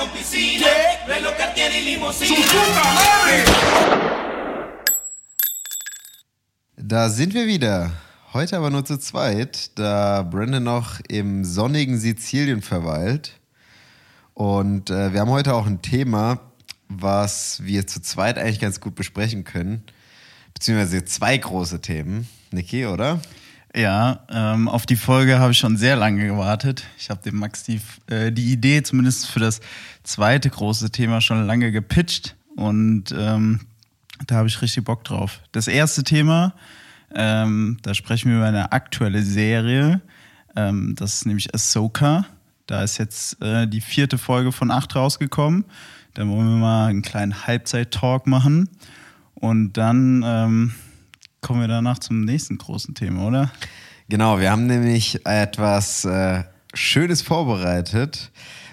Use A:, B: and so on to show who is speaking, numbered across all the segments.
A: con piscina, reloj Cartier y limusina.
B: Da sind wir wieder. Heute aber nur zu zweit, da Brandon noch im sonnigen Sizilien verweilt. Und äh, wir haben heute auch ein Thema, was wir zu zweit eigentlich ganz gut besprechen können. Beziehungsweise zwei große Themen. Niki, oder?
C: Ja, ähm, auf die Folge habe ich schon sehr lange gewartet. Ich habe dem Max die, äh, die Idee zumindest für das zweite große Thema schon lange gepitcht und ähm, da habe ich richtig Bock drauf. Das erste Thema, ähm, da sprechen wir über eine aktuelle Serie, ähm, das ist nämlich Ahsoka. Da ist jetzt äh, die vierte Folge von acht rausgekommen. Da wollen wir mal einen kleinen Halbzeit-Talk machen und dann ähm, kommen wir danach zum nächsten großen Thema, oder?
B: Genau, wir haben nämlich etwas äh, Schönes vorbereitet,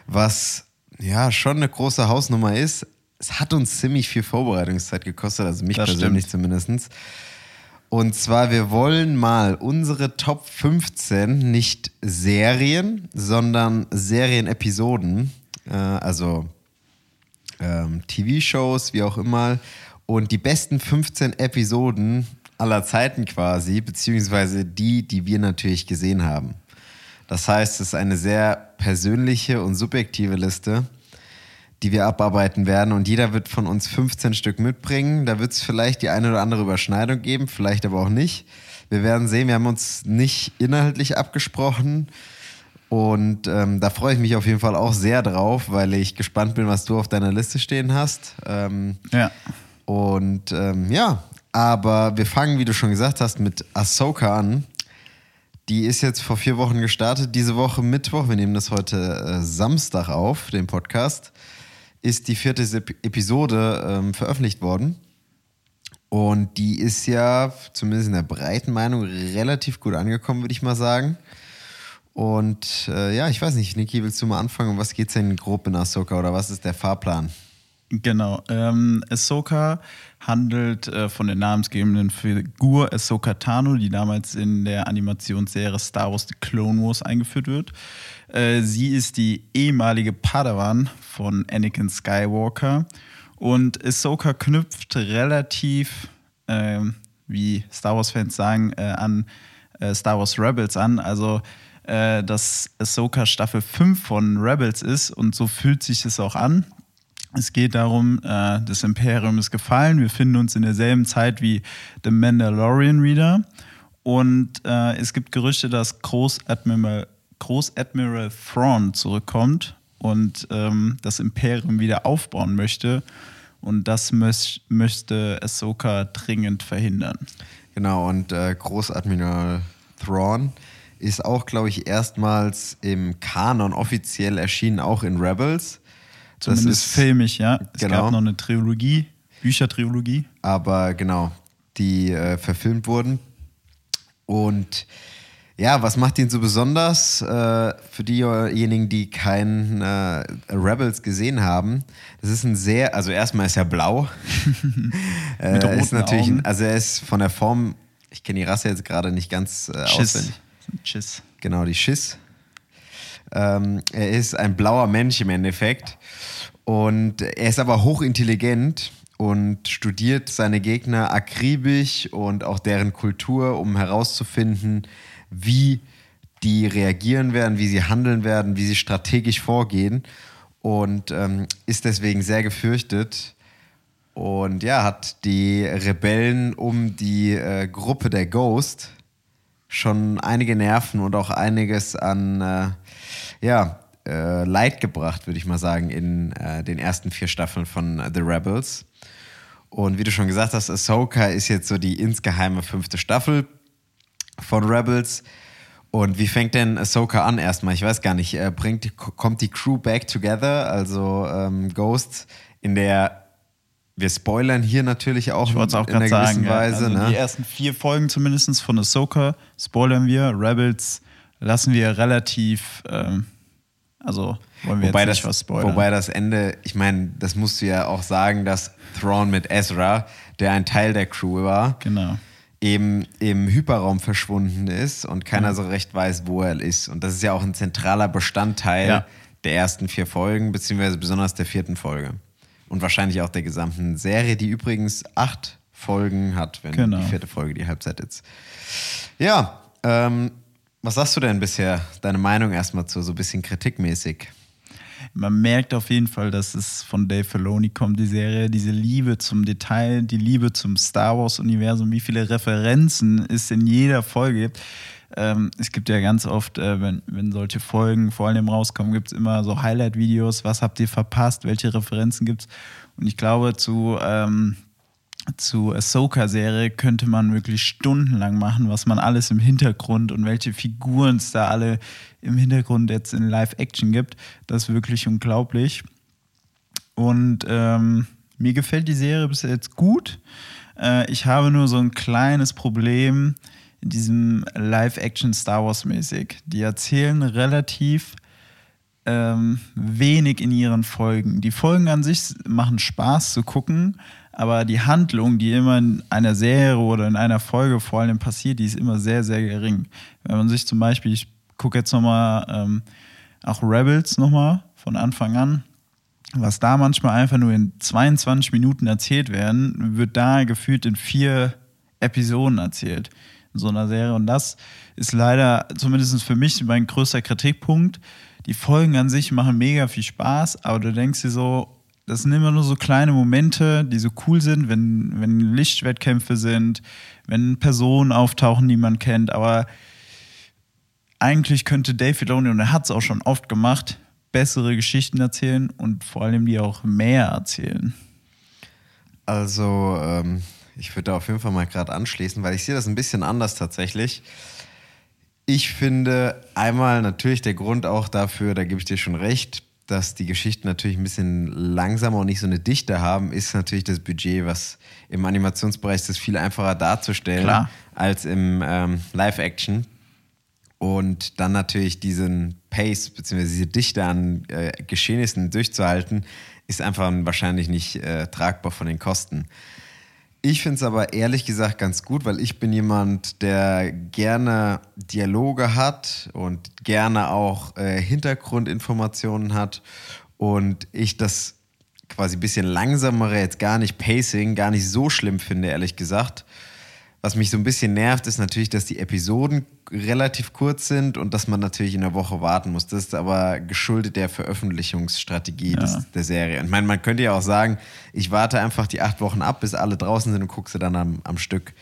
B: was ja schon eine große Hausnummer ist. Es hat uns ziemlich viel Vorbereitungszeit gekostet, also mich
C: Das
B: persönlich
C: stimmt.
B: zumindest. Und zwar, wir wollen mal unsere Top 15, nicht Serien, sondern Serienepisoden, äh, also ähm, TV-Shows, wie auch immer, und die besten 15 Episoden aller Zeiten quasi, beziehungsweise die, die wir natürlich gesehen haben. Das heißt, es ist eine sehr persönliche und subjektive Liste, die wir abarbeiten werden und jeder wird von uns 15 Stück mitbringen. Da wird es vielleicht die eine oder andere Überschneidung geben, vielleicht aber auch nicht. Wir werden sehen, wir haben uns nicht inhaltlich abgesprochen. Und ähm, da freue ich mich auf jeden Fall auch sehr drauf, weil ich gespannt bin, was du auf deiner Liste stehen hast. Ähm,
C: Ja.
B: und ähm, ja, aber wir fangen, wie du schon gesagt hast, mit Ahsoka an. Die ist jetzt vor vier Wochen gestartet. Diese Woche Mittwoch, wir nehmen das heute äh, Samstag auf, den Podcast, ist die vierte Ep- Episode ähm, veröffentlicht worden. Und die ist ja, zumindest in der breiten Meinung, relativ gut angekommen, würde ich mal sagen. Und äh, ja, ich weiß nicht, Niki, willst du mal anfangen? Um was geht es denn grob in Ahsoka oder was ist der Fahrplan?
C: Genau. Ähm, Ahsoka handelt äh, von der namensgebenden Figur Ahsoka Tano, die damals in der Animationsserie Star Wars The Clone Wars eingeführt wird. Äh, sie ist die ehemalige Padawan von Anakin Skywalker und Ahsoka knüpft relativ, ähm, wie Star Wars-Fans sagen, äh, an äh, Star Wars Rebels an. Also äh, dass Ahsoka Staffel 5 von Rebels ist und so fühlt sich es auch an. Es geht darum, äh, das Imperium ist gefallen. Wir finden uns in derselben Zeit wie The Mandalorian wieder. Und äh, es gibt Gerüchte, dass Großadmiral, Großadmiral Thrawn zurückkommt und ähm, das Imperium wieder aufbauen möchte. Und das möch möchte Ahsoka dringend verhindern.
B: Genau, und äh, Großadmiral Thrawn ist auch, glaube ich, erstmals im Kanon offiziell erschienen, auch in Rebels. Das
C: Zumindest
B: ist-
C: filmisch, ja. Es
B: Genau.
C: gab noch eine Trilogie, Büchertrilogie.
B: aber genau, die äh, verfilmt wurden. Und ja, was macht ihn so besonders? Äh, für diejenigen, die keinen äh, Rebels gesehen haben, das ist ein sehr, also erstmal ist er blau. äh,
C: Mit
B: ist
C: roten
B: natürlich,
C: Augen.
B: also er ist von der Form, ich kenne die Rasse jetzt gerade nicht ganz äh,
C: Schiss.
B: auswendig.
C: Schiss.
B: Genau, die Schiss. Ähm, er ist ein blauer Mensch im Endeffekt. Und er ist aber hochintelligent und studiert seine Gegner akribisch und auch deren Kultur, um herauszufinden, wie die reagieren werden, wie sie handeln werden, wie sie strategisch vorgehen. Und ähm, ist deswegen sehr gefürchtet. Und ja, hat die Rebellen um die äh, Gruppe der Ghost schon einige Nerven und auch einiges an äh, ja, äh, Leid gebracht, würde ich mal sagen, in äh, den ersten vier Staffeln von The Rebels. Und wie du schon gesagt hast, Ahsoka ist jetzt so die insgeheime fünfte Staffel von Rebels. Und wie fängt denn Ahsoka an erstmal? Ich weiß gar nicht. Äh, bringt, kommt die Crew back together? Also ähm, Ghost in der, wir spoilern hier natürlich auch
C: Ich auch
B: in einer
C: gerade
B: gewissen
C: sagen. ja.
B: Weise.
C: also
B: ne?
C: Die ersten vier Folgen zumindest von Ahsoka spoilern wir. Rebels lassen wir relativ, ähm, also wollen wir
B: Wobei
C: jetzt
B: das,
C: nicht was spoilern.
B: wobei das Ende, ich meine, das musst du ja auch sagen, dass Thrawn mit Ezra, der ein Teil der Crew war,
C: genau.
B: eben im Hyperraum verschwunden ist und keiner so recht weiß, wo er ist. Und das ist ja auch ein zentraler Bestandteil
C: Ja.
B: der ersten vier Folgen, beziehungsweise besonders der vierten Folge. Und wahrscheinlich auch der gesamten Serie, die übrigens acht Folgen hat, wenn
C: Genau.
B: die vierte Folge die Halbzeit ist. Ja, ähm, was sagst du denn bisher? Deine Meinung erstmal zu, so ein bisschen kritikmäßig.
C: Man merkt auf jeden Fall, dass es von Dave Filoni kommt, die Serie, diese Liebe zum Detail, die Liebe zum Star Wars-Universum, wie viele Referenzen es in jeder Folge gibt. Ähm, es gibt ja ganz oft, äh, wenn, wenn solche Folgen vor allem rauskommen, gibt es immer so Highlight-Videos, was habt ihr verpasst, welche Referenzen gibt es. Und ich glaube, zu, ähm, zu Ahsoka-Serie könnte man wirklich stundenlang machen, was man alles im Hintergrund und welche Figuren es da alle im Hintergrund jetzt in Live-Action gibt. Das ist wirklich unglaublich. Und ähm, mir gefällt die Serie bis jetzt gut. Äh, ich habe nur so ein kleines Problem in diesem Live-Action Star Wars-mäßig. Die erzählen relativ ähm, wenig in ihren Folgen. Die Folgen an sich machen Spaß zu gucken, aber die Handlung, die immer in einer Serie oder in einer Folge vor allem passiert, die ist immer sehr, sehr gering. Wenn man sich zum Beispiel, ich gucke jetzt nochmal ähm, auch Rebels nochmal von Anfang an, was da manchmal einfach nur in 22 Minuten erzählt werden, wird da gefühlt in vier Episoden erzählt in so einer Serie. Und das ist leider, zumindest für mich, mein größter Kritikpunkt. Die Folgen an sich machen mega viel Spaß, aber du denkst dir so, das sind immer nur so kleine Momente, die so cool sind, wenn, wenn Lichtwettkämpfe sind, wenn Personen auftauchen, die man kennt, aber eigentlich könnte Dave Filoni, und er hat es auch schon oft gemacht, bessere Geschichten erzählen und vor allem die auch mehr erzählen.
B: Also, ähm, ich würde da auf jeden Fall mal gerade anschließen, weil ich sehe das ein bisschen anders tatsächlich. Ich finde einmal natürlich der Grund auch dafür, da gebe ich dir schon recht, dass die Geschichten natürlich ein bisschen langsamer und nicht so eine Dichte haben, ist natürlich das Budget, was im Animationsbereich ist das viel einfacher darzustellen
C: Klar.
B: als im ähm, Live-Action. Und dann natürlich diesen Pace bzw. diese Dichte an äh, Geschehnissen durchzuhalten, ist einfach wahrscheinlich nicht äh, tragbar von den Kosten. Ich finde es aber ehrlich gesagt ganz gut, weil ich bin jemand, der gerne Dialoge hat und gerne auch äh, Hintergrundinformationen hat und ich das quasi ein bisschen langsamere, jetzt gar nicht Pacing, gar nicht so schlimm finde, ehrlich gesagt. Was mich so ein bisschen nervt, ist natürlich, dass die Episoden relativ kurz sind und dass man natürlich in der Woche warten muss. Das ist aber geschuldet der Veröffentlichungsstrategie des, der Serie. Und ich meine, man könnte ja auch sagen, ich warte einfach die acht Wochen ab, bis alle draußen sind und gucke sie dann am, am Stück.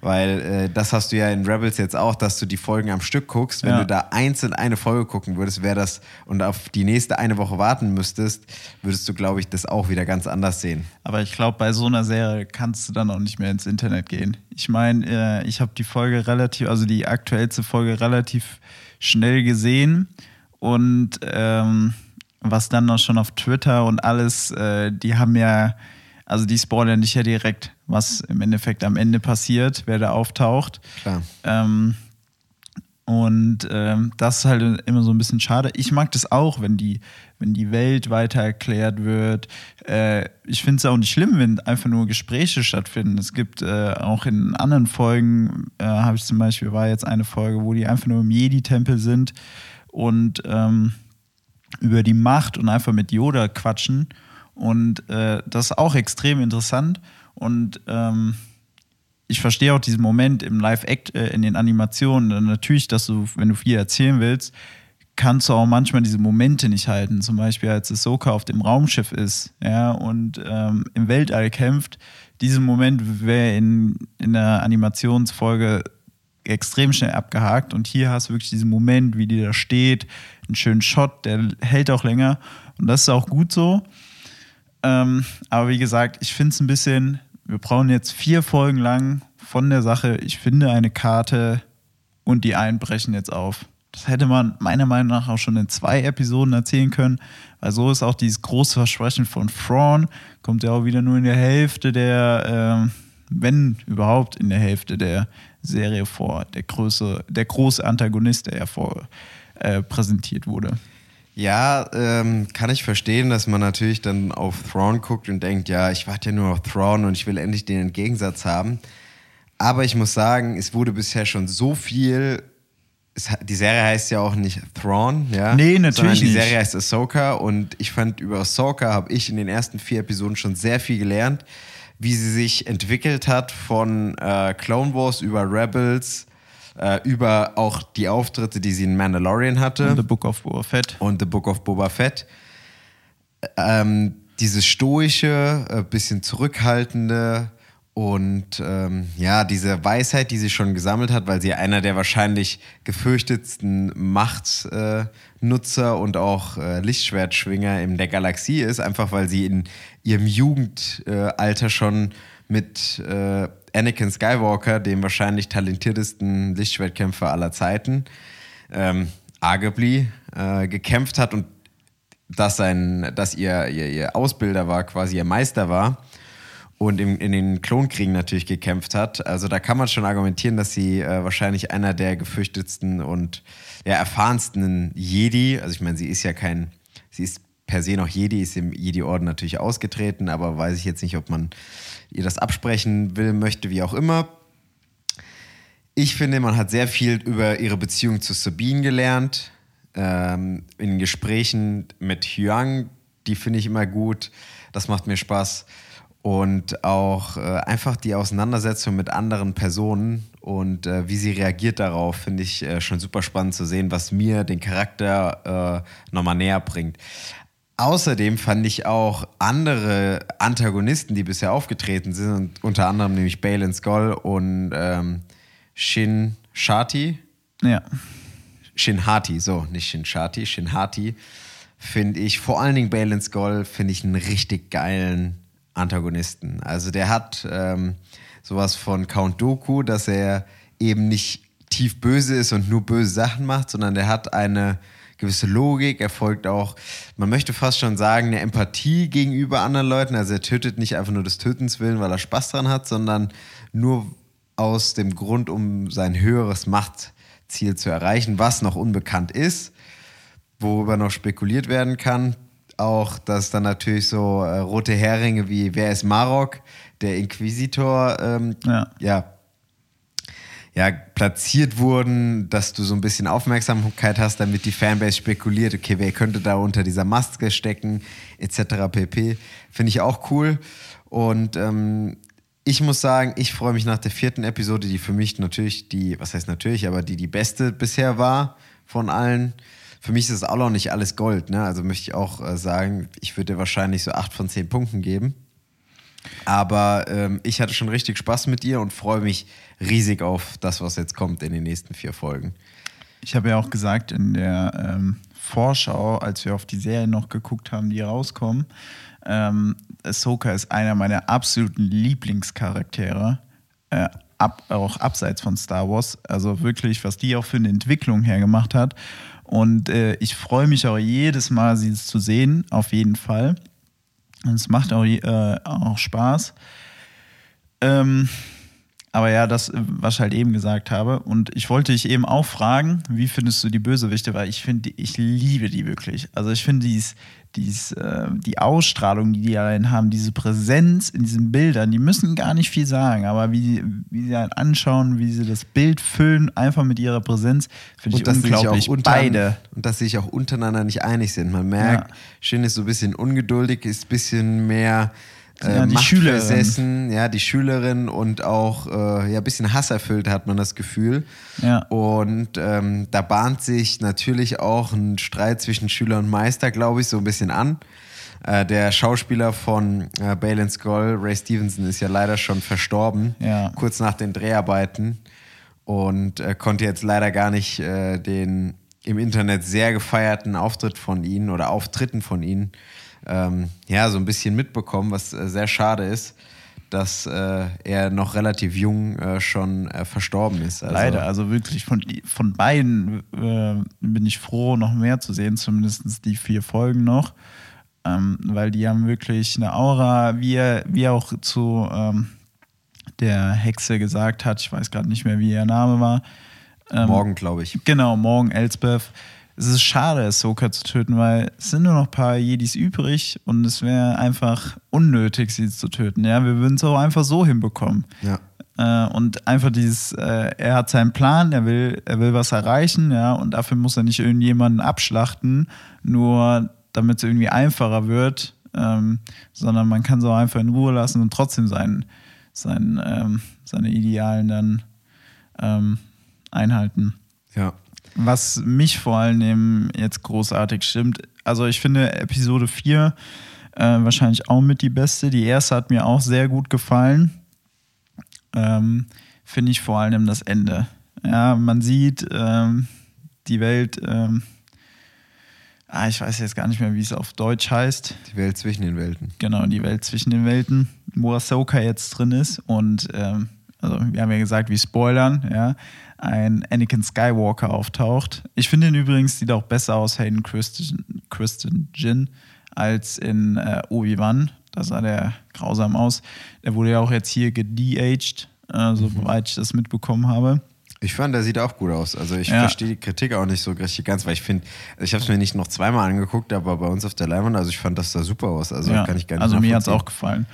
B: Weil äh, das hast du ja in Rebels jetzt auch, dass du die Folgen am Stück guckst. Wenn
C: Ja.
B: du da einzeln eine Folge gucken würdest, wäre das und auf die nächste eine Woche warten müsstest, würdest du, glaube ich, das auch wieder ganz anders sehen.
C: Aber ich glaube, bei so einer Serie kannst du dann auch nicht mehr ins Internet gehen. Ich meine, äh, ich habe die Folge relativ, also die aktuellste Folge relativ schnell gesehen und ähm, was dann noch schon auf Twitter und alles, äh, die haben ja, also die spoilern dich ja direkt, was im Endeffekt am Ende passiert, wer da auftaucht.
B: Klar.
C: Ähm, und ähm, das ist halt immer so ein bisschen schade. Ich mag das auch, wenn die, wenn die Welt weiter erklärt wird. Äh, ich finde es auch nicht schlimm, wenn einfach nur Gespräche stattfinden. Es gibt äh, auch in anderen Folgen, äh, habe ich zum Beispiel, war jetzt eine Folge, wo die einfach nur im Jedi-Tempel sind und ähm, über die Macht und einfach mit Yoda quatschen. Und äh, das ist auch extrem interessant. Und ähm, ich verstehe auch diesen Moment im Live-Act, äh, in den Animationen. Natürlich, dass du, wenn du viel erzählen willst, kannst du auch manchmal diese Momente nicht halten. Zum Beispiel, als Ahsoka auf dem Raumschiff ist ja, und ähm, im Weltall kämpft. Diesen Moment wäre in, in der Animationsfolge extrem schnell abgehakt. Und hier hast du wirklich diesen Moment, wie die da steht, einen schönen Shot, der hält auch länger. Und das ist auch gut so. Ähm, aber wie gesagt, ich finde es ein bisschen, wir brauchen jetzt vier Folgen lang von der Sache, ich finde eine Karte und die einen brechen jetzt auf. Das hätte man meiner Meinung nach auch schon in zwei Episoden erzählen können, weil so ist auch dieses große Versprechen von Thrawn, kommt ja auch wieder nur in der Hälfte der, ähm, wenn überhaupt in der Hälfte der Serie vor, der, Größe, der große Antagonist, der ja vor äh, präsentiert wurde.
B: Ja, ähm, kann ich verstehen, dass man natürlich dann auf Thrawn guckt und denkt, ja, ich warte ja nur auf Thrawn und ich will endlich den Entgegensatz haben. Aber ich muss sagen, es wurde bisher schon so viel es, die Serie heißt ja auch nicht Thrawn, ja.
C: Nee, natürlich
B: sondern die
C: nicht.
B: Serie heißt Ahsoka und ich fand über Ahsoka habe ich in den ersten vier Episoden schon sehr viel gelernt, wie sie sich entwickelt hat von äh, Clone Wars über Rebels, äh, über auch die Auftritte, die sie in Mandalorian hatte
C: The Book of Boba Fett.
B: und The Book of Boba Fett. Ähm, dieses stoische, äh, bisschen zurückhaltende und ähm, ja, diese Weisheit, die sie schon gesammelt hat, weil sie einer der wahrscheinlich gefürchtetsten Machtnutzer äh, und auch äh, Lichtschwertschwinger in der Galaxie ist, einfach weil sie in ihrem Jugendalter schon mit äh, Anakin Skywalker, dem wahrscheinlich talentiertesten Lichtschwertkämpfer aller Zeiten, ähm, arguably äh, gekämpft hat und dass, sein, dass ihr, ihr, ihr Ausbilder war, quasi ihr Meister war und im, in den Klonkriegen natürlich gekämpft hat. Also da kann man schon argumentieren, dass sie äh, wahrscheinlich einer der gefürchtetsten und ja, erfahrensten Jedi, also ich meine, sie ist ja kein, sie ist per se noch Jedi, ist im Jedi-Orden natürlich ausgetreten, aber weiß ich jetzt nicht, ob man ihr das absprechen will, möchte, wie auch immer. Ich finde, man hat sehr viel über ihre Beziehung zu Sabine gelernt. Ähm, in Gesprächen mit Hyang, die finde ich immer gut. Das macht mir Spaß. Und auch äh, einfach die Auseinandersetzung mit anderen Personen und äh, wie sie reagiert darauf, finde ich äh, schon super spannend zu sehen, was mir den Charakter äh, nochmal näher bringt. Außerdem fand ich auch andere Antagonisten, die bisher aufgetreten sind, unter anderem nämlich Balin Skull und ähm, Shin Shati,
C: Ja.
B: Shinhati, so, nicht Shinshati, Shinhati, finde ich, vor allen Dingen Balin Skull, finde ich einen richtig geilen Antagonisten. Also der hat ähm, sowas von Count Doku, dass er eben nicht tief böse ist und nur böse Sachen macht, sondern der hat eine gewisse Logik, er folgt auch, man möchte fast schon sagen, eine Empathie gegenüber anderen Leuten. Also er tötet nicht einfach nur des Tötens willen, weil er Spaß dran hat, sondern nur aus dem Grund, um sein höheres Machtziel zu erreichen, was noch unbekannt ist, worüber noch spekuliert werden kann. Auch, dass dann natürlich so äh, rote Heringe wie Wer ist Marok, der Inquisitor, ähm,
C: Ja.
B: ja, ja, platziert wurden, dass du so ein bisschen Aufmerksamkeit hast, damit die Fanbase spekuliert, okay, wer könnte da unter dieser Maske stecken, etc. pp. Finde ich auch cool. Und ähm, ich muss sagen, ich freue mich nach der vierten Episode, die für mich natürlich die, was heißt natürlich, aber die die beste bisher war von allen. Für mich ist es auch noch nicht alles Gold, ne? Also möchte ich auch äh, sagen, ich würde wahrscheinlich so acht von zehn Punkten geben. Aber ähm, ich hatte schon richtig Spaß mit ihr und freue mich riesig auf das, was jetzt kommt in den nächsten vier Folgen.
C: Ich habe ja auch gesagt in der ähm, Vorschau, als wir auf die Serien noch geguckt haben, die rauskommen, ähm, Ahsoka ist einer meiner absoluten Lieblingscharaktere, äh, ab, auch abseits von Star Wars. Also wirklich, was die auch für eine Entwicklung hergemacht hat. Und äh, ich freue mich auch jedes Mal, sie zu sehen, auf jeden Fall. Und es macht auch, äh, auch Spaß. Ähm, aber ja, das, was ich halt eben gesagt habe. Und ich wollte dich eben auch fragen, wie findest du die Bösewichte? Weil ich finde, ich liebe die wirklich. Also ich finde dies, dies, äh, die Ausstrahlung, die die allein haben, diese Präsenz in diesen Bildern, die müssen gar nicht viel sagen, aber wie, wie sie halt anschauen, wie sie das Bild füllen, einfach mit ihrer Präsenz, finde ich
B: dass sie sich
C: unglaublich.
B: auch unter,
C: Beide.
B: Und dass sie sich auch untereinander nicht einig sind. Man merkt,
C: Ja.
B: Shin ist so ein bisschen ungeduldig, ist ein bisschen mehr äh,
C: Ja, die
B: machtversessen, ja, die Schülerin und auch äh, ja, ein bisschen hasserfüllt, hat man das Gefühl.
C: Ja.
B: Und ähm, da bahnt sich natürlich auch ein Streit zwischen Schüler und Meister, glaube ich, so ein bisschen an. Äh, der Schauspieler von äh, Balin Skull, Ray Stevenson, ist ja leider schon verstorben,
C: Ja.
B: kurz nach den Dreharbeiten und äh, konnte jetzt leider gar nicht äh, den im Internet sehr gefeierten Auftritt von ihnen oder Auftritten von ihnen ähm, ja so ein bisschen mitbekommen, was äh, sehr schade ist, dass äh, er noch relativ jung äh, schon äh, verstorben ist. Also,
C: Leider, also wirklich von, von beiden äh, bin ich froh, noch mehr zu sehen, zumindest die vier Folgen noch. Ähm, weil die haben wirklich eine Aura, wie er, wie er auch zu ähm, der Hexe gesagt hat, ich weiß gerade nicht mehr, wie ihr Name war. Ähm,
B: Morgen, glaube ich.
C: Genau, morgen Elsbeth. Es ist schade, Ahsoka zu töten, weil es sind nur noch ein paar Jedis übrig und es wäre einfach unnötig, sie zu töten. Ja, wir würden es auch einfach so hinbekommen.
B: Ja.
C: Äh, und einfach dieses, äh, er hat seinen Plan, er will, er will was erreichen, ja, und dafür muss er nicht irgendjemanden abschlachten, nur damit es irgendwie einfacher wird, ähm, sondern man kann es auch einfach in Ruhe lassen und trotzdem sein, sein, ähm, seine Idealen dann ähm, einhalten.
B: Ja.
C: Was mich vor allem jetzt großartig stimmt, also ich finde Episode 4 äh, wahrscheinlich auch mit die beste. Die erste hat mir auch sehr gut gefallen. Ähm, finde ich vor allem das Ende. Ja, man sieht ähm, die Welt, ähm, ah, ich weiß jetzt gar nicht mehr, wie es auf Deutsch heißt.
B: Die Welt zwischen den Welten.
C: Genau, die Welt zwischen den Welten, wo Ahsoka jetzt drin ist. Und ähm, also wir haben ja gesagt, wir spoilern, ja, ein Anakin Skywalker auftaucht. Ich finde ihn übrigens, sieht auch besser aus, Hayden Christen, Christen Jin, als in äh, Obi-Wan. Da sah der grausam aus. Der wurde ja auch jetzt hier gedeaged, äh, soweit ich das mitbekommen habe.
B: Ich fand, der sieht auch gut aus. Also ich
C: Ja.
B: verstehe die Kritik auch nicht so richtig ganz, weil ich finde, also ich habe es mir nicht noch zweimal angeguckt, aber bei uns auf der Leinwand, also ich fand das sah super aus. Also
C: ja,
B: kann ich gar nicht
C: also mir hat es auch gefallen.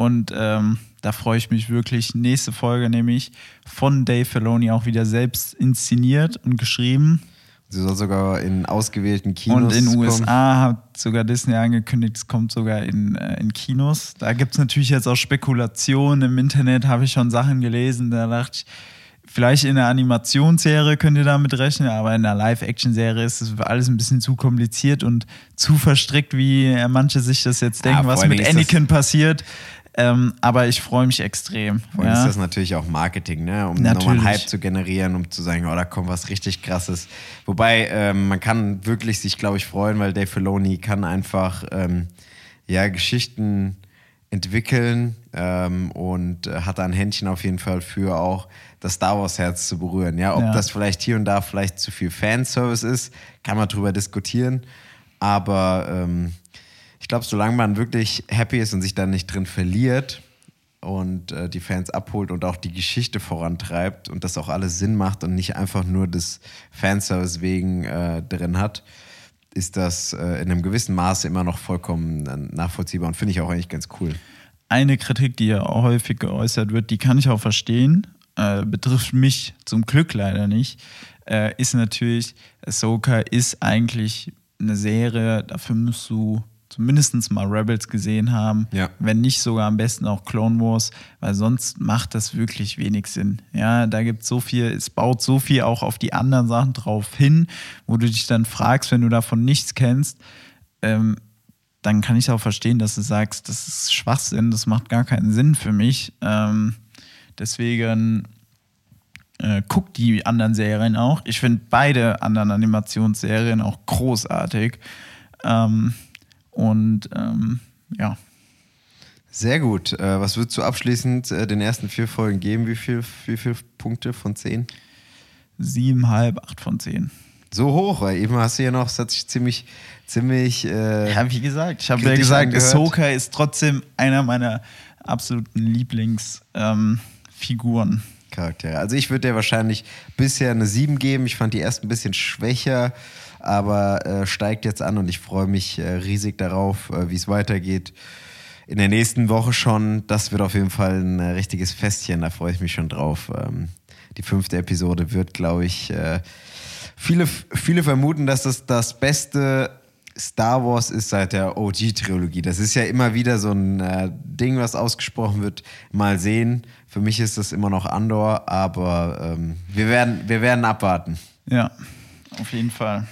C: Und ähm, da freue ich mich wirklich. Nächste Folge nämlich von Dave Filoni auch wieder selbst inszeniert und geschrieben.
B: Sie soll sogar in ausgewählten Kinos
C: Und in den. USA hat sogar Disney angekündigt, es kommt sogar in, äh, in Kinos. Da gibt es natürlich jetzt auch Spekulationen. Im Internet habe ich schon Sachen gelesen, da dachte ich, vielleicht in einer Animationsserie könnt ihr damit rechnen, aber in einer Live-Action-Serie ist das alles ein bisschen zu kompliziert und zu verstrickt, wie manche sich das jetzt
B: Ja,
C: denken,
B: vor
C: was mit Anakin passiert. Ähm, aber ich freue mich extrem.
B: Und ist
C: Ja.
B: das natürlich auch Marketing, ne? um
C: Natürlich.
B: nochmal einen Hype zu generieren, um zu sagen, oh, da kommt was richtig krasses. Wobei, ähm, man kann wirklich sich, glaube ich, freuen, weil Dave Filoni kann einfach ähm, ja, Geschichten entwickeln ähm, und äh, hat da ein Händchen auf jeden Fall für auch das Star Wars Herz zu berühren. Ja, ob
C: Ja.
B: das vielleicht hier und da vielleicht zu viel Fanservice ist, kann man drüber diskutieren. Aber ähm, glaube, solange man wirklich happy ist und sich dann nicht drin verliert und äh, die Fans abholt und auch die Geschichte vorantreibt und das auch alles Sinn macht und nicht einfach nur das Fanservice wegen äh, drin hat, ist das äh, in einem gewissen Maße immer noch vollkommen äh, nachvollziehbar und finde ich auch eigentlich ganz cool.
C: eine Kritik, die ja auch häufig geäußert wird, die kann ich auch verstehen, äh, betrifft mich zum Glück leider nicht, äh, ist natürlich, Ahsoka ist eigentlich eine Serie, dafür musst du zumindest mal Rebels gesehen haben,
B: Ja.
C: wenn nicht sogar am besten auch Clone Wars, weil sonst macht das wirklich wenig Sinn. Ja, da gibt so viel, es baut so viel auch auf die anderen Sachen drauf hin, wo du dich dann fragst, wenn du davon nichts kennst, ähm, dann kann ich auch verstehen, dass du sagst, das ist Schwachsinn, das macht gar keinen Sinn für mich. Ähm, deswegen äh, guck die anderen Serien auch. Ich finde beide anderen Animationsserien auch großartig. Ähm, und ähm, ja,
B: Sehr gut. Äh, was würdest du abschließend äh, den ersten vier Folgen geben? Wie viel, wie viel Punkte von zehn?
C: siebeneinhalb, acht von zehn.
B: So hoch, weil eben hast du ja noch, es hat sich ziemlich, ziemlich. Äh,
C: Ja, wie gesagt, ich habe ja gesagt,
B: angehört.
C: Ahsoka ist trotzdem einer meiner absoluten Lieblingsfiguren. Figuren.
B: Charaktere. Also ich würde dir wahrscheinlich bisher eine 7 geben. Ich fand die erst ein bisschen schwächer, aber äh, steigt jetzt an und ich freue mich äh, riesig darauf, äh, wie es weitergeht. In der nächsten Woche schon. Das wird auf jeden Fall ein äh, richtiges Festchen. Da freue ich mich schon drauf. Ähm, die fünfte Episode wird, glaube ich, äh, viele, viele vermuten, dass das das beste Star Wars ist seit der OG-Trilogie. Das ist ja immer wieder so ein äh, Ding, was ausgesprochen wird. Mal sehen. Für mich ist das immer noch Andor, aber ähm, wir, werden, wir werden abwarten.
C: Ja, auf jeden Fall.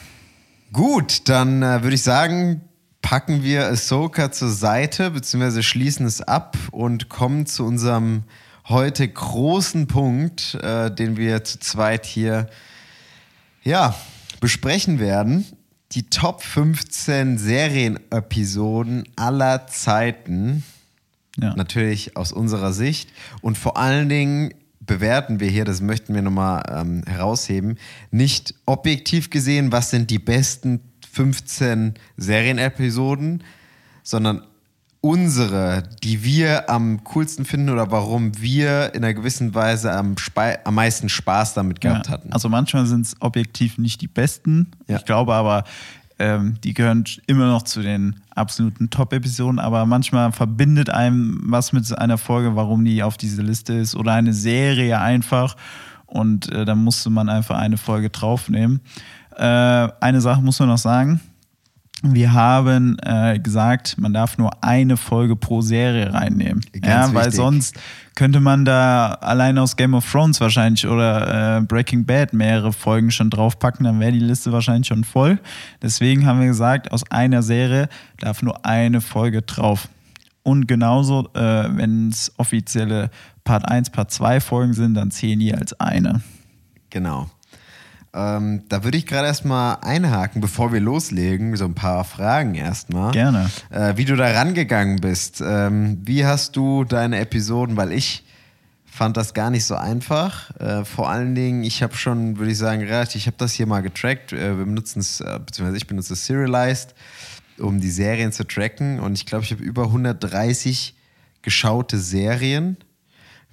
B: Gut, dann äh, würde ich sagen, packen wir Ahsoka zur Seite, beziehungsweise schließen es ab und kommen zu unserem heute großen Punkt, äh, den wir zu zweit hier ja, besprechen werden. Die Top 15 Serienepisoden aller Zeiten.
C: Ja.
B: Natürlich aus unserer Sicht. Und vor allen Dingen bewerten wir hier, das möchten wir nochmal ähm, herausheben, nicht objektiv gesehen, was sind die besten 15 Serienepisoden, sondern unsere, die wir am coolsten finden oder warum wir in einer gewissen Weise am, Spe am meisten Spaß damit gehabt
C: ja.
B: hatten.
C: Also manchmal sind es objektiv nicht die besten.
B: Ja.
C: Ich glaube aber, Ähm, die gehören immer noch zu den absoluten Top-Episoden, aber manchmal verbindet einem was mit einer Folge, warum die auf diese Liste ist oder eine Serie einfach. Und äh, dann musste man einfach eine Folge draufnehmen. Äh, eine Sache muss man noch sagen. Wir haben äh, gesagt, man darf nur eine Folge pro Serie reinnehmen.
B: Ganz
C: ja, weil
B: wichtig.
C: sonst könnte man da allein aus Game of Thrones wahrscheinlich oder äh, Breaking Bad mehrere Folgen schon draufpacken, dann wäre die Liste wahrscheinlich schon voll. Deswegen haben wir gesagt, aus einer Serie darf nur eine Folge drauf. Und genauso, äh, wenn es offizielle Part 1, Part 2 Folgen sind, dann zählen die als eine.
B: Genau. Ähm, da würde ich gerade erstmal einhaken, bevor wir loslegen, so ein paar Fragen erstmal.
C: Gerne.
B: Äh, wie du da rangegangen bist. Ähm, wie hast du deine Episoden, weil ich fand das gar nicht so einfach. Äh, vor allen Dingen, ich habe schon, würde ich sagen, relativ, ich habe das hier mal getrackt. Äh, wir benutzen es, äh, beziehungsweise ich benutze es Serialized, um die Serien zu tracken. Und ich glaube, ich habe über 130 geschaute Serien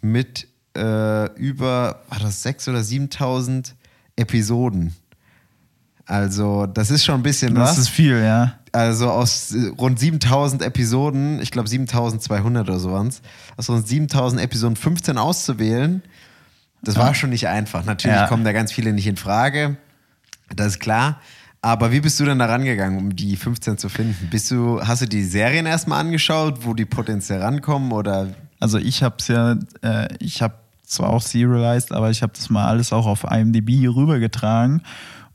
B: mit äh, über, war das 6.000 oder 7.000 Episoden. Also, das ist schon ein bisschen was.
C: Das ist viel, ja.
B: Also aus rund 7000 Episoden, ich glaube 7200 oder so waren es, aus rund 7000 Episoden 15 auszuwählen, das war schon nicht einfach. Natürlich
C: Ja.
B: kommen da ganz viele nicht in Frage, das ist klar. Aber wie bist du denn da rangegangen, um die 15 zu finden? Bist du, hast du die Serien erstmal angeschaut, wo die potenziell rankommen oder
C: Also ich habe es ja, äh, ich habe zwar auch serialized, aber ich habe das mal alles auch auf IMDb rübergetragen.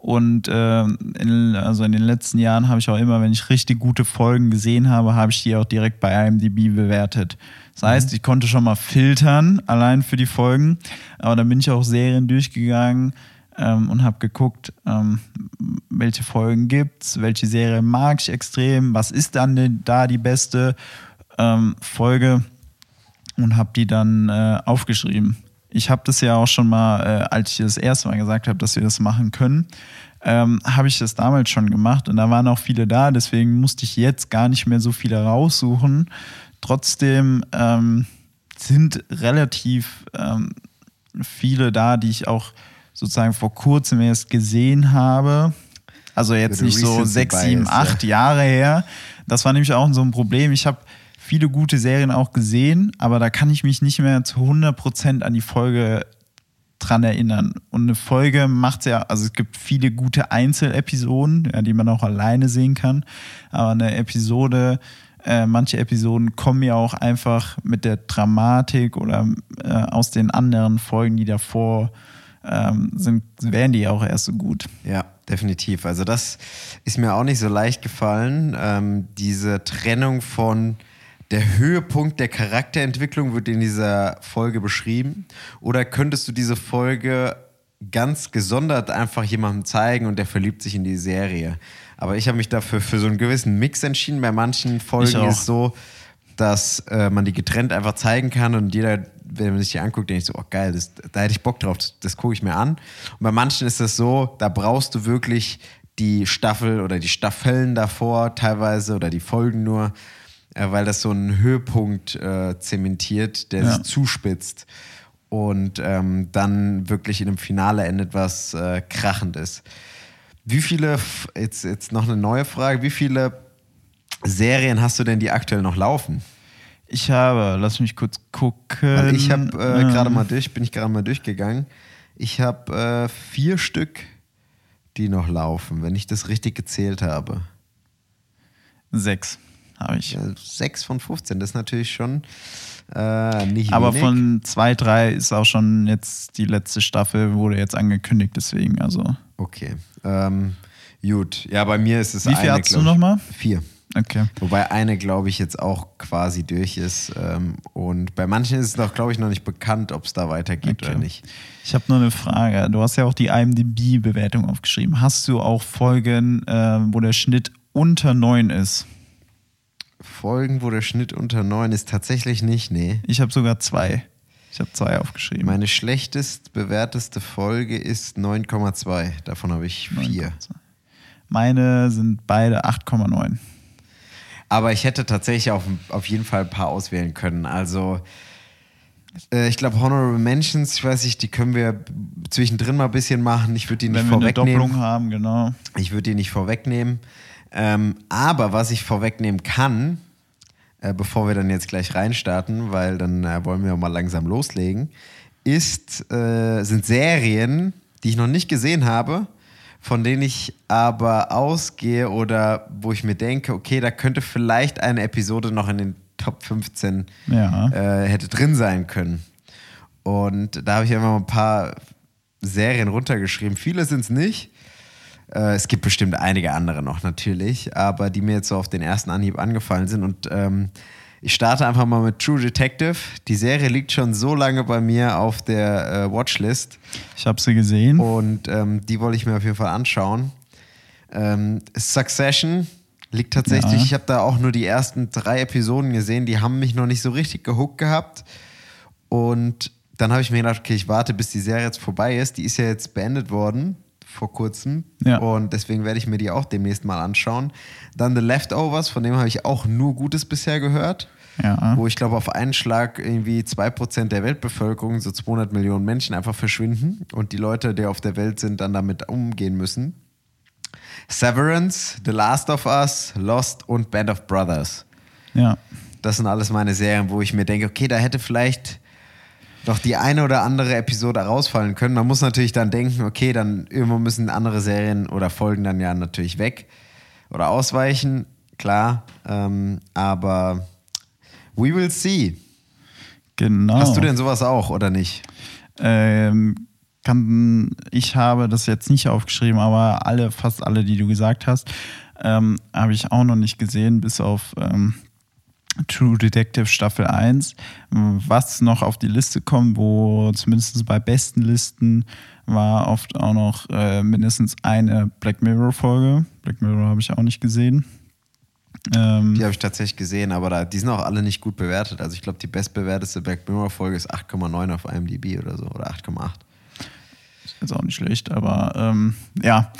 C: Und äh, in, also in den letzten Jahren habe ich auch immer, wenn ich richtig gute Folgen gesehen habe, habe ich die auch direkt bei IMDb bewertet. Das heißt, ich konnte schon mal filtern, allein für die Folgen. Aber dann bin ich auch Serien durchgegangen ähm, und habe geguckt, ähm, welche Folgen gibt's, welche Serie mag ich extrem, was ist dann da die beste ähm, Folge und habe die dann äh, aufgeschrieben. Ich habe das ja auch schon mal, äh, als ich das erste Mal gesagt habe, dass wir das machen können, ähm, habe ich das damals schon gemacht und da waren auch viele da, deswegen musste ich jetzt gar nicht mehr so viele raussuchen. Trotzdem ähm, sind relativ ähm, viele da, die ich auch sozusagen vor kurzem erst gesehen habe. Also jetzt nicht so sechs, sieben, acht Jahre her. Das war nämlich auch so ein Problem. Ich habe viele gute Serien auch gesehen, aber da kann ich mich nicht mehr zu 100% an die Folge dran erinnern. Und eine Folge macht ja, also es gibt viele gute Einzelepisoden, ja, die man auch alleine sehen kann, aber eine Episode, äh, manche Episoden kommen ja auch einfach mit der Dramatik oder äh, aus den anderen Folgen, die davor ähm, sind, wären die ja auch erst so gut.
B: Ja, definitiv. Also das ist mir auch nicht so leicht gefallen. Ähm, diese Trennung von der Höhepunkt der Charakterentwicklung wird in dieser Folge beschrieben. Oder könntest du diese Folge ganz gesondert einfach jemandem zeigen und der verliebt sich in die Serie? Aber ich habe mich dafür für so einen gewissen Mix entschieden. Bei manchen Folgen ist es so, dass äh, man die getrennt einfach zeigen kann und jeder, wenn man sich die anguckt, denkt so, oh geil, das, da hätte ich Bock drauf, das, das gucke ich mir an. Und bei manchen ist das so, da brauchst du wirklich die Staffel oder die Staffeln davor teilweise oder die Folgen nur, weil das so einen Höhepunkt äh, zementiert, der
C: Ja.
B: sich zuspitzt und ähm, dann wirklich in einem Finale endet, was äh, krachend ist. Wie viele, jetzt, jetzt noch eine neue Frage, wie viele Serien hast du denn, die aktuell noch laufen?
C: Ich habe, lass mich kurz gucken.
B: Weil ich habe äh,
C: Ähm,
B: gerade mal durch, bin ich gerade mal durchgegangen. Ich habe äh, vier Stück, die noch laufen, wenn ich das richtig gezählt habe.
C: Sechs habe ich.
B: Ja, sechs von 15, das ist natürlich schon äh, nicht
C: Aber
B: wenig.
C: von zwei, drei ist auch schon jetzt die letzte Staffel, wurde jetzt angekündigt, deswegen, also.
B: Okay. Ähm, gut. Ja, bei mir ist es
C: Wie viel
B: eine,
C: hast du
B: glaub ich.
C: noch mal?
B: Vier.
C: Okay.
B: Wobei eine, glaube ich, jetzt auch quasi durch ist. Ähm, und bei manchen ist es noch, glaube ich, noch nicht bekannt, ob es da weitergeht
C: Okay.
B: oder nicht.
C: Ich habe nur eine Frage. Du hast ja auch die IMDb-Bewertung aufgeschrieben. Hast du auch Folgen, äh, wo der Schnitt unter neun ist?
B: Folgen, wo der Schnitt unter neun ist, tatsächlich nicht, nee.
C: Ich habe sogar zwei. Ich habe zwei aufgeschrieben.
B: Meine schlechtest bewerteste Folge ist 9,2. Davon habe ich vier.
C: Meine sind beide 8,9.
B: Aber ich hätte tatsächlich auf, auf jeden Fall ein paar auswählen können. Also Äh, ich glaube, Honorable Mentions, ich weiß nicht, die können wir zwischendrin mal ein bisschen machen. Ich würde die nicht
C: Wenn wir eine
B: vorwegnehmen.
C: Doppelung haben, genau.
B: Ich würde die nicht vorwegnehmen. Ähm, aber was ich vorwegnehmen kann, äh, bevor wir dann jetzt gleich reinstarten, weil dann äh, wollen wir mal langsam loslegen, ist, äh, sind Serien, die ich noch nicht gesehen habe, von denen ich aber ausgehe oder wo ich mir denke, okay, da könnte vielleicht eine Episode noch in den Top 15
C: Ja.
B: äh, hätte drin sein können. Und da habe ich einfach mal ein paar Serien runtergeschrieben. Viele sind es nicht. Äh, es gibt bestimmt einige andere noch natürlich, aber die mir jetzt so auf den ersten Anhieb angefallen sind. Und ähm, ich starte einfach mal mit True Detective. Die Serie liegt schon so lange bei mir auf der äh, Watchlist
C: Ich habe sie gesehen.
B: und ähm, die wollte ich mir auf jeden Fall anschauen. Ähm, Succession liegt tatsächlich,
C: Ja.
B: ich habe da auch nur die ersten drei Episoden gesehen, die haben mich noch nicht so richtig gehuckt gehabt. Und dann habe ich mir gedacht, okay, ich warte, bis die Serie jetzt vorbei ist. Die ist ja jetzt beendet worden vor kurzem.
C: Ja.
B: Und deswegen werde ich mir die auch demnächst mal anschauen. Dann The Leftovers, von dem habe ich auch nur Gutes bisher gehört.
C: Ja.
B: Wo ich glaube, auf einen Schlag irgendwie 2% der Weltbevölkerung, so 200 Millionen Menschen, einfach verschwinden und die Leute, die auf der Welt sind, dann damit umgehen müssen. Severance, The Last of Us, Lost und Band of Brothers.
C: Ja.
B: Das sind alles meine Serien, wo ich mir denke, okay, da hätte vielleicht doch die eine oder andere Episode rausfallen können. Man muss natürlich dann denken, okay, dann irgendwann müssen andere Serien oder Folgen dann ja natürlich weg oder ausweichen, klar. Ähm, aber we will see.
C: Genau.
B: Hast du denn sowas auch oder nicht?
C: Ähm, kann, ich habe das jetzt nicht aufgeschrieben, aber alle, fast alle, die du gesagt hast, ähm, habe ich auch noch nicht gesehen, bis auf ähm, True Detective Staffel 1. Was noch auf die Liste kommt, wo zumindest bei besten Listen war oft auch noch äh, mindestens eine Black Mirror-Folge. Black Mirror habe ich auch nicht gesehen. Ähm,
B: Die habe ich tatsächlich gesehen, aber da, die sind auch alle nicht gut bewertet. Also ich glaube, die bestbewertete Black Mirror-Folge ist 8,9 auf IMDb oder so oder 8,8.
C: ist auch nicht schlecht, aber ähm, ja.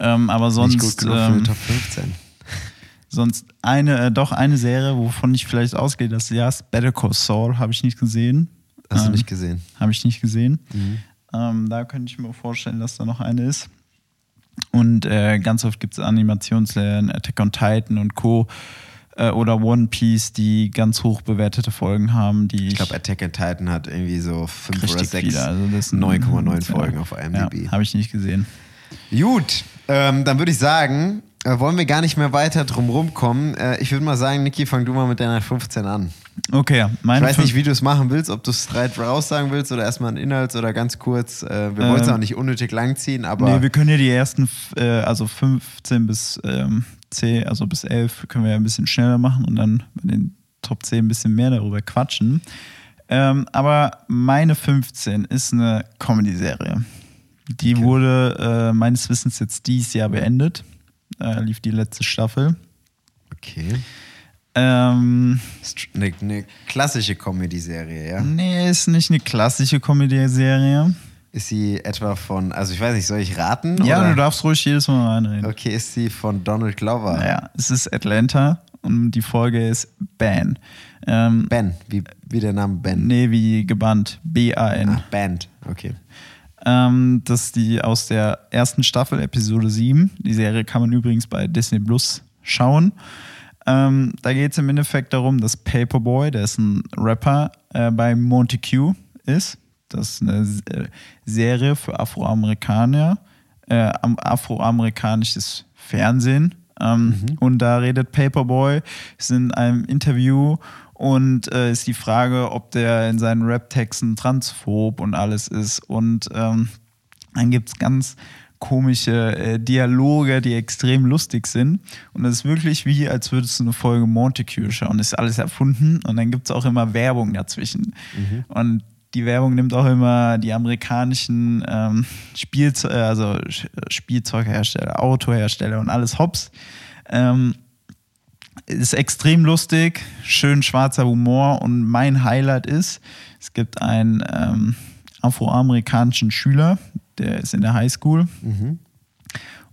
C: Ähm, aber sonst.
B: Nicht gut genug für
C: ähm,
B: die Top 15.
C: Sonst eine, äh, doch eine Serie, wovon ich vielleicht ausgehe, das ja ist Better Call Saul, habe ich nicht gesehen.
B: Hast du
C: Ähm,
B: nicht gesehen?
C: Habe ich nicht gesehen.
B: Mhm.
C: Ähm, da könnte ich mir vorstellen, dass da noch eine ist. Und äh, ganz oft gibt es Animationsserien, Attack on Titan und Co. Äh, oder One Piece, die ganz hoch bewertete Folgen haben, die
B: Ich glaube, Attack on Titan hat irgendwie so 5 oder
C: richtig
B: 6
C: viele. Also das sind-
B: 9,9
C: ja.
B: Folgen auf IMDb.
C: Ja, habe ich nicht gesehen.
B: Gut, ähm, dann würde ich sagen, wollen wir gar nicht mehr weiter drum rumkommen. Äh, ich würde mal sagen, Niki, fang du mal mit deiner 15 an.
C: Okay,
B: Ich
C: meine
B: weiß
C: fünf-
B: nicht, wie du es machen willst, ob du es straight raussagen willst oder erstmal einen Inhalt oder ganz kurz. Äh, wir wollen es
C: Ähm,
B: auch nicht unnötig langziehen, aber
C: Nee, wir können ja die ersten, äh, also 15 bis ähm, 10, also bis 11 können wir ja ein bisschen schneller machen und dann bei den Top 10 ein bisschen mehr darüber quatschen. Ähm, aber meine 15 ist eine Comedy-Serie. Die wurde äh, meines Wissens jetzt dieses Jahr beendet. Äh, lief die letzte Staffel.
B: okay.
C: Ähm,
B: Eine, eine klassische Comedy-Serie, ja?
C: nee, ist nicht eine klassische Comedy-Serie.
B: Ist sie etwa von, also ich weiß nicht, soll ich raten?
C: Ja,
B: oder?
C: du darfst ruhig jedes Mal reinreden.
B: Okay, ist sie von Donald Glover?
C: Naja, es ist Atlanta und die Folge ist Ban. Ähm,
B: Ben, wie, wie der Name Ben.
C: nee, wie gebannt. B-A-N.
B: Ah, Band, okay.
C: Ähm, das ist die aus der ersten Staffel, Episode 7. Die Serie kann man übrigens bei Disney Plus schauen. Ähm, da geht es im Endeffekt darum, dass Paperboy, der ist ein Rapper, äh, bei Montague ist. Das ist eine S- äh, Serie für Afroamerikaner, äh, am- afroamerikanisches Fernsehen. Ähm, Und da redet Paperboy, ist in einem Interview und äh, ist die Frage, ob der in seinen Rap-Texten transphob und alles ist. Und ähm, dann gibt es ganz komische äh, Dialoge, die extrem lustig sind. Und es ist wirklich wie, als würdest du eine Folge Montague schauen. Das ist alles erfunden und dann gibt es auch immer Werbung dazwischen. Und die Werbung nimmt auch immer die amerikanischen ähm, Spielze äh, also Spielzeughersteller, Autohersteller und alles hops. Ähm, ist extrem lustig, schön schwarzer Humor und mein Highlight ist, es gibt einen ähm, afroamerikanischen Schüler, der ist in der Highschool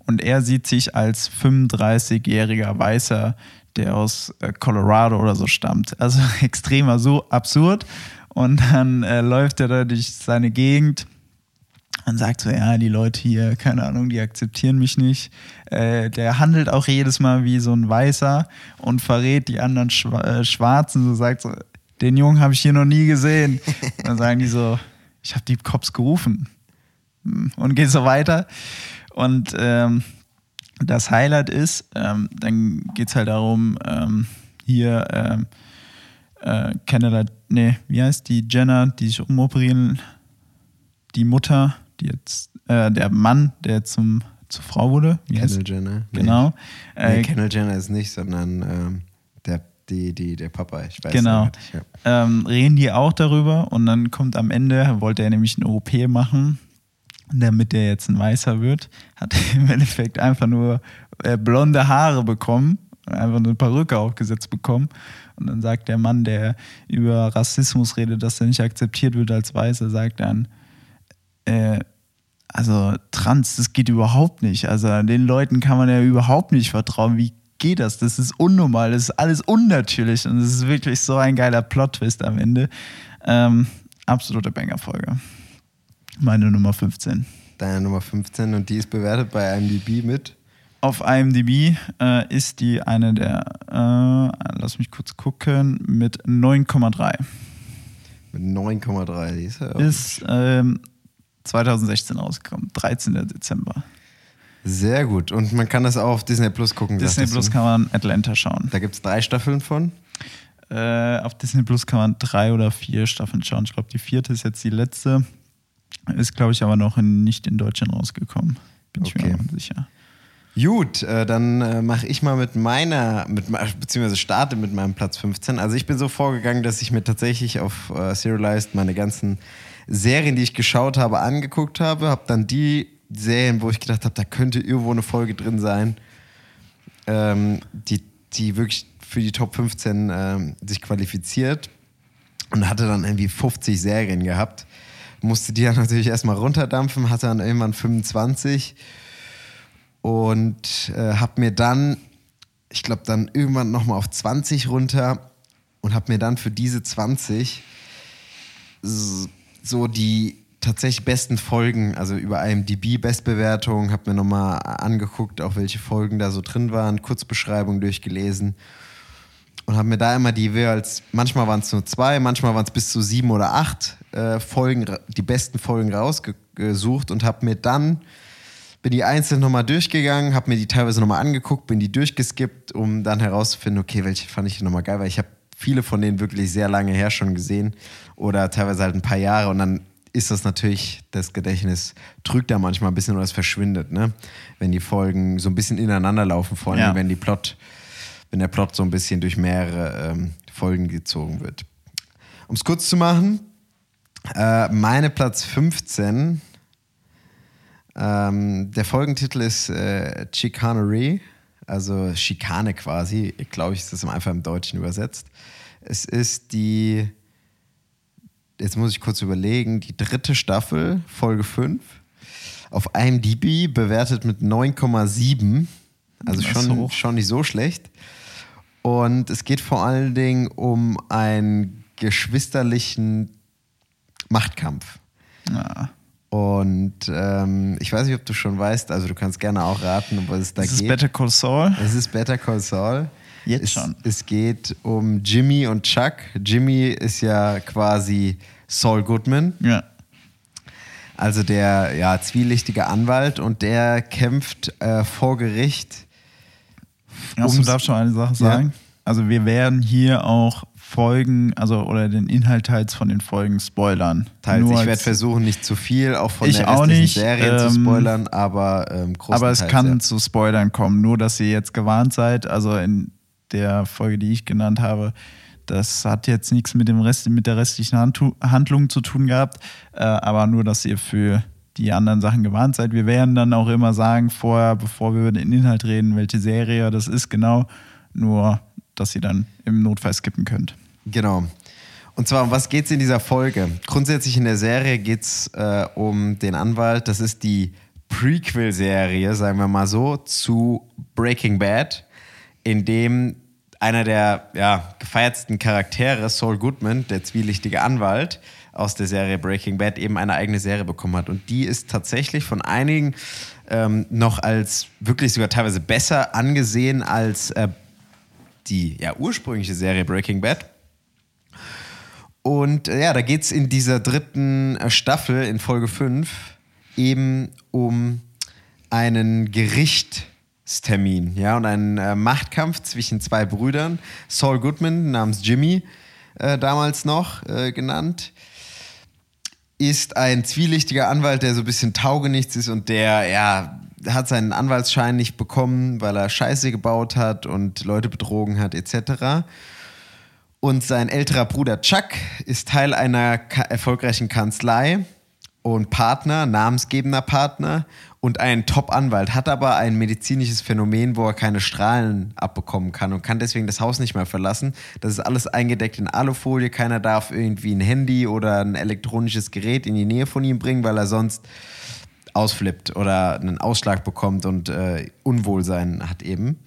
C: und er sieht sich als 35-jähriger Weißer, der aus äh, Colorado oder so stammt. Also extremer so absurd. Und dann äh, läuft er da durch seine Gegend und sagt so, ja, die Leute hier, keine Ahnung, die akzeptieren mich nicht. Äh, der handelt auch jedes Mal wie so ein Weißer und verrät die anderen Schwa äh, Schwarzen, so sagt so, den Jungen habe ich hier noch nie gesehen. Dann sagen die so, ich habe die Cops gerufen. Hm, Und geht so weiter. Und ähm, das Highlight ist, ähm, dann geht es halt darum, ähm, hier ähm, äh, Canada, nee, wie heißt die Jenner, die sich umoperieren, die Mutter, die jetzt, äh, der Mann, der zum, zur Frau wurde, wie heißt
B: Kendall Jenner. Nee.
C: Genau.
B: Nee,
C: Äh,
B: Kendall Jenner ist nicht, sondern ähm, der, die, die, der Papa. Ich weiß
C: Genau.
B: nicht. Ja.
C: ähm, reden die auch darüber und dann kommt am Ende, wollte er nämlich eine OP machen, damit der jetzt ein Weißer wird, hat er im Endeffekt einfach nur äh, blonde Haare bekommen, einfach eine Perücke aufgesetzt bekommen und dann sagt der Mann, der über Rassismus redet, dass er nicht akzeptiert wird als Weißer, sagt dann, äh, also trans, das geht überhaupt nicht. Also den Leuten kann man ja überhaupt nicht vertrauen. Wie geht das? Das ist unnormal, das ist alles unnatürlich und es ist wirklich so ein geiler Plot-Twist am Ende. Ähm, absolute Banger-Folge. Meine Nummer 15.
B: Deine Nummer 15 und die ist bewertet bei IMDb mit.
C: Auf IMDb äh, ist die eine der, äh, lass mich kurz gucken, mit 9,3.
B: Mit 9,3. Die ist ja
C: Ist ähm, 2016 rausgekommen, 13. Dezember.
B: sehr gut. Und man kann das auch auf Disney Plus gucken.
C: Disney Plus kann man Atlanta schauen.
B: Da gibt es drei Staffeln von.
C: Äh, auf Disney Plus kann man drei oder vier Staffeln schauen. Ich glaube, die vierte ist jetzt die letzte. Ist, glaube ich, aber noch in, nicht in Deutschland rausgekommen. Bin ich mir
B: Okay.
C: sicher.
B: Gut, äh, dann äh, mache ich mal mit meiner, mit, beziehungsweise starte mit meinem Platz 15. Also ich bin so vorgegangen, dass ich mir tatsächlich auf äh, Serialized meine ganzen Serien, die ich geschaut habe, angeguckt habe. Habe dann die Serien, wo ich gedacht habe, da könnte irgendwo eine Folge drin sein, ähm, die, die wirklich für die Top 15 ähm, sich qualifiziert. Und hatte dann irgendwie 50 Serien gehabt. Musste die dann natürlich erstmal runterdampfen, hatte dann irgendwann 25 und äh, habe mir dann, ich glaube, dann irgendwann nochmal auf 20 runter und habe mir dann für diese 20 s- so die tatsächlich besten Folgen, also über IMDb Bestbewertung, habe mir nochmal angeguckt, auch welche Folgen da so drin waren, Kurzbeschreibung durchgelesen und habe mir da immer die jeweils, manchmal waren es nur zwei, manchmal waren es bis zu sieben oder acht äh, Folgen, die besten Folgen rausgesucht und habe mir dann, bin die einzeln nochmal durchgegangen, habe mir die teilweise nochmal angeguckt, bin die durchgeskippt, um dann herauszufinden, okay, welche fand ich nochmal geil, weil ich habe viele von denen wirklich sehr lange her schon gesehen oder teilweise halt ein paar Jahre und dann ist das natürlich, das Gedächtnis trügt da manchmal ein bisschen oder es verschwindet, ne? Wenn die Folgen so ein bisschen ineinander laufen, vor allem
C: Ja.
B: wenn die Plot wenn der Plot so ein bisschen durch mehrere ähm, Folgen gezogen wird. Um es kurz zu machen, äh, meine Platz 15, ähm, der Folgentitel ist äh, Chicanery, also Schikane quasi, ich glaube, ich ist das einfach im Deutschen übersetzt. Es ist die, jetzt muss ich kurz überlegen, die dritte Staffel, Folge 5, auf IMDb bewertet mit 9,7, also schon, schon nicht so schlecht. Und es geht vor allen Dingen um einen geschwisterlichen Machtkampf.
C: Ja.
B: Und ähm, ich weiß nicht, ob du schon weißt, also du kannst gerne auch raten, um was es da
C: ist
B: geht.
C: Better Call Saul.
B: Es ist Better Call Saul.
C: Jetzt
B: es,
C: schon.
B: Es geht um Jimmy und Chuck. Jimmy ist ja quasi Saul Goodman,
C: Ja.
B: also der ja, zwielichtige Anwalt und der kämpft äh, vor Gericht.
C: Achso,
B: Ums-
C: darf schon eine Sache sagen? Also wir werden hier auch Folgen, also oder den Inhalt teils von den Folgen spoilern.
B: Teils.
C: Nur
B: ich werde versuchen, nicht zu viel auch von
C: Ich
B: der
C: auch
B: restlichen
C: nicht,
B: Serie zu
C: ähm,
B: spoilern, aber ähm,
C: Aber es kann
B: ja.
C: zu Spoilern kommen, nur dass ihr jetzt gewarnt seid. Also in der Folge, die ich genannt habe, das hat jetzt nichts mit dem Rest, mit der restlichen Handtu- Handlung zu tun gehabt, äh, aber nur, dass ihr für die anderen Sachen gewarnt seid. Wir werden dann auch immer sagen vorher, bevor wir über den Inhalt reden, welche Serie das ist genau, nur dass ihr dann im Notfall skippen könnt.
B: Genau. Und zwar, um was geht es in dieser Folge? Grundsätzlich in der Serie geht es äh, um den Anwalt. Das ist die Prequel-Serie, sagen wir mal so, zu Breaking Bad, in dem einer der ja, gefeiertsten Charaktere, Saul Goodman, der zwielichtige Anwalt aus der Serie Breaking Bad, eben eine eigene Serie bekommen hat. Und die ist tatsächlich von einigen ähm, noch als wirklich sogar teilweise besser angesehen als äh, die ja, ursprüngliche Serie Breaking Bad. Und äh, ja, da geht es in dieser dritten äh, Staffel in Folge 5 eben um einen Gerichtstermin, ja, und einen äh, Machtkampf zwischen zwei Brüdern. Saul Goodman, namens Jimmy, äh, damals noch äh, genannt, ist ein zwielichtiger Anwalt, der so ein bisschen taugenichts ist und der, ja, hat seinen Anwaltsschein nicht bekommen, weil er Scheiße gebaut hat und Leute betrogen hat, etc. Und sein älterer Bruder Chuck ist Teil einer erfolgreichen Kanzlei und Partner, namensgebender Partner und ein Top-Anwalt, hat aber ein medizinisches Phänomen, wo er keine Strahlen abbekommen kann und kann deswegen das Haus nicht mehr verlassen. Das ist alles eingedeckt in Alufolie. Keiner darf irgendwie ein Handy oder ein elektronisches Gerät in die Nähe von ihm bringen, weil er sonst ausflippt oder einen Ausschlag bekommt und äh, Unwohlsein hat eben.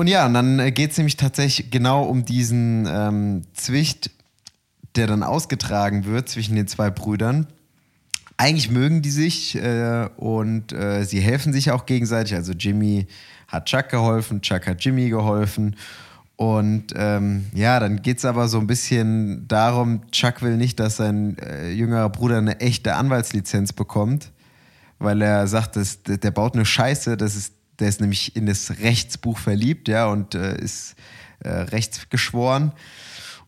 B: Und ja, und dann geht es nämlich tatsächlich genau um diesen ähm, Zwicht, der dann ausgetragen wird zwischen den zwei Brüdern. Eigentlich mögen die sich äh, und äh, sie helfen sich auch gegenseitig. Also Jimmy hat Chuck geholfen, Chuck hat Jimmy geholfen. Und ähm, ja, dann geht es aber so ein bisschen darum, Chuck will nicht, dass sein äh, jüngerer Bruder eine echte Anwaltslizenz bekommt, weil er sagt, dass, der baut eine Scheiße, das ist, der ist nämlich in das Rechtsbuch verliebt, ja, und äh, ist äh, rechtsgeschworen.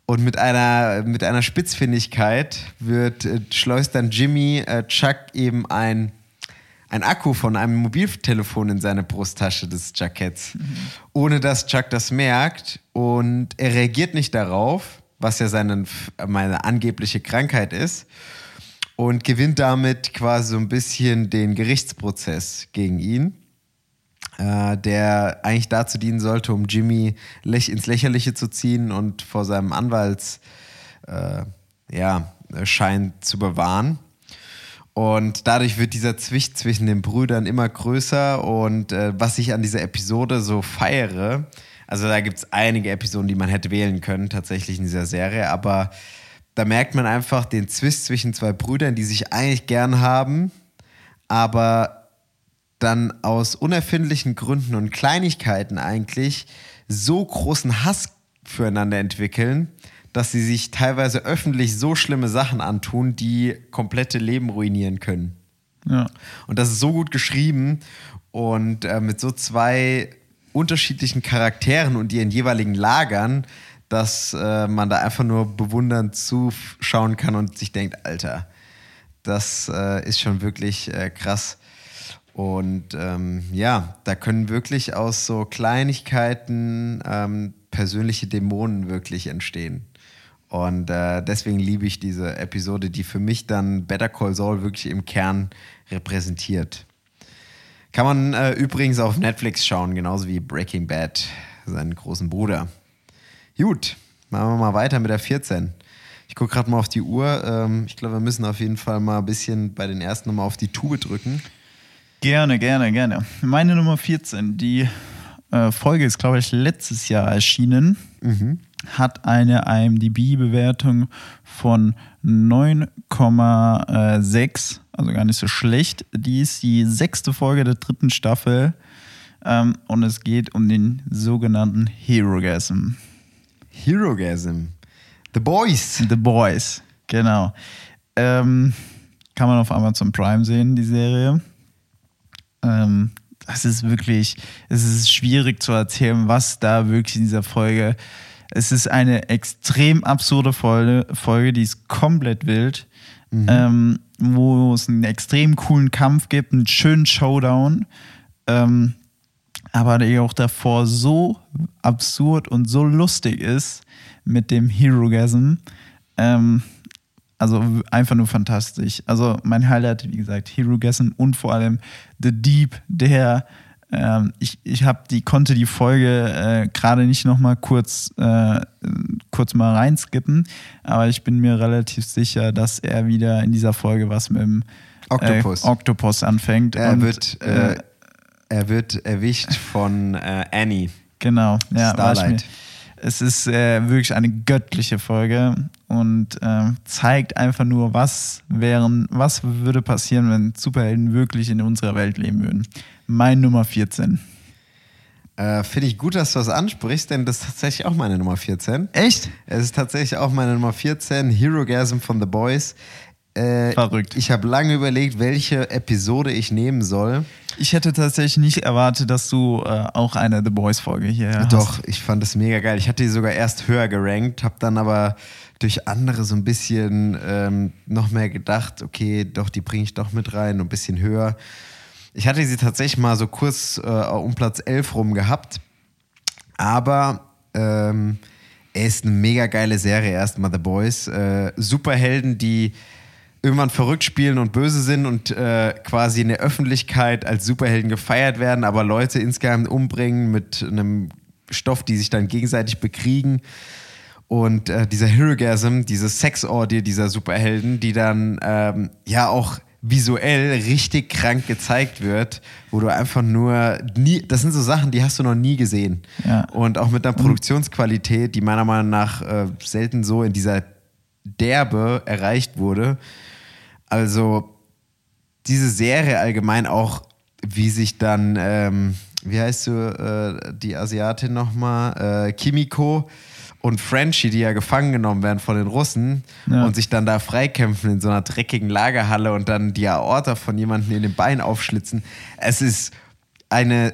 B: Und mit einer, mit einer Spitzfindigkeit wird, äh, schleust dann Jimmy äh, Chuck eben ein ein Akku von einem Mobiltelefon in seine Brusttasche des Jacketts, mhm. ohne dass Chuck das merkt. Und er reagiert nicht darauf, was ja seine meine angebliche Krankheit ist, und gewinnt damit quasi so ein bisschen den Gerichtsprozess gegen ihn, äh, der eigentlich dazu dienen sollte, um Jimmy ins Lächerliche zu ziehen und vor seinem Anwaltsschein äh, ja, zu bewahren. Und dadurch wird dieser Zwicht zwischen den Brüdern immer größer. Und äh, was ich an dieser Episode so feiere, also da gibt es einige Episoden, die man hätte wählen können, tatsächlich in dieser Serie, aber da merkt man einfach den Zwist zwischen zwei Brüdern, die sich eigentlich gern haben, aber dann aus unerfindlichen Gründen und Kleinigkeiten eigentlich so großen Hass füreinander entwickeln, dass sie sich teilweise öffentlich so schlimme Sachen antun, die komplette Leben ruinieren können. Ja. Und das ist so gut geschrieben und äh, mit so zwei unterschiedlichen Charakteren und ihren jeweiligen Lagern, dass äh, man da einfach nur bewundernd zuschauen kann und sich denkt, Alter, das äh, ist schon wirklich äh, krass. Und ähm, ja, da können wirklich aus so Kleinigkeiten ähm, persönliche Dämonen wirklich entstehen. Und äh, deswegen liebe ich diese Episode, die für mich dann Better Call Saul wirklich im Kern repräsentiert. Kann man äh, übrigens auf Netflix schauen, genauso wie Breaking Bad, seinen großen Bruder. Gut, machen wir mal weiter mit der 14. Ich gucke gerade mal auf die Uhr. Ähm, ich glaube, wir müssen auf jeden Fall mal ein bisschen bei den ersten nochmal auf die Tube drücken.
C: Gerne, gerne, gerne. Meine Nummer 14, die äh, Folge ist, glaube ich, letztes Jahr erschienen. Mhm hat eine IMDb-Bewertung von 9,6, also gar nicht so schlecht. Die ist die sechste Folge der dritten Staffel ähm, und es geht um den sogenannten Herogasm.
B: Herogasm. The Boys.
C: The Boys, genau. Ähm, kann man auf Amazon Prime sehen, die Serie. Ähm, das ist wirklich, es ist schwierig zu erzählen, was da wirklich in dieser Folge es ist eine extrem absurde Folge, Folge die ist komplett wild, mhm. ähm, wo es einen extrem coolen Kampf gibt, einen schönen Showdown, ähm, aber der auch davor so absurd und so lustig ist mit dem Herogasm. Ähm, also einfach nur fantastisch. Also mein Highlight, wie gesagt, Herogasm und vor allem The Deep, der ähm, ich ich hab die, konnte die Folge äh, gerade nicht nochmal kurz, äh, kurz mal reinskippen, aber ich bin mir relativ sicher, dass er wieder in dieser Folge was mit dem
B: Octopus,
C: äh, Octopus anfängt.
B: Er, und, wird, äh, äh, er wird erwischt von äh, Annie.
C: Genau, ja.
B: Starlight.
C: Es ist äh, wirklich eine göttliche Folge und ähm, zeigt einfach nur, was wären, was würde passieren, wenn Superhelden wirklich in unserer Welt leben würden. Mein Nummer 14.
B: Äh, Finde ich gut, dass du das ansprichst, denn das ist tatsächlich auch meine Nummer 14.
C: Echt?
B: Es ist tatsächlich auch meine Nummer 14, Hero Gasm von The Boys. Äh,
C: Verrückt.
B: Ich habe lange überlegt, welche Episode ich nehmen soll.
C: Ich hätte tatsächlich nicht erwartet, dass du äh, auch eine The Boys-Folge hier hast.
B: Doch, ich fand es mega geil. Ich hatte die sogar erst höher gerankt, habe dann aber durch andere so ein bisschen ähm, noch mehr gedacht, okay, doch, die bringe ich doch mit rein, ein bisschen höher. Ich hatte sie tatsächlich mal so kurz äh, um Platz 11 rum gehabt, aber ähm, er ist eine mega geile Serie, erstmal The Boys. Äh, Superhelden, die irgendwann verrückt spielen und böse sind und äh, quasi in der Öffentlichkeit als Superhelden gefeiert werden, aber Leute insgeheim umbringen mit einem Stoff, die sich dann gegenseitig bekriegen. Und äh, dieser Herogasm, diese Sexorgie dieser Superhelden, die dann ähm, ja auch visuell richtig krank gezeigt wird, wo du einfach nur nie, das sind so Sachen, die hast du noch nie gesehen.
C: Ja.
B: Und auch mit einer Produktionsqualität, die meiner Meinung nach äh, selten so in dieser Derbe erreicht wurde. Also diese Serie allgemein auch, wie sich dann, ähm, wie heißt du, äh, die Asiatin nochmal, äh, Kimiko und Frenchie, die ja gefangen genommen werden von den Russen
C: Ja.
B: und sich dann da freikämpfen in so einer dreckigen Lagerhalle und dann die Aorta von jemandem in den Bein aufschlitzen. Es ist eine,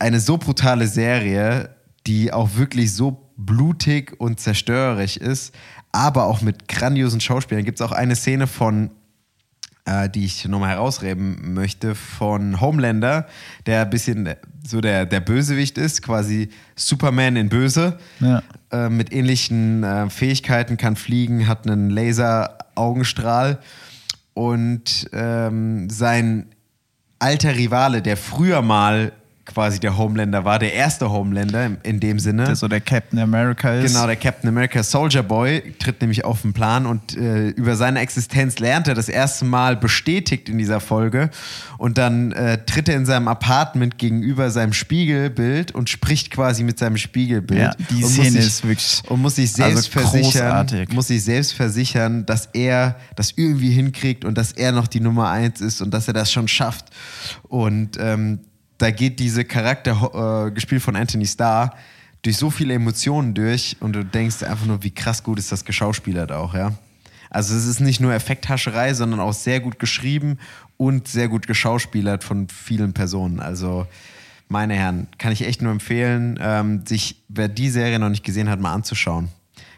B: eine so brutale Serie, die auch wirklich so blutig und zerstörerisch ist, aber auch mit grandiosen Schauspielern. Gibt es auch eine Szene von äh, die ich nochmal herausreden möchte, von Homelander, der ein bisschen so der, der Bösewicht ist, quasi Superman in Böse,
C: Ja.
B: äh, mit ähnlichen äh, Fähigkeiten, kann fliegen, hat einen Laser-Augenstrahl und ähm, sein alter Rivale, der früher mal quasi der Homelander war, der erste Homelander in, dem Sinne.
C: Der so der Captain America ist.
B: Genau, der Captain America Soldier Boy tritt nämlich auf den Plan und äh, über seine Existenz lernt er das erste Mal bestätigt in dieser Folge. Und dann äh, tritt er in seinem Apartment gegenüber seinem Spiegelbild und spricht quasi mit seinem Spiegelbild.
C: Ja, die
B: und muss
C: Szene
B: sich,
C: ist wirklich-
B: Und muss sich selbst
C: also
B: versichern,
C: großartig.
B: muss sich selbst versichern, dass er das irgendwie hinkriegt und dass er noch die Nummer eins ist und dass er das schon schafft. Und ähm, da geht diese Charakter, äh, gespielt von Anthony Starr, durch so viele Emotionen durch und du denkst einfach nur, wie krass gut ist das geschauspielert auch, ja. Also es ist nicht nur Effekthascherei, sondern auch sehr gut geschrieben und sehr gut geschauspielert von vielen Personen. Also meine Herren, kann ich echt nur empfehlen, ähm, sich, wer die Serie noch nicht gesehen hat, mal anzuschauen.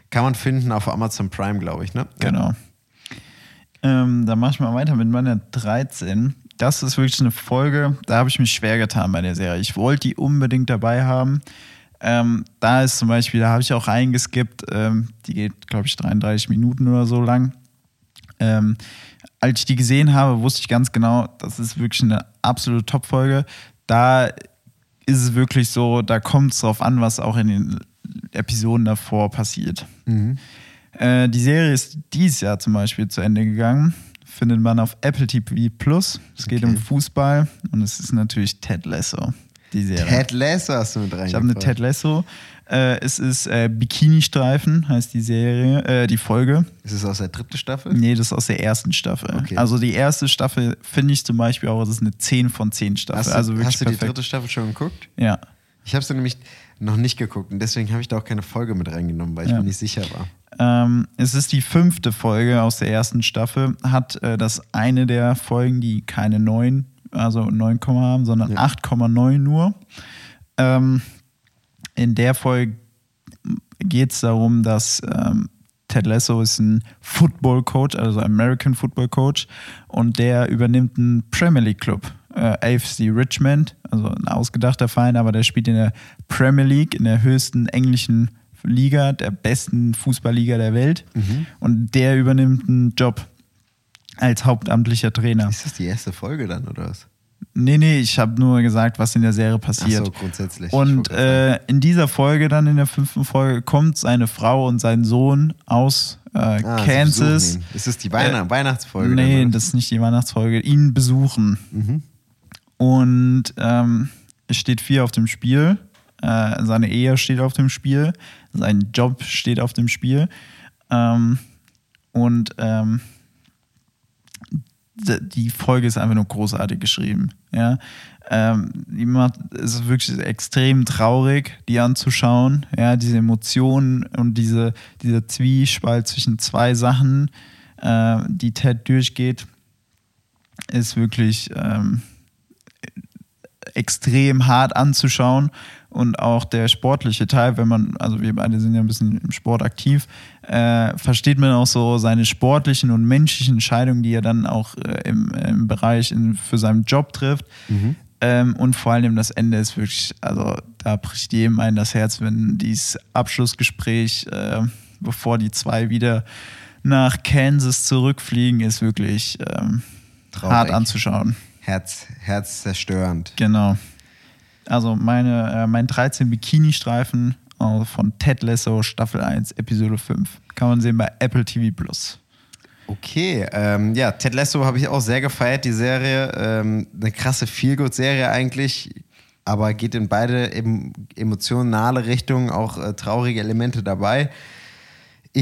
B: Kann man finden auf Amazon Prime, glaube ich, ne?
C: Genau. Ähm, dann mache ich mal weiter mit meiner 13. Das ist wirklich eine Folge, da habe ich mich schwer getan bei der Serie. Ich wollte die unbedingt dabei haben. Ähm, da ist zum Beispiel, da habe ich auch reingeskippt, ähm, die geht, glaube ich, 33 Minuten oder so lang. Ähm, als ich die gesehen habe, wusste ich ganz genau, das ist wirklich eine absolute Top-Folge. Da ist es wirklich so, da kommt es drauf an, was auch in den Episoden davor passiert. Äh, die Serie ist dieses Jahr zum Beispiel zu Ende gegangen. Findet man auf Apple TV Plus. Es geht
B: Okay.
C: um Fußball und es ist natürlich Ted Lasso, die Serie.
B: Ted Lasso hast du mit rein.
C: ich habe eine Ted Lasso. Äh, es ist äh, Bikini-Streifen, heißt die Serie, äh, die Folge.
B: Ist es aus der dritten Staffel?
C: Nee, das ist aus der ersten Staffel.
B: Okay.
C: Also die erste Staffel finde ich zum Beispiel auch, das ist eine 10 von 10 Staffel.
B: Hast du,
C: also wirklich
B: hast du die dritte Staffel schon geguckt?
C: Ja.
B: Ich habe sie nämlich noch nicht geguckt und deswegen habe ich da auch keine Folge mit reingenommen, weil ich
C: Ja.
B: mir nicht sicher war.
C: Ähm, es ist die fünfte Folge aus der ersten Staffel. Hat äh, das eine der Folgen, die keine 9, also 9, haben, sondern
B: Ja.
C: 8,9 nur. Ähm, in der Folge geht es darum, dass ähm, Ted Lasso ist ein Football Coach, also American Football Coach, und der übernimmt einen Premier League Club, äh, AFC Richmond, also ein ausgedachter Verein, aber der spielt in der Premier League, in der höchsten englischen Liga, der besten Fußballliga der Welt. Und der übernimmt einen Job als hauptamtlicher Trainer.
B: Ist das die erste Folge dann oder was?
C: Nee, nee, ich habe nur gesagt, was in der Serie passiert.
B: Ach so, grundsätzlich. Ich
C: Und äh, in dieser Folge, dann in der fünften Folge, kommt seine Frau und sein Sohn aus äh,
B: Ah,
C: Kansas.
B: Ist es die Weihn Weihnachtsfolge?
C: Nee,
B: dann,
C: das ist nicht die Weihnachtsfolge. Ihn besuchen.
B: Mhm.
C: Und ähm, es steht viel auf dem Spiel. Äh, seine Ehe steht auf dem Spiel, sein Job steht auf dem Spiel. Ähm, und ähm, die Folge ist einfach nur großartig geschrieben. Ja? Ähm, macht, es ist wirklich extrem traurig, die anzuschauen. Ja? Diese Emotionen und diese, dieser Zwiespalt zwischen zwei Sachen, äh, die Ted durchgeht, ist wirklich ähm, extrem hart anzuschauen und auch der sportliche Teil, wenn man, also wir beide sind ja ein bisschen im Sport aktiv, äh, versteht man auch so seine sportlichen und menschlichen Entscheidungen, die er dann auch äh, im, im, Bereich in, für seinen Job trifft. Mhm. Ähm, und vor allem das Ende ist wirklich, also da bricht jedem ein das Herz, wenn dieses Abschlussgespräch, äh, bevor die zwei wieder nach Kansas zurückfliegen, ist wirklich ähm, hart anzuschauen.
B: Herz, herzzerstörend.
C: Genau. Also meine, äh, mein 13 Bikini-Streifen äh, von Ted Lasso Staffel 1, Episode 5. Kann man sehen bei Apple TV Plus.
B: Okay, ähm, ja, Ted Lasso habe ich auch sehr gefeiert, die Serie. Ähm, eine krasse Feelgood-Serie eigentlich, aber geht in beide emotionale Richtungen, auch äh, traurige Elemente dabei.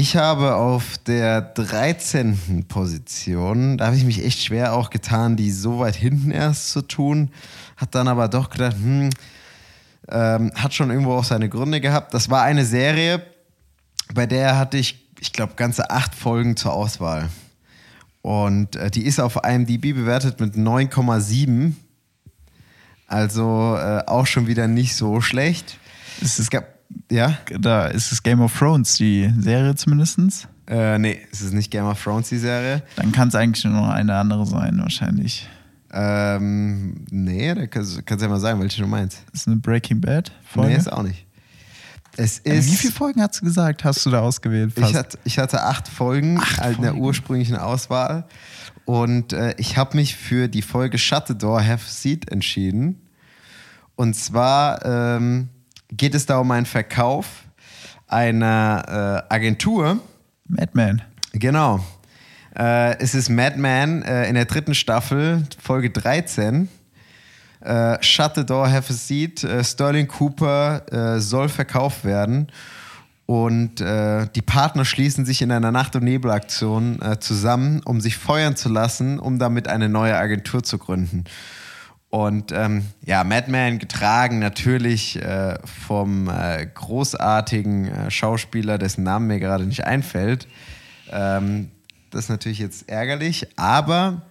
B: Ich habe auf der 13. Position, da habe ich mich echt schwer auch getan, die so weit hinten erst zu tun. Hat dann aber doch gedacht, hm, ähm, hat schon irgendwo auch seine Gründe gehabt. Das war eine Serie, bei der hatte ich, ich glaube, ganze acht Folgen zur Auswahl. Und äh, die ist auf IMDb bewertet mit 9,7. Also äh, auch schon wieder nicht so schlecht.
C: Es gab ja? Da ist es Game of Thrones, die Serie zumindest.
B: Äh, nee, es ist nicht Game of Thrones, die Serie.
C: Dann kann es eigentlich nur noch eine andere sein, wahrscheinlich.
B: Ähm, nee, da kannst, du ja mal sagen, welche du meinst.
C: Ist eine Breaking Bad Folge?
B: Nee, ist auch nicht.
C: Es ist, Wie viele Folgen hast du gesagt, hast du da ausgewählt?
B: Ich hatte, ich hatte, acht Folgen acht in der ursprünglichen Auswahl. Und äh, ich habe mich für die Folge Shut the Door, Have a Seat entschieden. Und zwar ähm, geht es da um einen Verkauf einer äh, Agentur.
C: Madman.
B: Genau. Äh, es ist Madman äh, in der dritten Staffel, Folge 13. Äh, Shut the door, have a seat. Äh, Sterling Cooper äh, soll verkauft werden. Und die Partner schließen sich in einer Nacht- und Nebelaktion zusammen, um sich feuern zu lassen, um damit eine neue Agentur zu gründen. Und ähm, ja, Madman getragen natürlich äh, vom äh, großartigen äh, Schauspieler, dessen Namen mir gerade nicht einfällt. Ähm, das ist natürlich jetzt ärgerlich, aber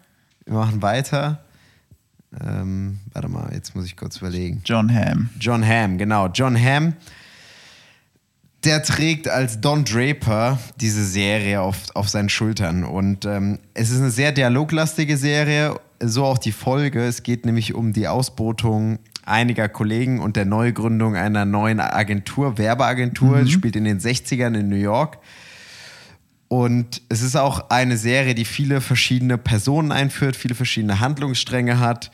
B: wir machen weiter. Ähm, warte mal, jetzt muss ich kurz überlegen.
C: John Hamm.
B: John Hamm, genau. John Hamm, der trägt als Don Draper diese Serie auf, auf seinen Schultern. Und ähm, es ist eine sehr dialoglastige Serie so auch die Folge. Es geht nämlich um die Ausbotung einiger Kollegen und der Neugründung einer neuen Agentur, Werbeagentur, mhm. spielt in den 60ern in New York. Und es ist auch eine Serie, die viele verschiedene Personen einführt, viele verschiedene Handlungsstränge hat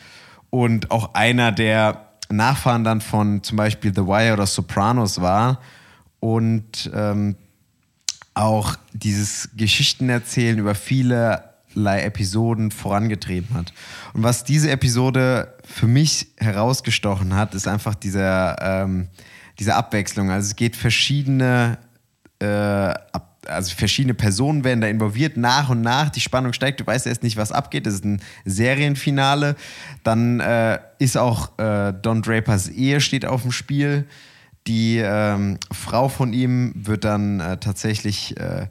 B: und auch einer der Nachfahren dann von zum Beispiel The Wire oder Sopranos war und ähm, auch dieses Geschichtenerzählen über viele Episoden vorangetrieben hat. Und was diese Episode für mich herausgestochen hat, ist einfach dieser, ähm, diese Abwechslung. Also es geht verschiedene, äh, also verschiedene Personen werden da involviert, nach und nach. Die Spannung steigt, du weißt erst nicht, was abgeht. Das ist ein Serienfinale. Dann äh, ist auch äh, Don Drapers Ehe steht auf dem Spiel. Die ähm, Frau von ihm wird dann äh, tatsächlich äh,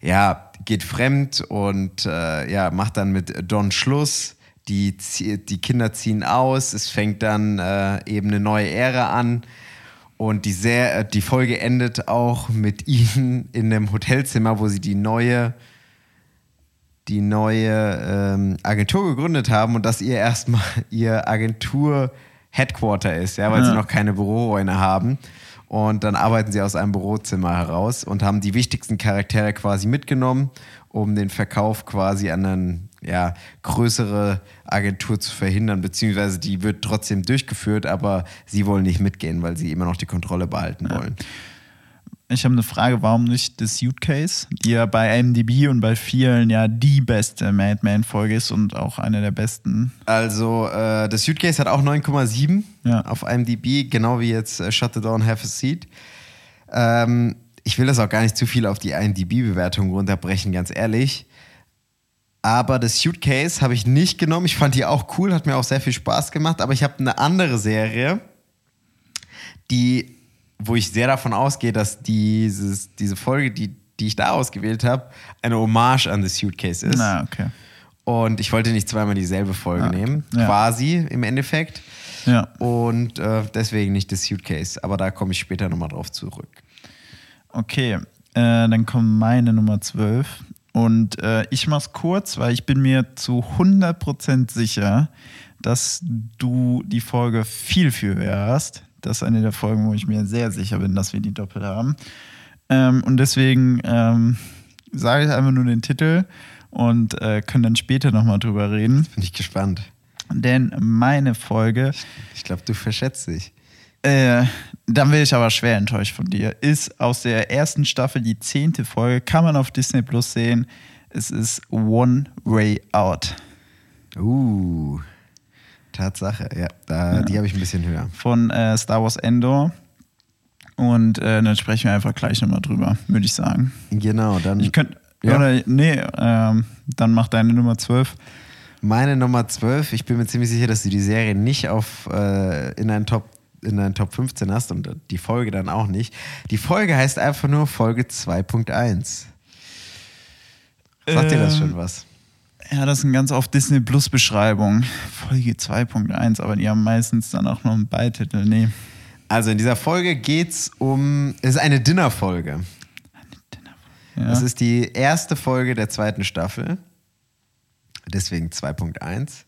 B: ja, geht fremd und äh, ja, macht dann mit Don Schluss. Die, die Kinder ziehen aus, es fängt dann äh, eben eine neue Ära an. Und die, sehr, äh, die Folge endet auch mit ihnen in einem Hotelzimmer, wo sie die neue, die neue ähm, Agentur gegründet haben und dass ihr erstmal ihr Agentur-Headquarter ist, ja, weil ja. sie noch keine Büroräume haben. Und dann arbeiten sie aus einem Bürozimmer heraus und haben die wichtigsten Charaktere quasi mitgenommen, um den Verkauf quasi an eine ja, größere Agentur zu verhindern, beziehungsweise die wird trotzdem durchgeführt, aber sie wollen nicht mitgehen, weil sie immer noch die Kontrolle behalten wollen.
C: Ich habe eine Frage, warum nicht The Suitcase, die ja bei IMDb und bei vielen ja die beste Madman-Folge ist und auch eine der besten.
B: Also, äh, das Suitcase hat auch 9,7
C: Ja.
B: auf IMDb, genau wie jetzt äh, Shut the Door and Have a Seat. Ähm, ich will das auch gar nicht zu viel auf die IMDb-Bewertung runterbrechen, ganz ehrlich. Aber das Suitcase habe ich nicht genommen. Ich fand die auch cool, hat mir auch sehr viel Spaß gemacht. Aber ich habe eine andere Serie, die, wo ich sehr davon ausgehe, dass dieses, diese Folge, die, die ich da ausgewählt habe, eine Hommage an das Suitcase ist.
C: Na, okay.
B: Und ich wollte nicht zweimal dieselbe Folge
C: Ah,
B: nehmen,
C: Ja.
B: quasi im Endeffekt.
C: Ja.
B: Und äh, deswegen nicht das Suitcase. Aber da komme ich später nochmal drauf zurück.
C: Okay, äh, dann kommt meine Nummer 12. Und äh, ich mach's kurz, weil ich bin mir zu 100% sicher, dass du die Folge viel, viel höher hast. Das ist eine der Folgen, wo ich mir sehr sicher bin, dass wir die doppelt haben. Ähm, und deswegen ähm, sage ich einfach nur den Titel und äh, können dann später nochmal drüber reden.
B: Bin ich gespannt.
C: Denn meine Folge
B: Ich glaube, du verschätzt dich.
C: äh, dann bin ich aber schwer enttäuscht von dir. Ist aus der ersten Staffel die zehnte Folge, kann man auf Disney Plus sehen. Es ist One Way Out
B: Uh, Tatsache. Ja, da, die habe ich ein bisschen höher.
C: von äh, Star Wars Endor. Und äh, dann sprechen wir einfach gleich nochmal drüber, würde ich sagen.
B: Genau, dann
C: Ich könnte,
B: Ja.
C: oder nee, ähm, dann mach deine Nummer 12.
B: meine Nummer 12. Ich bin mir ziemlich sicher, dass du die Serie nicht auf, äh, in deinen Top in deinen Top 15 hast und die Folge dann auch nicht. Die Folge heißt einfach nur Folge 2.1. Sagt dir das
C: Ähm,
B: schon was?
C: Ja, das sind ganz oft Disney Plus Beschreibungen. Folge 2.1, aber die haben meistens dann auch noch einen Beititel. Nee.
B: Also in dieser Folge geht's um. Es ist eine Dinnerfolge.
C: Ja.
B: Das ist die erste Folge der zweiten Staffel. Deswegen 2.1.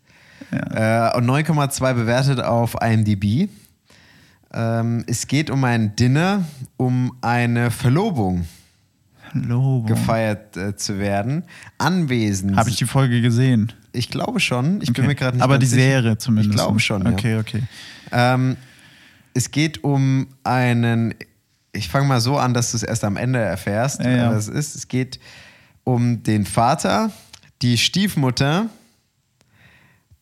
B: Äh, und 9,2 bewertet auf IMDb. Ähm, es geht um ein Dinner, um eine Verlobung
C: Lobo.
B: gefeiert äh, zu werden. Anwesend.
C: Habe ich die Folge gesehen?
B: Ich glaube schon. Ich bin
C: Okay.
B: mir gerade nicht
C: Aber die
B: sicher.
C: Serie zumindest.
B: Ich glaube schon. Ja.
C: Okay, okay.
B: Ähm, es geht um einen. Ich fange mal so an, dass du es erst am Ende erfährst,
C: Ja, ja.
B: was es ist. Es geht um den Vater, die Stiefmutter,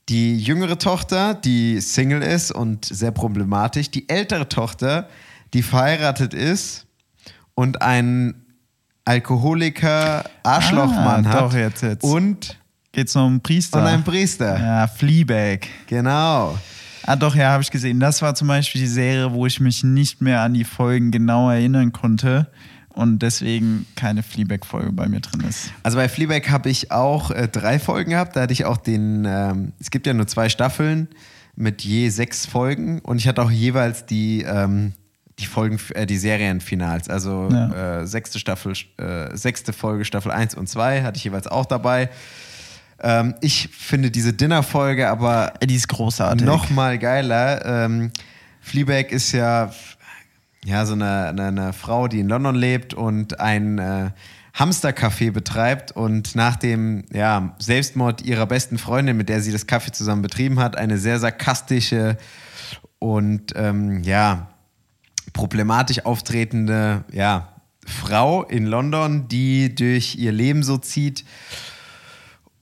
B: die jüngere Tochter, die Single ist und sehr problematisch, die ältere Tochter, die verheiratet ist und einen Alkoholiker Arschlochmann
C: Ah,
B: hat
C: doch, jetzt, jetzt.
B: und
C: Geht's noch um einen Priester?
B: und einen Priester.
C: Ja, Fleabag.
B: Genau.
C: Ah, doch, ja, habe ich gesehen. Das war zum Beispiel die Serie, wo ich mich nicht mehr an die Folgen genau erinnern konnte und deswegen keine Fleabag-Folge bei mir drin ist.
B: Also bei Fleabag habe ich auch äh, drei Folgen gehabt. Da hatte ich auch den, ähm, es gibt ja nur zwei Staffeln mit je sechs Folgen und ich hatte auch jeweils die, ähm, die Folgen, äh, die Serienfinals. Also
C: Ja.
B: äh, sechste Staffel, äh, sechste Folge Staffel 1 und 2 hatte ich jeweils auch dabei. Ähm, ich finde diese Dinnerfolge aber
C: Die ist großartig.
B: noch mal geiler. Ähm, Fleabag ist ja, ja so eine, eine, eine Frau, die in London lebt und ein äh, Hamstercafé betreibt und nach dem ja, Selbstmord ihrer besten Freundin, mit der sie das Café zusammen betrieben hat, eine sehr sarkastische und ähm, ja problematisch auftretende ja, Frau in London, die durch ihr Leben so zieht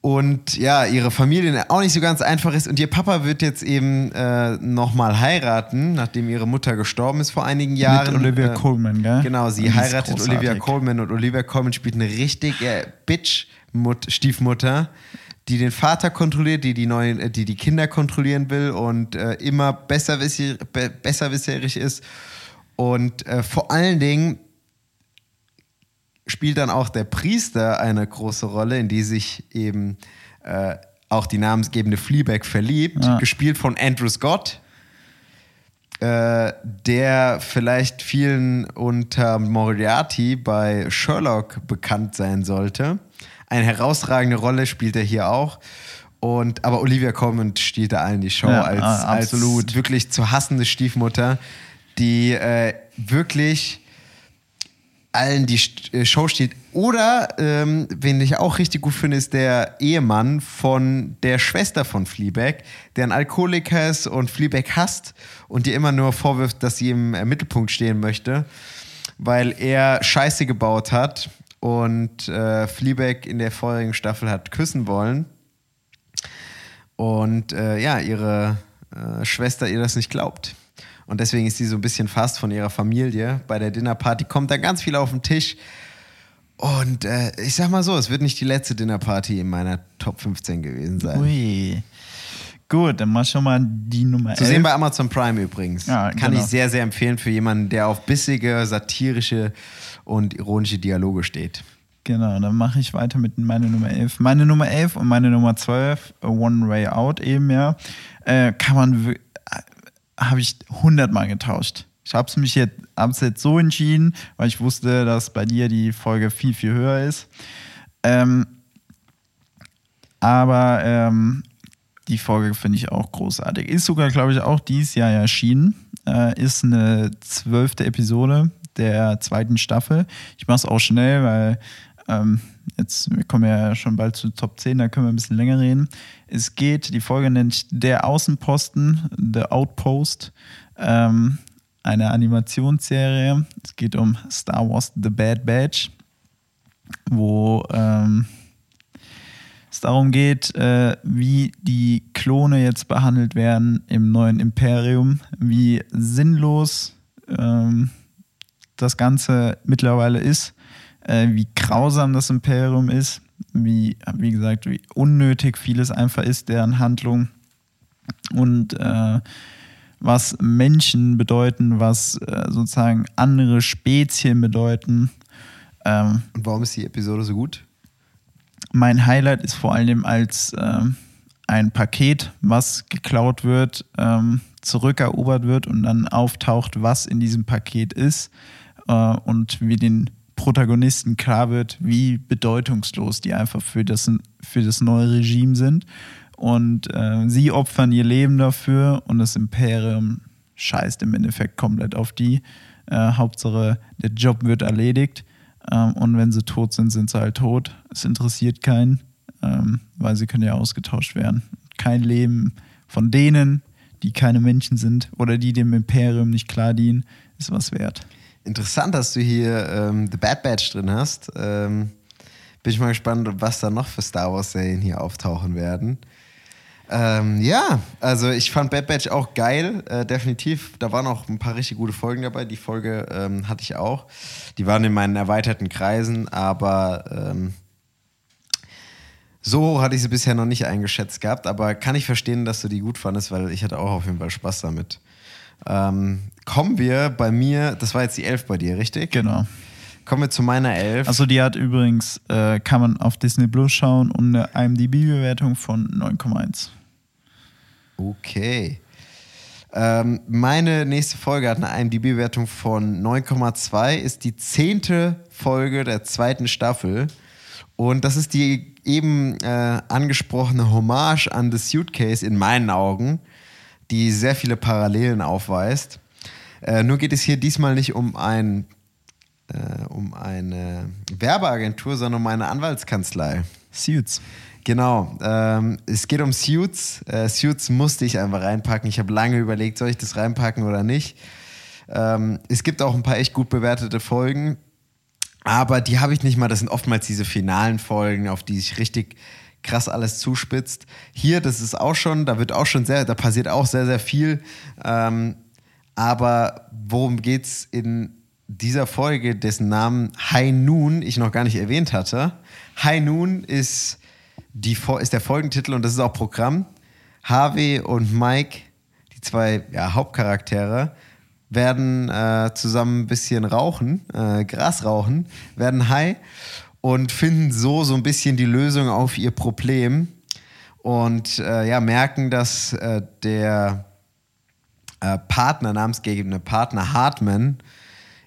B: und ja, ihre Familie auch nicht so ganz einfach ist. Und ihr Papa wird jetzt eben äh, nochmal heiraten, nachdem ihre Mutter gestorben ist vor einigen Jahren.
C: Mit Olivia
B: Äh,
C: Colman, gell?
B: Genau, sie heiratet
C: großartig.
B: Olivia Colman und Olivia Colman spielt eine richtige Bitch-Stiefmutter, die den Vater kontrolliert, die die, neuen, äh, die, die Kinder kontrollieren will und äh, immer besserwisser, be, besserwisserig ist. Und äh, vor allen Dingen spielt dann auch der Priester eine große Rolle, in die sich eben äh, auch die namensgebende Fleabag verliebt,
C: Ja.
B: gespielt von Andrew Scott, äh, der vielleicht vielen unter Moriarty bei Sherlock bekannt sein sollte. Eine herausragende Rolle spielt er hier auch. Und, aber Olivia Colman stiehlt da allen die Show
C: Ja,
B: als,
C: ah, absolut.
B: als wirklich zu hassende Stiefmutter, die äh, wirklich allen die äh, Show steht. Oder, ähm, wen ich auch richtig gut finde, ist der Ehemann von der Schwester von Fleabag, der ein Alkoholiker ist und Fleabag hasst und ihr immer nur vorwirft, dass sie im äh, Mittelpunkt stehen möchte. weil er Scheiße gebaut hat und äh, Fleabag in der vorherigen Staffel hat küssen wollen. Und äh, ja, ihre äh, Schwester ihr das nicht glaubt. Und deswegen ist sie so ein bisschen fast von ihrer Familie. Bei der Dinnerparty kommt da ganz viel auf den Tisch. Und äh, ich sag mal so, es wird nicht die letzte Dinnerparty in meiner Top 15 gewesen sein.
C: Ui. Gut, dann mach schon mal die Nummer
B: Zu
C: 11.
B: sehen bei Amazon Prime übrigens.
C: Ja,
B: Kann
C: genau.
B: ich sehr, sehr empfehlen für jemanden, der auf bissige, satirische und ironische Dialoge steht.
C: Genau, dann mache ich weiter mit meiner Nummer 11. Meine Nummer 11 und meine Nummer 12, A One Way Out eben, ja, äh, kann man, habe ich hundertmal getauscht. Ich habe es mich jetzt, hab's jetzt so entschieden, weil ich wusste, dass bei dir die Folge viel, viel höher ist. Ähm, aber ähm, die Folge finde ich auch großartig. Ist sogar, glaube ich, auch dieses Jahr erschienen. Äh, ist eine zwölfte Episode der zweiten Staffel. Ich mache es auch schnell, weil ähm, jetzt, wir kommen ja schon bald zu Top 10, da können wir ein bisschen länger reden. Es geht, die Folge nennt sich Der Außenposten, The Outpost. Ähm, eine Animationsserie. Es geht um Star Wars The Bad Batch, wo ähm, es darum geht, äh, wie die Klone jetzt behandelt werden im neuen Imperium, wie sinnlos ähm, das Ganze mittlerweile ist, äh, wie grausam das Imperium ist, wie, wie gesagt, wie unnötig vieles einfach ist, deren Handlung und äh, was Menschen bedeuten, was äh, sozusagen andere Spezien bedeuten. Ähm,
B: Und warum ist die Episode so gut?
C: mein Highlight ist vor allem als ähm, ein Paket, was geklaut wird, ähm, zurückerobert wird und dann auftaucht, was in diesem Paket ist äh, und wie den Protagonisten klar wird, wie bedeutungslos die einfach für das, für das neue Regime sind. Und äh, sie opfern ihr Leben dafür und das Imperium scheißt im Endeffekt komplett auf die. Äh, Hauptsache, der Job wird erledigt. Ähm, und wenn sie tot sind, sind sie halt tot. Es interessiert keinen, ähm, weil sie können ja ausgetauscht werden. Kein Leben von denen, die keine Menschen sind oder die dem Imperium nicht klar dienen, ist was wert.
B: Interessant, dass du hier ähm, The Bad Batch drin hast. Ähm, bin ich mal gespannt, was da noch für Star Wars-Serien hier auftauchen werden. Ähm, ja, also ich fand Bad Batch auch geil, äh, definitiv. Da waren auch ein paar richtig gute Folgen dabei. Die Folge ähm, hatte ich auch. Die waren in meinen erweiterten Kreisen, aber ähm, so hatte ich sie bisher noch nicht eingeschätzt gehabt. Aber kann ich verstehen, dass du die gut fandest, weil ich hatte auch auf jeden Fall Spaß damit. Ähm, kommen wir bei mir, das war jetzt die Elf bei dir, richtig?
C: Genau.
B: Kommen wir zu meiner Elf.
C: Also die hat übrigens, äh, kann man auf Disney Plus schauen und eine IMDb-Bewertung von 9,1.
B: Okay. Ähm, meine nächste Folge hat eine IMDb-Wertung von 9,2, ist die zehnte Folge der zweiten Staffel. Und das ist die eben äh, angesprochene Hommage an The Suitcase in meinen Augen, die sehr viele Parallelen aufweist. Äh, nur geht es hier diesmal nicht um ein äh, um eine Werbeagentur, sondern um eine Anwaltskanzlei.
C: Suits.
B: Genau, ähm, es geht um Suits. Äh, Suits musste ich einfach reinpacken. Ich habe lange überlegt, soll ich das reinpacken oder nicht. Ähm, es gibt auch ein paar echt gut bewertete Folgen, aber die habe ich nicht mal. Das sind oftmals diese finalen Folgen, auf die sich richtig krass alles zuspitzt. Hier, das ist auch schon, da wird auch schon sehr, da passiert auch sehr, sehr viel. Ähm, aber worum geht's in dieser Folge, dessen Namen High Noon ich noch gar nicht erwähnt hatte? High Noon ist, die, ist der Folgentitel und das ist auch Programm. Harvey und Mike, die zwei ja, Hauptcharaktere, werden äh, zusammen ein bisschen rauchen, äh, Gras rauchen, werden high und finden so so ein bisschen die Lösung auf ihr Problem und äh, ja, merken, dass äh, der äh, Partner, namensgebende Partner Hartman,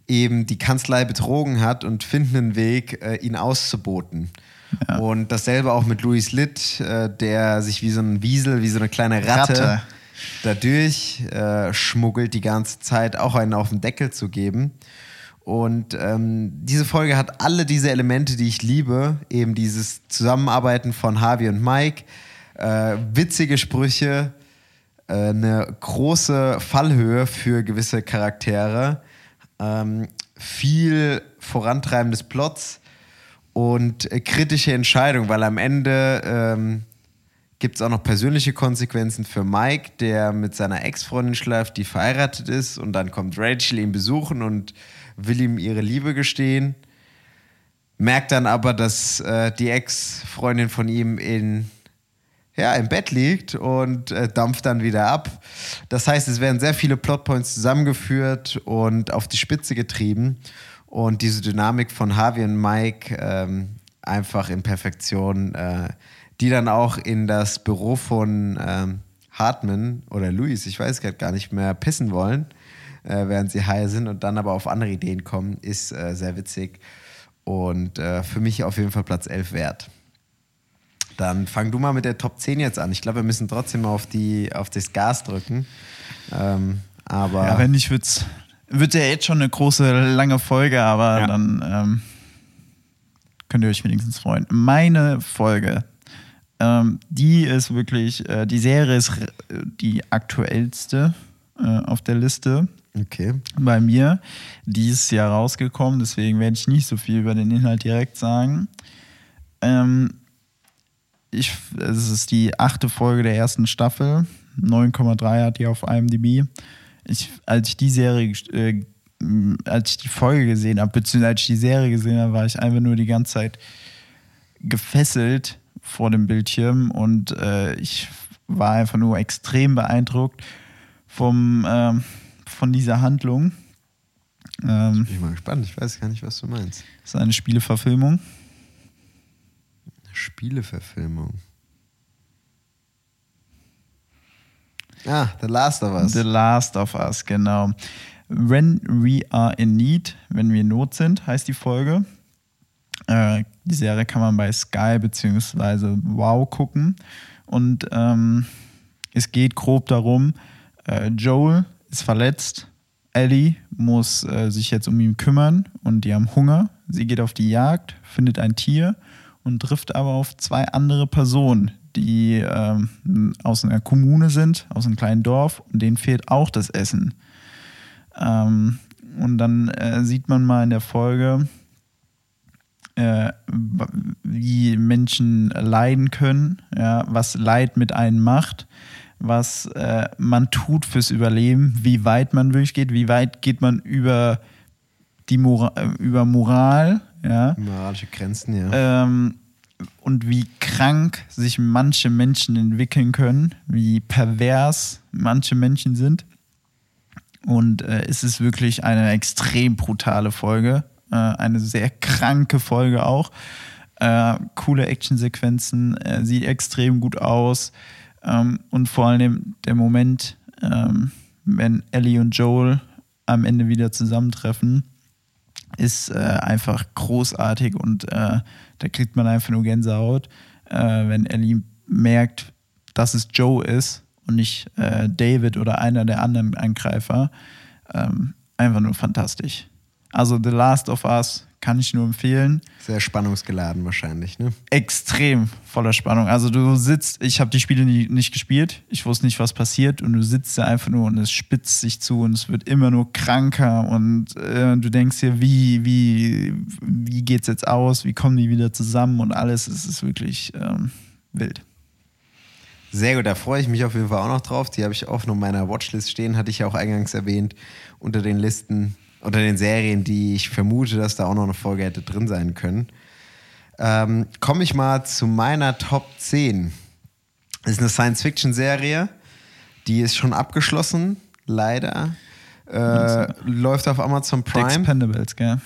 B: eben die Kanzlei betrogen hat und finden einen Weg, äh, ihn auszuboten. Und dasselbe auch mit Louis Litt, äh, der sich wie so ein Wiesel, wie so eine kleine Ratte,
C: Ratte.
B: dadurch äh, schmuggelt, die ganze Zeit auch einen auf den Deckel zu geben. Und ähm, diese Folge hat alle diese Elemente, die ich liebe, eben dieses Zusammenarbeiten von Harvey und Mike, äh, witzige Sprüche, äh, eine große Fallhöhe für gewisse Charaktere, ähm, viel Vorantreiben des Plots. Und äh, kritische Entscheidungen, weil am Ende ähm, gibt es auch noch persönliche Konsequenzen für Mike, der mit seiner Ex-Freundin schläft, die verheiratet ist. Und dann kommt Rachel ihn besuchen und will ihm ihre Liebe gestehen. Merkt dann aber, dass äh, die Ex-Freundin von ihm in, ja, im Bett liegt und äh, dampft dann wieder ab. Das heißt, es werden sehr viele Plotpoints zusammengeführt und auf die Spitze getrieben. Und diese Dynamik von Harvey und Mike ähm, einfach in Perfektion, äh, die dann auch in das Büro von ähm, Hartman oder Louis, ich weiß gerade gar nicht mehr, pissen wollen, äh, während sie high sind und dann aber auf andere Ideen kommen, ist äh, sehr witzig. Und äh, für mich auf jeden Fall Platz 11 wert. Dann fang du mal mit der Top 10 jetzt an. Ich glaube, wir müssen trotzdem auf, die, auf das Gas drücken. Ähm, aber
C: Ja, wenn nicht, wird's, wird ja jetzt schon eine große, lange Folge, aber
B: Ja.
C: dann ähm, könnt ihr euch wenigstens freuen. Meine Folge, ähm, die ist wirklich, äh, die Serie ist r- die aktuellste äh, auf der Liste
B: okay.
C: bei mir. Dieses Jahr rausgekommen, deswegen werde ich nicht so viel über den Inhalt direkt sagen. Ähm, ich, es ist die achte Folge der ersten Staffel. 9,3 hat die auf IMDb. Ich, als ich die Serie, äh, als ich die Folge gesehen habe, beziehungsweise als ich die Serie gesehen habe, war ich einfach nur die ganze Zeit gefesselt vor dem Bildschirm und äh, ich war einfach nur extrem beeindruckt vom, ähm, von dieser Handlung. Ähm,
B: Bin ich mal gespannt. Ich weiß gar nicht, was du meinst.
C: das ist eine Spieleverfilmung.
B: Spieleverfilmung. Ah, The Last of Us.
C: The Last of Us, genau. When We Are in Need, wenn wir in Not sind, heißt die Folge. Äh, die Serie kann man bei Sky bzw. Wow gucken. Und ähm, es geht grob darum, äh, Joel ist verletzt, Ellie muss äh, sich jetzt um ihn kümmern und die haben Hunger. Sie geht auf die Jagd, findet ein Tier und trifft aber auf zwei andere Personen, die ähm, aus einer Kommune sind, aus einem kleinen Dorf und denen fehlt auch das Essen. Ähm, und dann äh, sieht man mal in der Folge, äh, wie Menschen leiden können, ja, was Leid mit einem macht, was äh, man tut fürs Überleben, wie weit man wirklich geht, wie weit geht man über die Mora äh, über Moral, ja,
B: Moralische Grenzen, ja.
C: ähm, und wie krank sich manche Menschen entwickeln können, wie pervers manche Menschen sind. Und äh, es ist wirklich eine extrem brutale Folge, äh, eine sehr kranke Folge auch. Äh, coole Actionsequenzen, äh, sieht extrem gut aus. Ähm, und vor allem der Moment, ähm, wenn Ellie und Joel am Ende wieder zusammentreffen, ist äh, einfach großartig und äh, da kriegt man einfach nur Gänsehaut, äh, wenn Ellie merkt, dass es Joe ist und nicht äh, David oder einer der anderen Angreifer. Ähm, einfach nur fantastisch. Also The Last of Us kann ich nur empfehlen.
B: Sehr spannungsgeladen wahrscheinlich, ne?
C: Extrem voller Spannung. Also du sitzt, ich habe die Spiele nie, nicht gespielt, ich wusste nicht, was passiert und du sitzt da einfach nur und es spitzt sich zu und es wird immer nur kranker und äh, du denkst dir, wie, wie, wie geht's jetzt aus, wie kommen die wieder zusammen und alles, es ist wirklich ähm, wild.
B: Sehr gut, da freue ich mich auf jeden Fall auch noch drauf. Die habe ich auch noch in meiner Watchlist stehen, hatte ich ja auch eingangs erwähnt, unter den Listen, unter den Serien, die ich vermute, dass da auch noch eine Folge hätte drin sein können. Ähm, Komme ich mal zu meiner Top 10. Das ist eine Science-Fiction-Serie, die ist schon abgeschlossen, leider. Äh, läuft auf Amazon Prime.
C: Expendables, gell?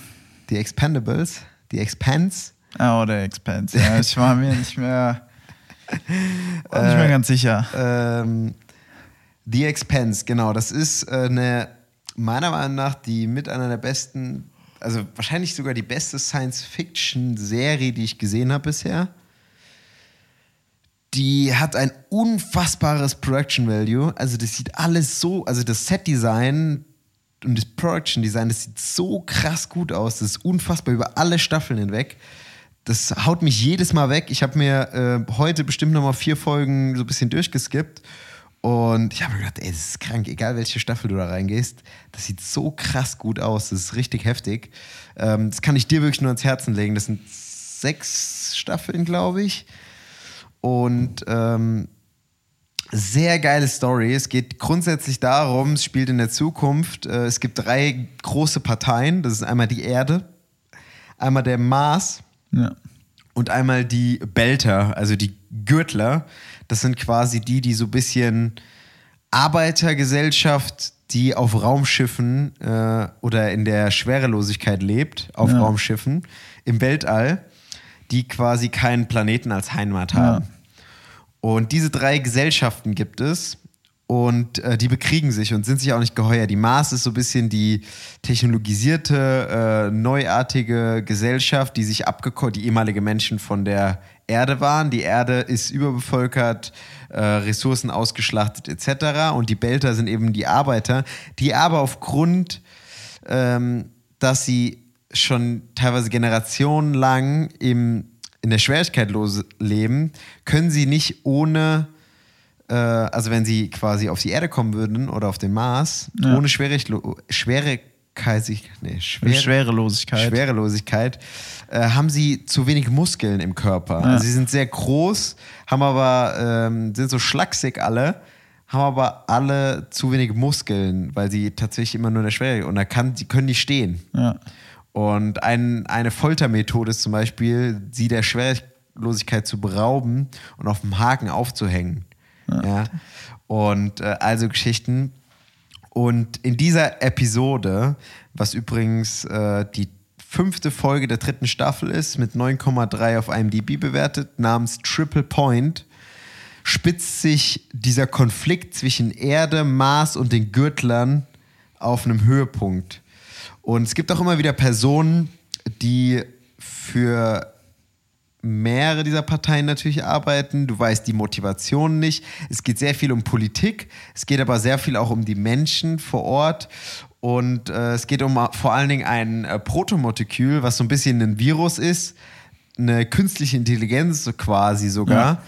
B: die Expendables, die Expanse.
C: Ah, oder Expanse. Ja, ich war mir nicht mehr, war nicht mehr ganz sicher.
B: Ähm, The Expense, genau. Das ist äh, eine, meiner Meinung nach, die mit einer der besten, also wahrscheinlich sogar die beste Science-Fiction-Serie, die ich gesehen habe bisher. Die hat ein unfassbares Production Value. Also das sieht alles so, also das Set-Design und das Production Design, das sieht so krass gut aus. Das ist unfassbar über alle Staffeln hinweg. Das haut mich jedes Mal weg. Ich habe mir äh, heute bestimmt noch mal vier Folgen so ein bisschen durchgeskippt Und ich habe gedacht, ey, das ist krank, egal welche Staffel du da reingehst, das sieht so krass gut aus, das ist richtig heftig. Ähm, das kann ich dir wirklich nur ans Herzen legen. Das sind sechs Staffeln, glaube ich. Und ähm, sehr geile Story. Es geht grundsätzlich darum, es spielt in der Zukunft. Äh, es gibt drei große Parteien. Das ist einmal die Erde, einmal der Mars
C: Ja.
B: und einmal die Belter, also die Gürtler. Das sind quasi die, die so ein bisschen Arbeitergesellschaft, die auf Raumschiffen äh, oder in der Schwerelosigkeit lebt, auf
C: Ja.
B: Raumschiffen im Weltall, die quasi keinen Planeten als Heimat haben. Und diese drei Gesellschaften gibt es und äh, die bekriegen sich und sind sich auch nicht geheuer. Die Mars ist so ein bisschen die technologisierte, äh, neuartige Gesellschaft, die sich abgekocht, die ehemalige Menschen von der Erde waren. Die Erde ist überbevölkert, äh, Ressourcen ausgeschlachtet etc. Und die Belter sind eben die Arbeiter, die aber aufgrund, ähm, dass sie schon teilweise generationenlang im, in der Schwierigkeit leben, können sie nicht ohne äh, also wenn sie quasi auf die Erde kommen würden oder auf den Mars,
C: Ja.
B: ohne Schwieriglo Schwierigkeit, nee, schwer,
C: Schwerelosigkeit.
B: Schwerelosigkeit, äh, haben sie zu wenig Muskeln im Körper.
C: Ja.
B: Also sie sind sehr groß, haben aber, ähm, sind so schlaksig alle, haben aber alle zu wenig Muskeln, weil sie tatsächlich immer nur in der Schwere und da kann, sie können nicht stehen.
C: Ja.
B: Und ein, eine Foltermethode ist zum Beispiel, sie der Schwerelosigkeit zu berauben und auf dem Haken aufzuhängen. Ja. Und äh, also Geschichten. Und in dieser Episode, was übrigens äh, die fünfte Folge der dritten Staffel ist, mit 9,3 auf IMDb bewertet, namens Triple Point, spitzt sich dieser Konflikt zwischen Erde, Mars und den Gürtlern auf einem Höhepunkt. Und es gibt auch immer wieder Personen, die für mehrere dieser Parteien natürlich arbeiten. Du weißt die Motivation nicht. Es geht sehr viel um Politik. Es geht aber sehr viel auch um die Menschen vor Ort. Und äh, es geht um äh, vor allen Dingen ein äh, Protomolekül, was so ein bisschen ein Virus ist. Eine künstliche Intelligenz quasi sogar.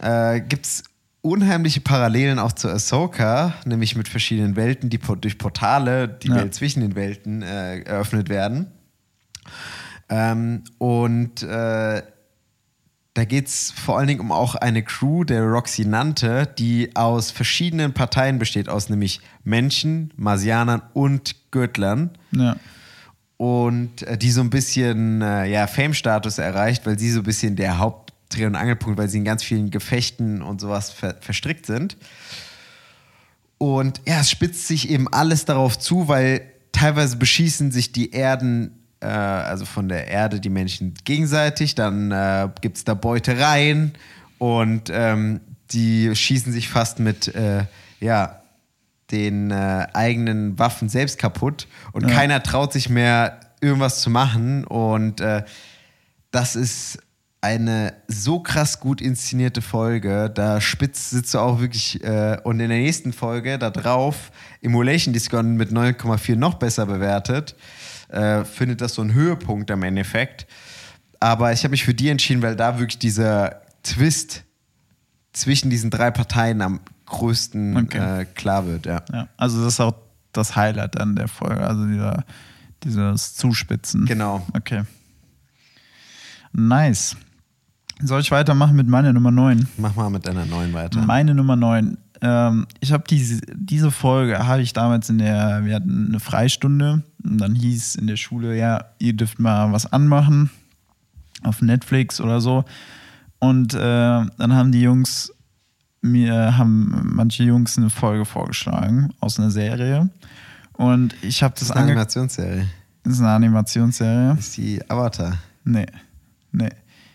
B: Äh, Gibt es unheimliche Parallelen auch zu Ahsoka, nämlich mit verschiedenen Welten, die durch Portale, die
C: Ja.
B: Welt zwischen den Welten äh, eröffnet werden. Ähm, und äh, da geht es vor allen Dingen um auch eine Crew, der Roxy nannte, die aus verschiedenen Parteien besteht, aus nämlich Menschen, Marsianern und Gürtlern.
C: Ja.
B: Und äh, die so ein bisschen äh, ja, Fame-Status erreicht, weil sie so ein bisschen der Hauptdreh- und Angelpunkt, weil sie in ganz vielen Gefechten und sowas ver verstrickt sind. Und ja, es spitzt sich eben alles darauf zu, weil teilweise beschießen sich die Erden, äh, also von der Erde die Menschen gegenseitig, dann äh, gibt es da Beutereien und ähm, die schießen sich fast mit, äh, ja, den äh, eigenen Waffen selbst kaputt und
C: Ja.
B: keiner traut sich mehr irgendwas zu machen und äh, das ist eine so krass gut inszenierte Folge. Da spitzt sitzt du auch wirklich äh, und in der nächsten Folge da drauf Emulation Discount mit 9,4 noch besser bewertet. Äh, findet das so einen Höhepunkt am Endeffekt. Aber ich habe mich für die entschieden, weil da wirklich dieser Twist zwischen diesen drei Parteien am größten
C: Okay.
B: äh, klar wird. Ja.
C: ja. Also das ist auch das Highlight dann der Folge, also dieser, dieses Zuspitzen.
B: Genau.
C: Okay. Nice. Soll ich weitermachen mit meiner Nummer 9?
B: Mach mal mit deiner neuen weiter.
C: Meine Nummer 9. Ähm, ich habe diese, diese Folge, habe ich damals in der, wir hatten eine Freistunde und dann hieß in der Schule, ja, ihr dürft mal was anmachen auf Netflix oder so. Und äh, dann haben die Jungs mir, haben manche Jungs eine Folge vorgeschlagen aus einer Serie. Und ich habe das
B: das ist eine. Animationsserie.
C: Das ist eine Animationsserie.
B: Das ist die Avatar.
C: Nee, nee.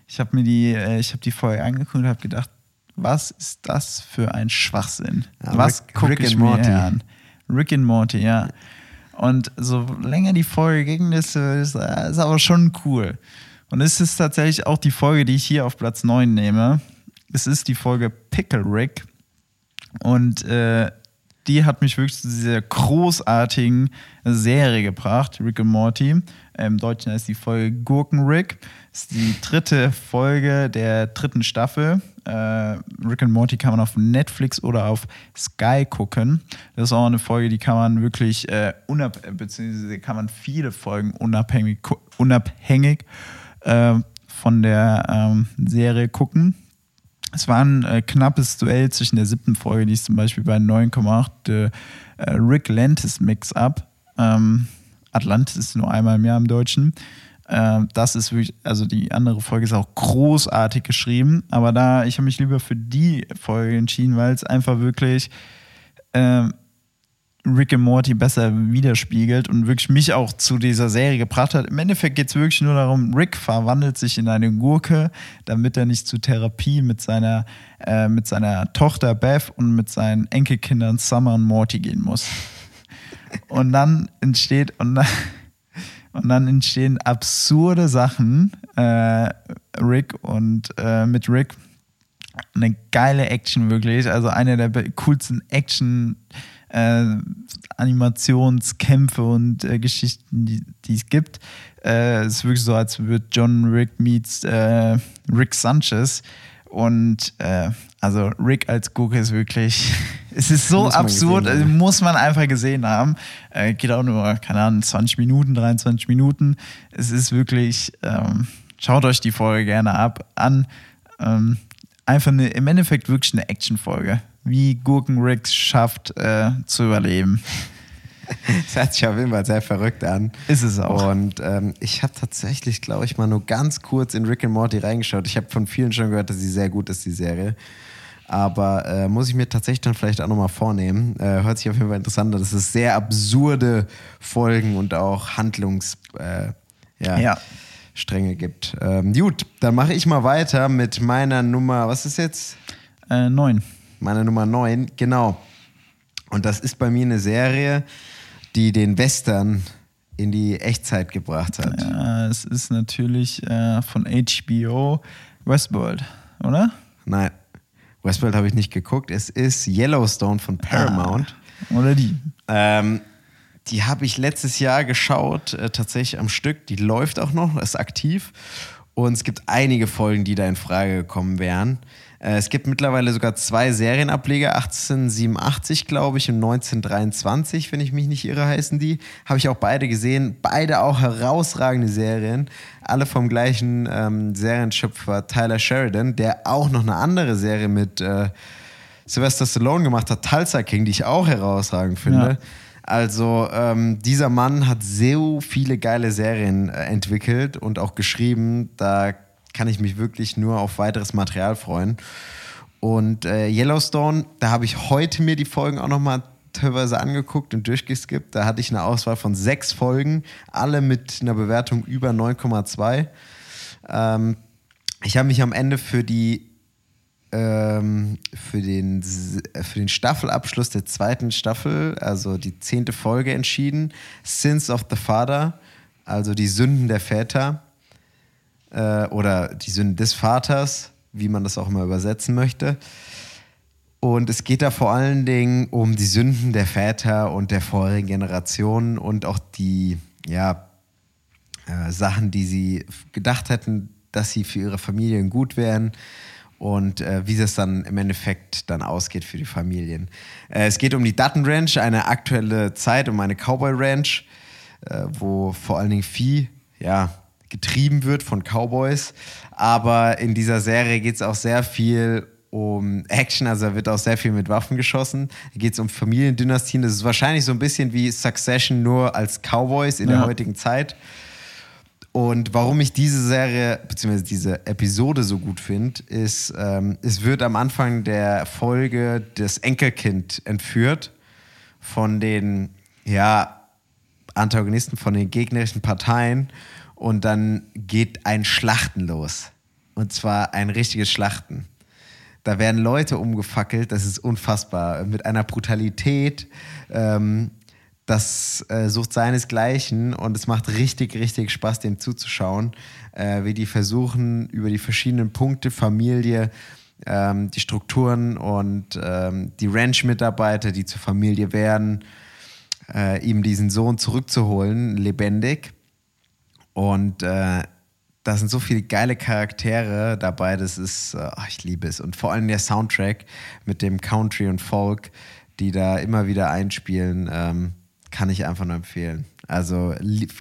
C: Ich habe mir die, äh, ich habe die Folge angeguckt und habe gedacht, was ist das für ein Schwachsinn?
B: Ja,
C: was gucke
B: Rick
C: ich
B: and
C: mir
B: Morty.
C: an? Rick and Morty, ja. Und so länger die Folge ging, ist, äh, ist aber schon cool. Und es ist tatsächlich auch die Folge, die ich hier auf Platz 9 nehme. Es ist die Folge Pickle Rick. Und äh, die hat mich wirklich zu dieser großartigen Serie gebracht, Rick and Morty. Im Deutschen heißt die Folge Gurkenrick. Das ist die dritte Folge der dritten Staffel. Äh, Rick and Morty kann man auf Netflix oder auf Sky gucken. Das ist auch eine Folge, die kann man wirklich äh, unabhängig, beziehungsweise kann man viele Folgen unabhängig, unabhängig äh, von der ähm, Serie gucken. Es war ein äh, knappes Duell zwischen der siebten Folge, die ist zum Beispiel bei 9,8 äh, Rick Lantis Mix-Up. Ähm, Atlantis ist nur einmal im Jahr im Deutschen. Äh, das ist wirklich, also die andere Folge ist auch großartig geschrieben, aber da, ich habe mich lieber für die Folge entschieden, weil es einfach wirklich äh, Rick and Morty besser widerspiegelt und wirklich mich auch zu dieser Serie gebracht hat. Im Endeffekt geht es wirklich nur darum, Rick verwandelt sich in eine Gurke, damit er nicht zur Therapie mit seiner, äh, mit seiner Tochter Beth und mit seinen Enkelkindern Summer und Morty gehen muss. Und dann entsteht, und dann, und dann entstehen absurde Sachen, äh, Rick und äh, mit Rick. Eine geile Action wirklich, also eine der coolsten Action- äh, Animationskämpfe und äh, Geschichten, die, es gibt. Äh, es ist wirklich so, als würde John Rick meets äh, Rick Sanchez. Und äh, also Rick als Gurke ist wirklich, es ist so muss absurd, also muss man einfach gesehen haben. Äh, geht auch nur, keine Ahnung, 20 Minuten, 23 Minuten. Es ist wirklich, ähm, schaut euch die Folge gerne ab an. Ähm, einfach eine, im Endeffekt wirklich eine Actionfolge wie Gurkenrix schafft äh, zu überleben.
B: Das hört sich auf jeden Fall sehr verrückt an.
C: Ist es auch.
B: Und ähm, ich habe tatsächlich, glaube ich, mal nur ganz kurz in Rick and Morty reingeschaut. Ich habe von vielen schon gehört, dass sie sehr gut ist, die Serie. Aber äh, muss ich mir tatsächlich dann vielleicht auch nochmal vornehmen. Äh, hört sich auf jeden Fall interessant an. Das ist sehr absurde Folgen und auch Handlungs... Äh, ja. ja. Gibt. Ähm, gut, dann mache ich mal weiter mit meiner Nummer, was ist jetzt?
C: Äh, neun
B: meine Nummer 9, genau. Und das ist bei mir eine Serie, die den Western in die Echtzeit gebracht hat.
C: Ja, es ist natürlich äh, von HBO Westworld, oder?
B: Nein, Westworld habe ich nicht geguckt. Es ist Yellowstone von Paramount.
C: Ah, oder die?
B: Ähm, die habe ich letztes Jahr geschaut, äh, tatsächlich am Stück. Die läuft auch noch, ist aktiv. Und es gibt einige Folgen, die da in Frage gekommen wären. Äh, es gibt mittlerweile sogar zwei Serienableger, 1887 glaube ich und 1923, wenn ich mich nicht irre, heißen die. Habe ich auch beide gesehen. Beide auch herausragende Serien. Alle vom gleichen ähm, Serienschöpfer Tyler Sheridan, der auch noch eine andere Serie mit äh, Sylvester Stallone gemacht hat, Tulsa King, die ich auch herausragend finde. Ja. Also ähm, dieser Mann hat so viele geile Serien äh, entwickelt und auch geschrieben. Da kann ich mich wirklich nur auf weiteres Material freuen. Und äh, Yellowstone, da habe ich heute mir die Folgen auch nochmal teilweise angeguckt und durchgeskippt. Da hatte ich eine Auswahl von sechs Folgen, alle mit einer Bewertung über 9,2. Ähm, ich habe mich am Ende für die ähm, für den, für den Staffelabschluss der zweiten Staffel, also die zehnte Folge, entschieden. Sins of the Father, also die Sünden der Väter äh, oder die Sünden des Vaters, wie man das auch immer übersetzen möchte. Und es geht da vor allen Dingen um die Sünden der Väter und der vorherigen Generationen und auch die ja, äh, Sachen, die sie gedacht hätten, dass sie für ihre Familien gut wären und äh, wie das dann im Endeffekt dann ausgeht für die Familien. Äh, es geht um die Dutton Ranch, eine aktuelle Zeit, um eine Cowboy Ranch, äh, wo vor allen Dingen Vieh, ja, getrieben wird von Cowboys. Aber in dieser Serie geht es auch sehr viel um Action, also da wird auch sehr viel mit Waffen geschossen. Da geht es um Familiendynastien. Das ist wahrscheinlich so ein bisschen wie Succession nur als Cowboys in ja. der heutigen Zeit. Und warum ich diese Serie bzw. diese Episode so gut finde, ist, ähm, es wird am Anfang der Folge das Enkelkind entführt von den ja, Antagonisten, von den gegnerischen Parteien und dann geht ein Schlachten los. Und zwar ein richtiges Schlachten. Da werden Leute umgefackelt, das ist unfassbar. Mit einer Brutalität, ähm, das äh, sucht seinesgleichen und es macht richtig, richtig Spaß, dem zuzuschauen, äh, wie die versuchen, über die verschiedenen Punkte Familie ähm, die Strukturen und ähm, die Ranch-Mitarbeiter, die zur Familie werden, äh, ihm diesen Sohn zurückzuholen, lebendig. Und äh, da sind so viele geile Charaktere dabei, das ist, äh, ich liebe es. Und vor allem der Soundtrack mit dem Country und Folk, die da immer wieder einspielen, ähm, kann ich einfach nur empfehlen. Also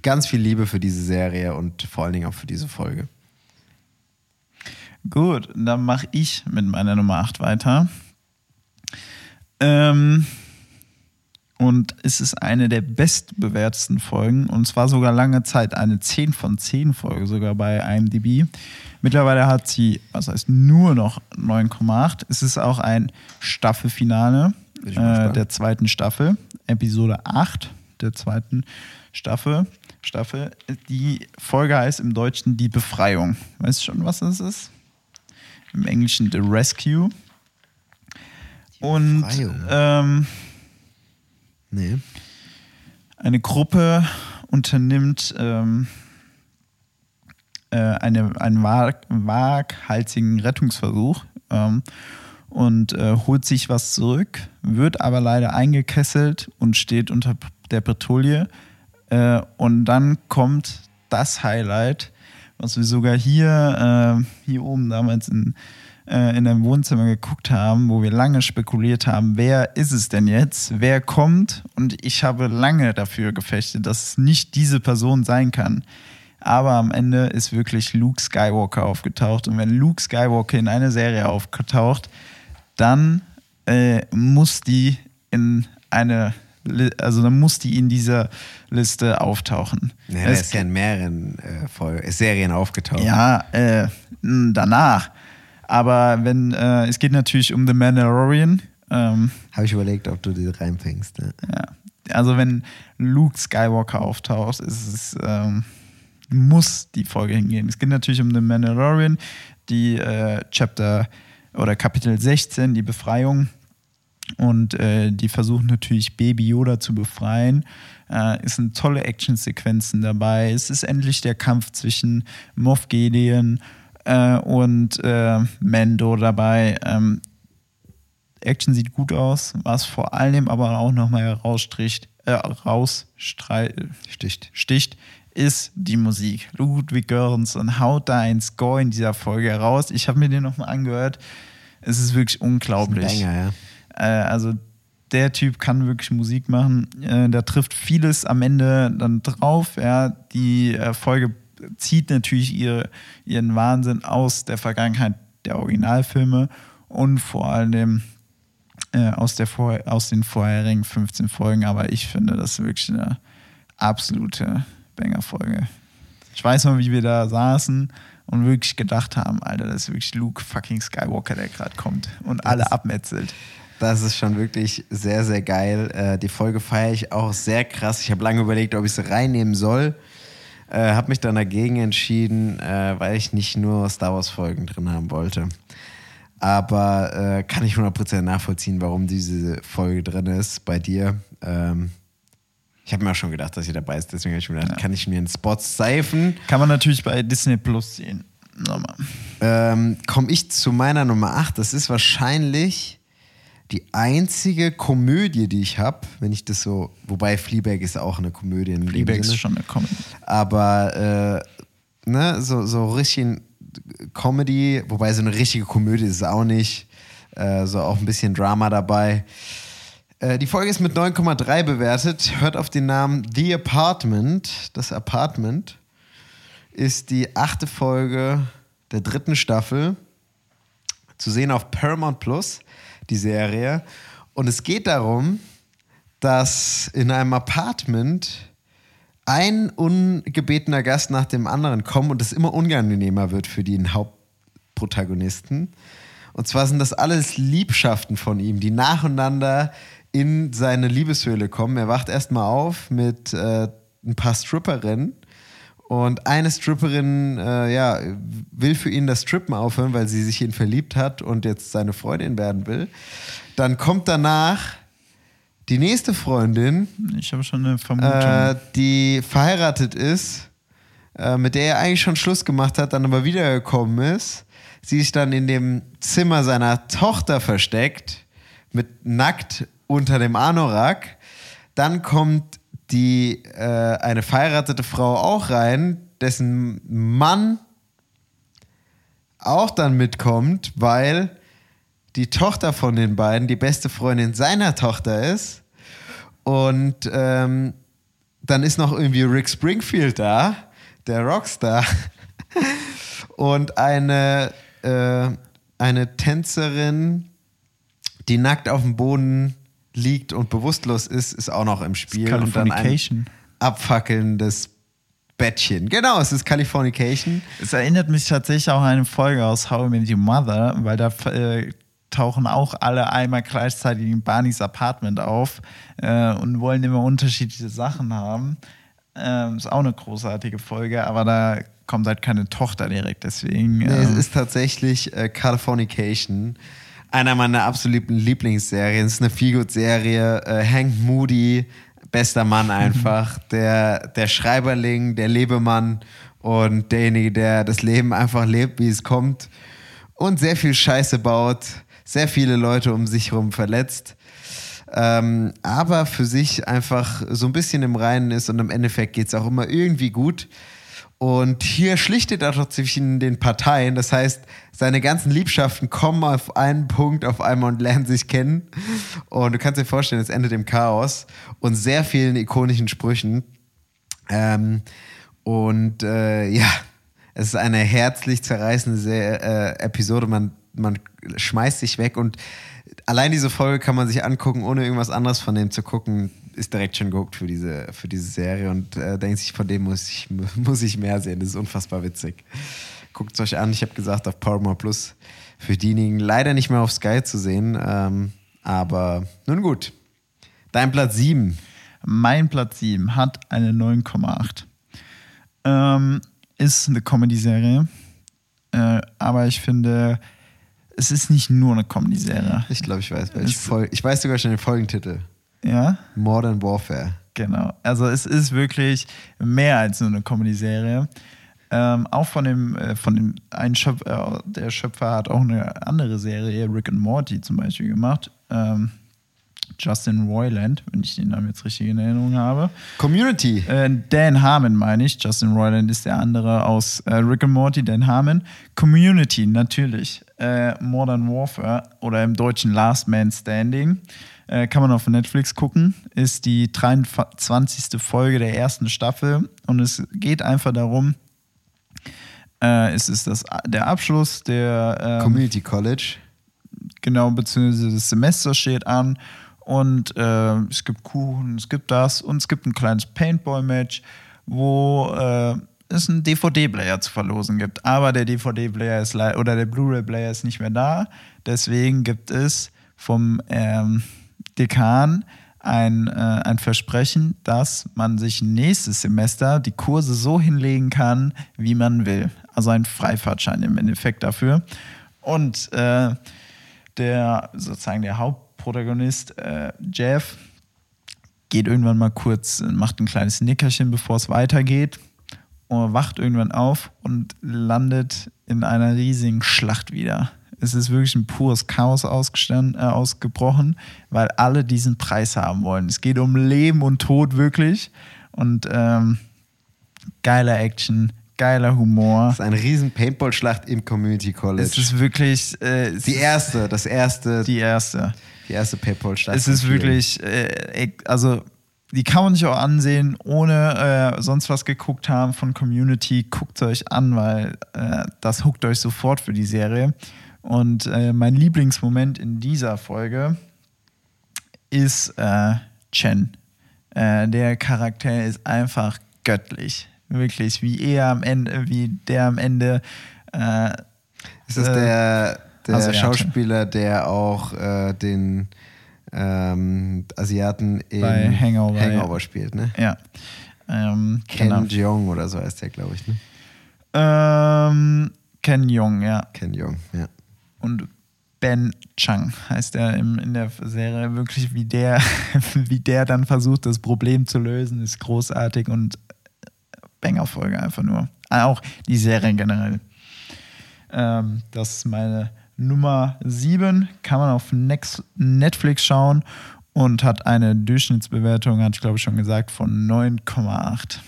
B: ganz viel Liebe für diese Serie und vor allen Dingen auch für diese Folge.
C: Gut, dann mache ich mit meiner Nummer 8 weiter. Ähm, und es ist eine der bestbewertesten Folgen und zwar sogar lange Zeit eine 10 von 10 Folge, sogar bei IMDb. Mittlerweile hat sie, was heißt nur noch 9,8. Es ist auch ein Staffelfinale äh, der zweiten Staffel, Episode 8 der zweiten Staffel. Staffel. Die Folge heißt im Deutschen Die Befreiung. Weißt du schon, was das ist? Im Englischen The Rescue. Und ähm,
B: nee.
C: eine Gruppe unternimmt ähm, äh, eine, einen wag, waghalsigen Rettungsversuch ähm, und äh, holt sich was zurück, wird aber leider eingekesselt und steht unter der Bretouille. Äh, und dann kommt das Highlight, was wir sogar hier, äh, hier oben damals in, äh, in einem Wohnzimmer geguckt haben, wo wir lange spekuliert haben, wer ist es denn jetzt, wer kommt. Und ich habe lange dafür gefechtet, dass es nicht diese Person sein kann. Aber am Ende ist wirklich Luke Skywalker aufgetaucht. Und wenn Luke Skywalker in eine Serie auftaucht, dann äh, muss die in eine, also dann muss die in dieser Liste auftauchen.
B: Ja, er ist ja in mehreren äh, Serien aufgetaucht.
C: Ja, äh, danach. Aber wenn, äh, es geht natürlich um The Mandalorian. Ähm,
B: Habe ich überlegt, ob du die reinfängst. Ne?
C: Ja. Also wenn Luke Skywalker auftaucht, ist es, ähm, muss die Folge hingehen. Es geht natürlich um The Mandalorian, die äh, Chapter oder Kapitel 16, die Befreiung. Und äh, die versuchen natürlich Baby Yoda zu befreien. Äh, es sind tolle Actionsequenzen dabei. Es ist endlich der Kampf zwischen Moff Gideon äh, und äh, Mando dabei. Ähm, Action sieht gut aus, was vor allem aber auch nochmal herausstricht, äh, raussticht, sticht, ist die Musik. Ludwig Göransson haut da ein Score in dieser Folge heraus. Ich habe mir den nochmal angehört. Es ist wirklich unglaublich. Ist
B: Banger, ja.
C: Äh, also der Typ kann wirklich Musik machen. Äh, da trifft vieles am Ende dann drauf. Ja. Die äh, Folge zieht natürlich ihre, ihren Wahnsinn aus der Vergangenheit der Originalfilme und vor allem äh, aus, der vor, aus den vorherigen 15 Folgen. Aber ich finde das wirklich eine absolute Banger-Folge. Ich weiß noch, wie wir da saßen und wirklich gedacht haben, Alter, das ist wirklich Luke fucking Skywalker, der gerade kommt und alle das, abmetzelt.
B: Das ist schon wirklich sehr, sehr geil. Äh, die Folge feiere ich auch sehr krass. Ich habe lange überlegt, ob ich sie reinnehmen soll. Äh, habe mich dann dagegen entschieden, äh, weil ich nicht nur Star Wars-Folgen drin haben wollte. Aber äh, kann ich 100% nachvollziehen, warum diese Folge drin ist bei dir. Ähm, ich habe mir auch schon gedacht, dass sie dabei ist. Deswegen habe ich mir gedacht, ja. kann ich mir einen Spot seifen.
C: Kann man natürlich bei Disney Plus sehen. Nochmal.
B: Ähm, Komme ich zu meiner Nummer 8. Das ist wahrscheinlich die einzige Komödie, die ich habe, wenn ich das so, wobei Fleabag ist auch eine Komödie. In
C: Fleabag ist schon eine Komödie.
B: Aber äh, ne, so, so richtig Comedy, wobei so eine richtige Komödie ist es auch nicht. Äh, so auch ein bisschen Drama dabei. Äh, die Folge ist mit 9,3 bewertet. Hört auf den Namen The Apartment. Das Apartment ist die achte Folge der dritten Staffel. Zu sehen auf Paramount Plus, die Serie. Und es geht darum, dass in einem Apartment ein ungebetener Gast nach dem anderen kommt und es immer unangenehmer wird für den Hauptprotagonisten. Und zwar sind das alles Liebschaften von ihm, die nacheinander in seine Liebeshöhle kommen. Er wacht erstmal auf mit äh, ein paar Stripperinnen. Und eine Stripperin äh, ja, will für ihn das Strippen aufhören, weil sie sich in ihn verliebt hat und jetzt seine Freundin werden will. Dann kommt danach die nächste Freundin.
C: Ich habe schon eine Vermutung.
B: Äh, die verheiratet ist äh, mit der er eigentlich schon Schluss gemacht hat, dann aber wiedergekommen ist, sie sich dann in dem Zimmer seiner Tochter versteckt, mit nackt unter dem Anorak. Dann kommt die äh, eine verheiratete Frau auch rein, dessen Mann auch dann mitkommt, weil die Tochter von den beiden die beste Freundin seiner Tochter ist. Und ähm, dann ist noch irgendwie Rick Springfield da, der Rockstar. Und eine, äh, eine Tänzerin, die nackt auf dem Boden liegt und bewusstlos ist, ist auch noch im Spiel. Und dann ein abfackelndes Bettchen. Genau, es ist Californication.
C: Es erinnert mich tatsächlich auch an eine Folge aus How I Met Your Mother, weil da äh, tauchen auch alle einmal gleichzeitig in Barneys Apartment auf äh, und wollen immer unterschiedliche Sachen haben. Ähm, ist auch eine großartige Folge, aber da kommt halt keine Tochter direkt, deswegen.
B: Nee, es
C: ähm,
B: ist tatsächlich äh, Californication. Einer meiner absoluten Lieblingsserien. Es ist eine Feelgood-Serie. Äh, Hank Moody, bester Mann einfach. der, der Schreiberling, der Lebemann und derjenige, der das Leben einfach lebt, wie es kommt. Und sehr viel Scheiße baut. Sehr viele Leute um sich herum verletzt. Ähm, aber für sich einfach so ein bisschen im Reinen ist und im Endeffekt geht es auch immer irgendwie gut. Und hier schlichtet er doch zwischen den Parteien. Das heißt, seine ganzen Liebschaften kommen auf einen Punkt auf einmal und lernen sich kennen. Und du kannst dir vorstellen, es endet im Chaos und sehr vielen ikonischen Sprüchen. Ähm, und äh, ja, es ist eine herzlich zerreißende äh, Episode. Man, man schmeißt sich weg und allein diese Folge kann man sich angucken, ohne irgendwas anderes von dem zu gucken. Ist direkt schon geguckt für diese, für diese Serie und äh, denkt sich, von dem muss ich, muss ich mehr sehen. Das ist unfassbar witzig. Guckt es euch an. Ich habe gesagt, auf Paramount Plus für diejenigen leider nicht mehr auf Sky zu sehen. Ähm, aber nun gut. Dein Platz 7.
C: Mein Platz 7 hat eine 9,8. Ähm, ist eine Comedy-Serie. Äh, aber ich finde, es ist nicht nur eine Comedy-Serie.
B: Ich glaube, ich weiß, welche Folge. Ich weiß sogar schon den Folgentitel.
C: Ja,
B: Modern Warfare.
C: genau. Also es ist wirklich mehr als nur eine Comedy-Serie. Ähm, auch von dem, äh, von dem ein Schöpf, äh, der Schöpfer hat auch eine andere Serie, Rick and Morty zum Beispiel gemacht. Ähm, Justin Roiland, wenn ich den Namen jetzt richtig in Erinnerung habe.
B: Community.
C: Äh, Dan Harmon meine ich. Justin Roiland ist der andere aus äh, Rick and Morty, Dan Harmon. Community, natürlich. Äh, Modern Warfare oder im Deutschen Last Man Standing. Äh, kann man auf Netflix gucken. Ist die 23. Folge der ersten Staffel. Und es geht einfach darum, äh, es ist das, der Abschluss der ähm,
B: Community College.
C: genau, beziehungsweise das Semester steht an und äh, es gibt Kuchen, es gibt das und es gibt ein kleines Paintball-Match, wo äh, es einen DVD-Player zu verlosen gibt. Aber der DVD-Player ist oder der Blu-ray-Player ist nicht mehr da. Deswegen gibt es vom ähm, Dekan ein, äh, ein Versprechen, dass man sich nächstes Semester die Kurse so hinlegen kann, wie man will. Also ein Freifahrtschein im Endeffekt dafür. Und äh, der sozusagen der Hauptprotagonist äh, Jeff geht irgendwann mal kurz, macht ein kleines Nickerchen, bevor es weitergeht, wacht irgendwann auf und landet in einer riesigen Schlacht wieder. Es ist wirklich ein pures Chaos ausgestanden, äh, ausgebrochen, weil alle diesen Preis haben wollen. Es geht um Leben und Tod wirklich und ähm, geiler Action, geiler Humor.
B: Das ist eine riesen Paintball-Schlacht im Community College.
C: Es ist wirklich äh, es
B: die erste, das erste, die,
C: die erste.
B: erste Paintball-Schlacht.
C: Es ist wirklich, äh, ek- also die kann man sich auch ansehen, ohne äh, sonst was geguckt haben von Community. Guckt euch an, weil äh, das huckt euch sofort für die Serie. Und äh, mein Lieblingsmoment in dieser Folge ist äh, Chen. Äh, der Charakter ist einfach göttlich. Wirklich, wie er am Ende, wie der am Ende äh,
B: Ist das
C: äh,
B: der, der
C: Asiate.
B: Schauspieler, der auch äh, den ähm, Asiaten in
C: Bei Hangover,
B: Hangover
C: ja.
B: spielt, ne?
C: ja. Ähm,
B: Ken
C: genau.
B: Jeong oder so heißt der, glaube ich, ne?
C: Ähm, Ken Jong, ja.
B: Ken Jeong, ja.
C: Und Ben Chang heißt er in der Serie. Wirklich, wie der, wie der dann versucht, das Problem zu lösen, ist großartig und Banger-Folge einfach nur. Ah, Auch die Serie generell. Ähm, das ist meine Nummer 7. Kann man auf Nex Netflix schauen und hat eine Durchschnittsbewertung, hatte ich glaube ich schon gesagt, von 9,8.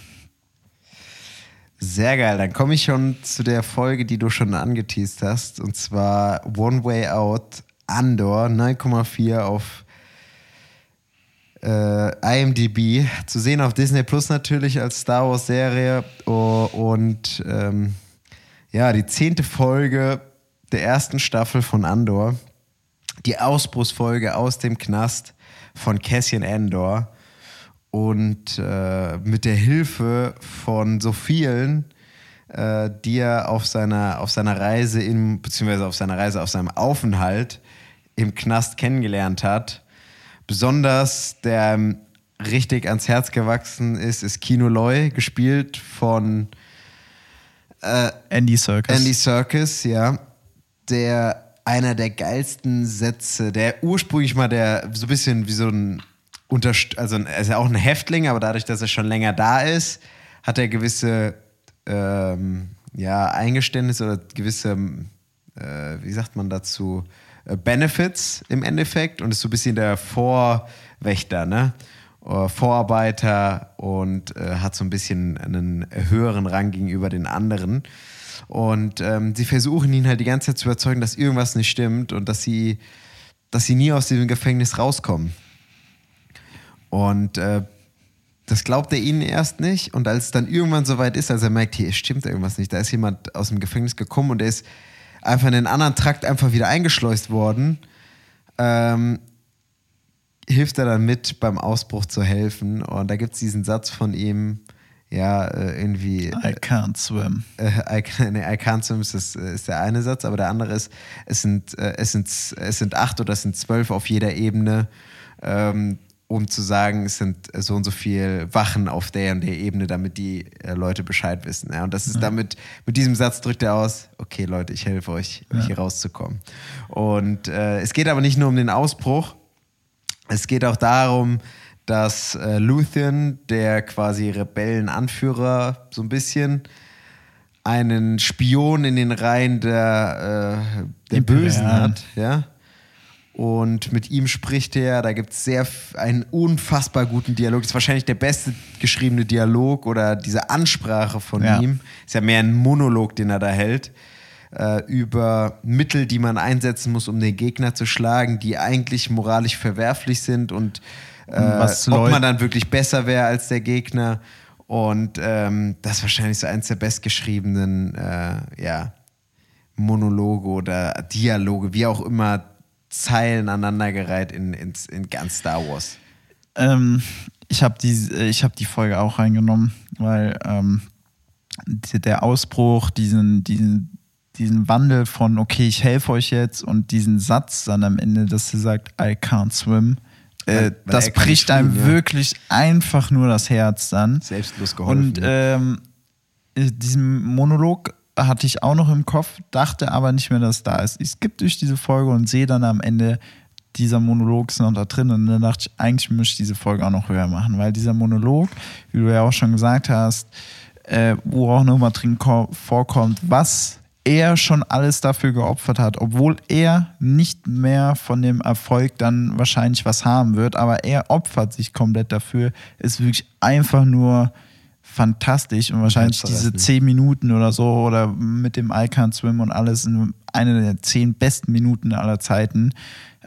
B: Sehr geil. Dann komme ich schon zu der Folge, die du schon angeteased hast. Und zwar One Way Out Andor 9,4 auf äh, IMDb. Zu sehen auf Disney Plus natürlich als Star Wars Serie. Oh, und ähm, ja, die zehnte Folge der ersten Staffel von Andor. Die Ausbruchsfolge aus dem Knast von Cassian Andor. Und äh, mit der Hilfe von so vielen, äh, die er auf seiner, auf seiner Reise im, beziehungsweise auf seiner Reise, auf seinem Aufenthalt im Knast kennengelernt hat. Besonders der ähm, richtig ans Herz gewachsen ist, ist Kino Loy, gespielt von äh,
C: Andy Serkis.
B: Andy Serkis, ja, der einer der geilsten Sätze, der ursprünglich mal der so ein bisschen wie so ein Unterst also er ist ja auch ein Häftling, aber dadurch, dass er schon länger da ist, hat er gewisse ähm, ja, Eingeständnisse oder gewisse, äh, wie sagt man dazu, äh, Benefits im Endeffekt und ist so ein bisschen der Vorwächter, ne? Oder Vorarbeiter und äh, hat so ein bisschen einen höheren Rang gegenüber den anderen. Und ähm, sie versuchen ihn halt die ganze Zeit zu überzeugen, dass irgendwas nicht stimmt und dass sie, dass sie nie aus diesem Gefängnis rauskommen. Und äh, das glaubt er ihnen erst nicht. Und als es dann irgendwann soweit ist, als er merkt, hier stimmt irgendwas nicht, da ist jemand aus dem Gefängnis gekommen und der ist einfach in einen anderen Trakt einfach wieder eingeschleust worden, ähm, hilft er dann mit, beim Ausbruch zu helfen. Und da gibt es diesen Satz von ihm, ja, äh, irgendwie.
C: I can't swim.
B: Äh, I, can, nee, I can't swim ist, das, ist der eine Satz, aber der andere ist, es sind, äh, es sind, es sind acht oder es sind zwölf auf jeder Ebene. Ähm, um zu sagen, es sind so und so viel Wachen auf der und der Ebene, damit die äh, Leute Bescheid wissen. Ja, und das ist
C: Ja.
B: damit, mit diesem Satz drückt er aus, okay Leute, ich helfe euch,
C: Ja.
B: hier rauszukommen. Und äh, es geht aber nicht nur um den Ausbruch, es geht auch darum, dass äh, Luthien, der quasi Rebellenanführer, so ein bisschen einen Spion in den Reihen der, äh, der. Bösen hat, ja. Und mit ihm spricht er, da gibt es sehr einen unfassbar guten Dialog. Das ist wahrscheinlich der beste geschriebene Dialog oder diese Ansprache von
C: Ja.
B: ihm. Ist ja mehr ein Monolog, den er da hält. Äh, über Mittel, die man einsetzen muss, um den Gegner zu schlagen, die eigentlich moralisch verwerflich sind und äh, ob man dann wirklich besser wäre als der Gegner. Und ähm, das ist wahrscheinlich so eins der bestgeschriebenen äh, ja, Monologe oder Dialoge, wie auch immer, Zeilen aneinandergereiht in, in, in ganz Star Wars.
C: Ähm, ich habe die, ich hab die Folge auch reingenommen, weil ähm, der Ausbruch, diesen, diesen, diesen Wandel von, okay, ich helfe euch jetzt und diesen Satz dann am Ende, dass sie sagt, I can't swim,
B: Weil-
C: äh,
B: weil
C: das
B: er kann
C: bricht einem
B: ja.
C: wirklich einfach nur das Herz dann.
B: Selbstlos geholfen.
C: Und ähm, äh, diesen Monolog hatte ich auch noch im Kopf, dachte aber nicht mehr, dass es da ist. Ich skippe durch diese Folge und sehe dann am Ende, dieser Monolog ist noch da drin. Und dann dachte ich, eigentlich müsste ich diese Folge auch noch höher machen, weil dieser Monolog, wie du ja auch schon gesagt hast, äh, wo auch nochmal drin ko- vorkommt, was er schon alles dafür geopfert hat, obwohl er nicht mehr von dem Erfolg dann wahrscheinlich was haben wird, aber er opfert sich komplett dafür, ist wirklich einfach nur fantastisch und wahrscheinlich diese zehn Minuten oder so oder mit dem I Can't Swim und alles eine der zehn besten Minuten aller Zeiten.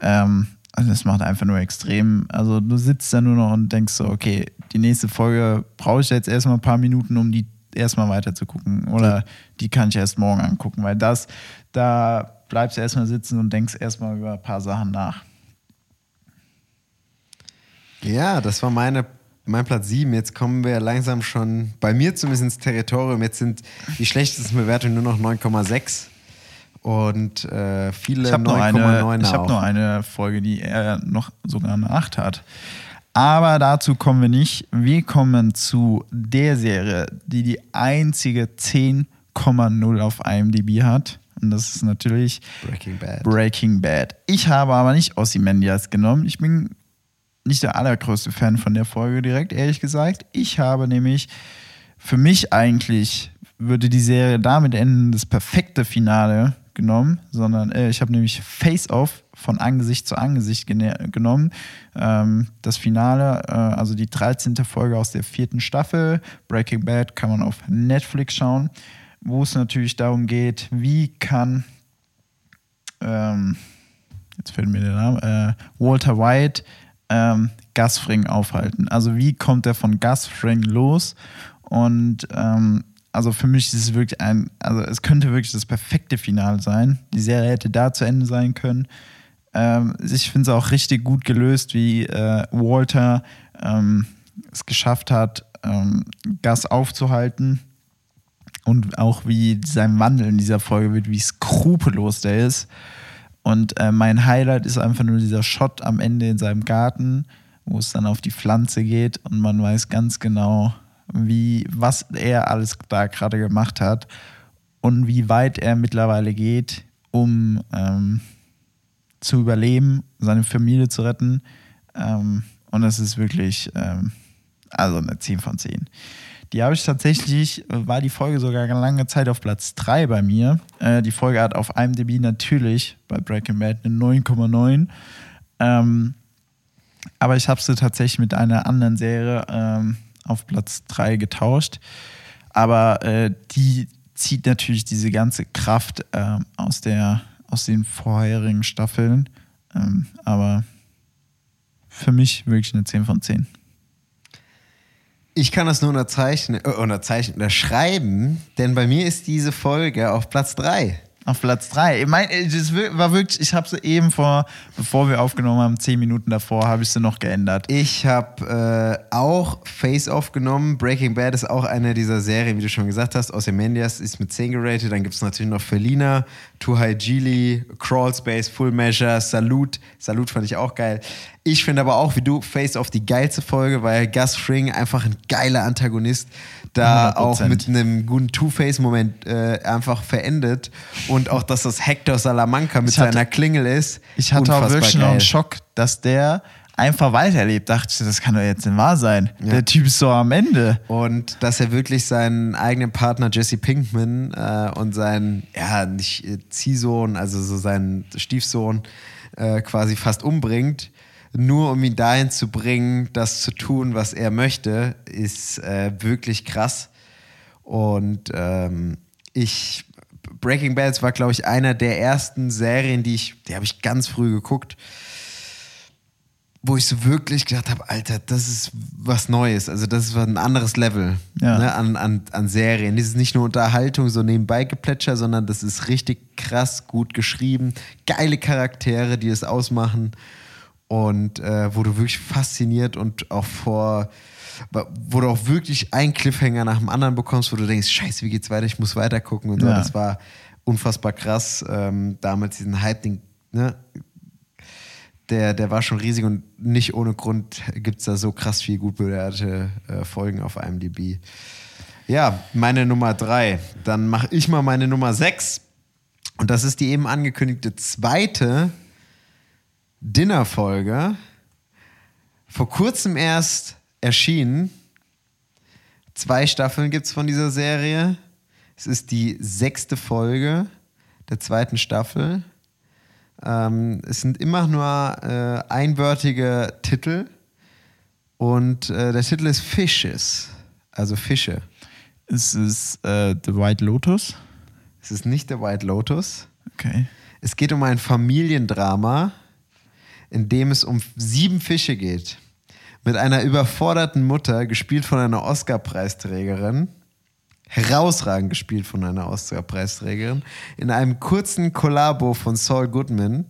C: Ähm, also das macht einfach nur extrem. Also du sitzt da nur noch und denkst so, okay, die nächste Folge brauche ich jetzt erstmal ein paar Minuten, um die erstmal weiter zu gucken. Oder die kann ich erst morgen angucken, weil das, da bleibst du erstmal sitzen und denkst erstmal über ein paar Sachen nach.
B: Ja, das war meine, mein Platz 7. Jetzt kommen wir langsam schon bei mir zumindest ins Territorium. Jetzt sind die schlechtesten Bewertungen nur noch 9,6 und äh, viele
C: Ich habe nur, eine,
B: 9,9
C: ich hab
B: auch.
C: nur eine Folge, die er noch sogar eine 8 hat. Aber dazu kommen wir nicht. Wir kommen zu der Serie, die die einzige 10,0 auf IMDb hat. Und das ist natürlich
B: Breaking Bad.
C: Breaking Bad. Ich habe aber nicht Ozymandias genommen. Ich bin nicht der allergrößte Fan von der Folge direkt, ehrlich gesagt. Ich habe nämlich für mich eigentlich würde die Serie damit enden, das perfekte Finale genommen, sondern äh, ich habe nämlich Face Off von Angesicht zu Angesicht genommen. Ähm, das Finale, äh, also die 13. Folge aus der vierten Staffel, Breaking Bad, kann man auf Netflix schauen, wo es natürlich darum geht, wie kann, ähm, jetzt fällt mir der Name, äh, Walter White ähm, Gasfring aufhalten. Also wie kommt er von Gasfring los und ähm, also für mich ist es wirklich ein, also es könnte wirklich das perfekte Finale sein. Die Serie hätte da zu Ende sein können. Ähm, ich finde es auch richtig gut gelöst, wie äh, Walter ähm, es geschafft hat, ähm, Gas aufzuhalten. Und auch wie sein Wandel in dieser Folge wird, wie skrupellos der ist. Und äh, mein Highlight ist einfach nur dieser Shot am Ende in seinem Garten, wo es dann auf die Pflanze geht und man weiß ganz genau, wie, was er alles da gerade gemacht hat und wie weit er mittlerweile geht, um ähm, zu überleben, seine Familie zu retten. Ähm, und es ist wirklich, ähm, also eine 10 von 10. Die habe ich tatsächlich, war die Folge sogar lange Zeit auf Platz 3 bei mir. Äh, die Folge hat auf IMDb natürlich bei Breaking Bad eine 9,9. Ähm, aber ich habe sie tatsächlich mit einer anderen Serie ähm, auf Platz 3 getauscht. Aber äh, die zieht natürlich diese ganze Kraft äh, aus, der, aus den vorherigen Staffeln. Ähm, aber für mich wirklich eine 10 von 10.
B: Ich kann das nur unterzeichnen, äh, unterzeichnen, unterschreiben, denn bei mir ist diese Folge auf Platz 3.
C: Auf Platz 3. Ich meine, das war wirklich, ich habe sie eben vor, bevor wir aufgenommen haben, zehn Minuten davor, habe ich sie noch geändert.
B: Ich habe äh, auch Face Off genommen. Breaking Bad ist auch eine dieser Serien, wie du schon gesagt hast, aus Mendias ist mit 10 geratet. Dann gibt es natürlich noch Felina, Too High Geely, Crawl Space, Full Measure, Salute. Salute fand ich auch geil. Ich finde aber auch, wie du, Face Off die geilste Folge, weil Gus Fring einfach ein geiler Antagonist da 100%. auch mit einem guten Two-Face-Moment äh, einfach verendet. Und auch, dass das Hector Salamanca mit hatte, seiner Klingel ist.
C: Ich hatte auch wirklich geil. noch einen Schock, dass der einfach weiterlebt. Dachte ich, das kann doch jetzt nicht wahr sein. Ja. Der Typ ist so am Ende.
B: Und dass er wirklich seinen eigenen Partner Jesse Pinkman äh, und seinen, ja, nicht äh, Ziehsohn, also so seinen Stiefsohn äh, quasi fast umbringt nur um ihn dahin zu bringen, das zu tun, was er möchte, ist äh, wirklich krass. Und ähm, ich, Breaking Bad war, glaube ich, einer der ersten Serien, die ich, die habe ich ganz früh geguckt, wo ich so wirklich gedacht habe, Alter, das ist was Neues. Also das war ein anderes Level ja. ne, an, an, an Serien. Das ist nicht nur Unterhaltung, so nebenbei geplätscher, sondern das ist richtig krass gut geschrieben. Geile Charaktere, die es ausmachen und äh, wo du wirklich fasziniert und auch vor, wo du auch wirklich einen Cliffhanger nach dem anderen bekommst, wo du denkst, scheiße, wie geht's weiter, ich muss weiter gucken und so. Ja. Das war unfassbar krass. Ähm, damals diesen Hype-Ding, ne? Der, der war schon riesig und nicht ohne Grund gibt es da so krass viel gut bewertete äh, Folgen auf IMDb. Ja, meine Nummer drei. Dann mache ich mal meine Nummer sechs. Und das ist die eben angekündigte zweite Dinnerfolge. Vor kurzem erst erschienen. Zwei Staffeln gibt es von dieser Serie. Es ist die sechste Folge der zweiten Staffel. Ähm, es sind immer nur äh, einwörtige Titel. Und äh, der Titel ist Fishes, also Fische.
C: Ist es äh, The White Lotus?
B: Es ist nicht The White Lotus.
C: Okay.
B: Es geht um ein Familiendrama in dem es um sieben Fische geht. Mit einer überforderten Mutter, gespielt von einer Oscar-Preisträgerin. Herausragend gespielt von einer Oscar-Preisträgerin. In einem kurzen Kollabo von Saul Goodman.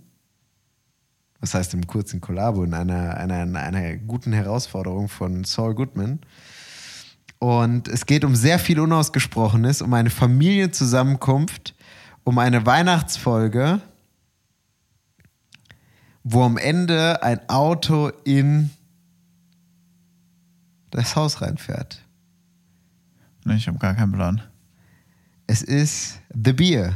B: Was heißt im kurzen Kollabo? In einer, einer, einer guten Herausforderung von Saul Goodman. Und es geht um sehr viel Unausgesprochenes, um eine Familienzusammenkunft, um eine Weihnachtsfolge wo am Ende ein Auto in das Haus reinfährt.
C: Ich habe gar keinen Plan.
B: Es ist The Beer.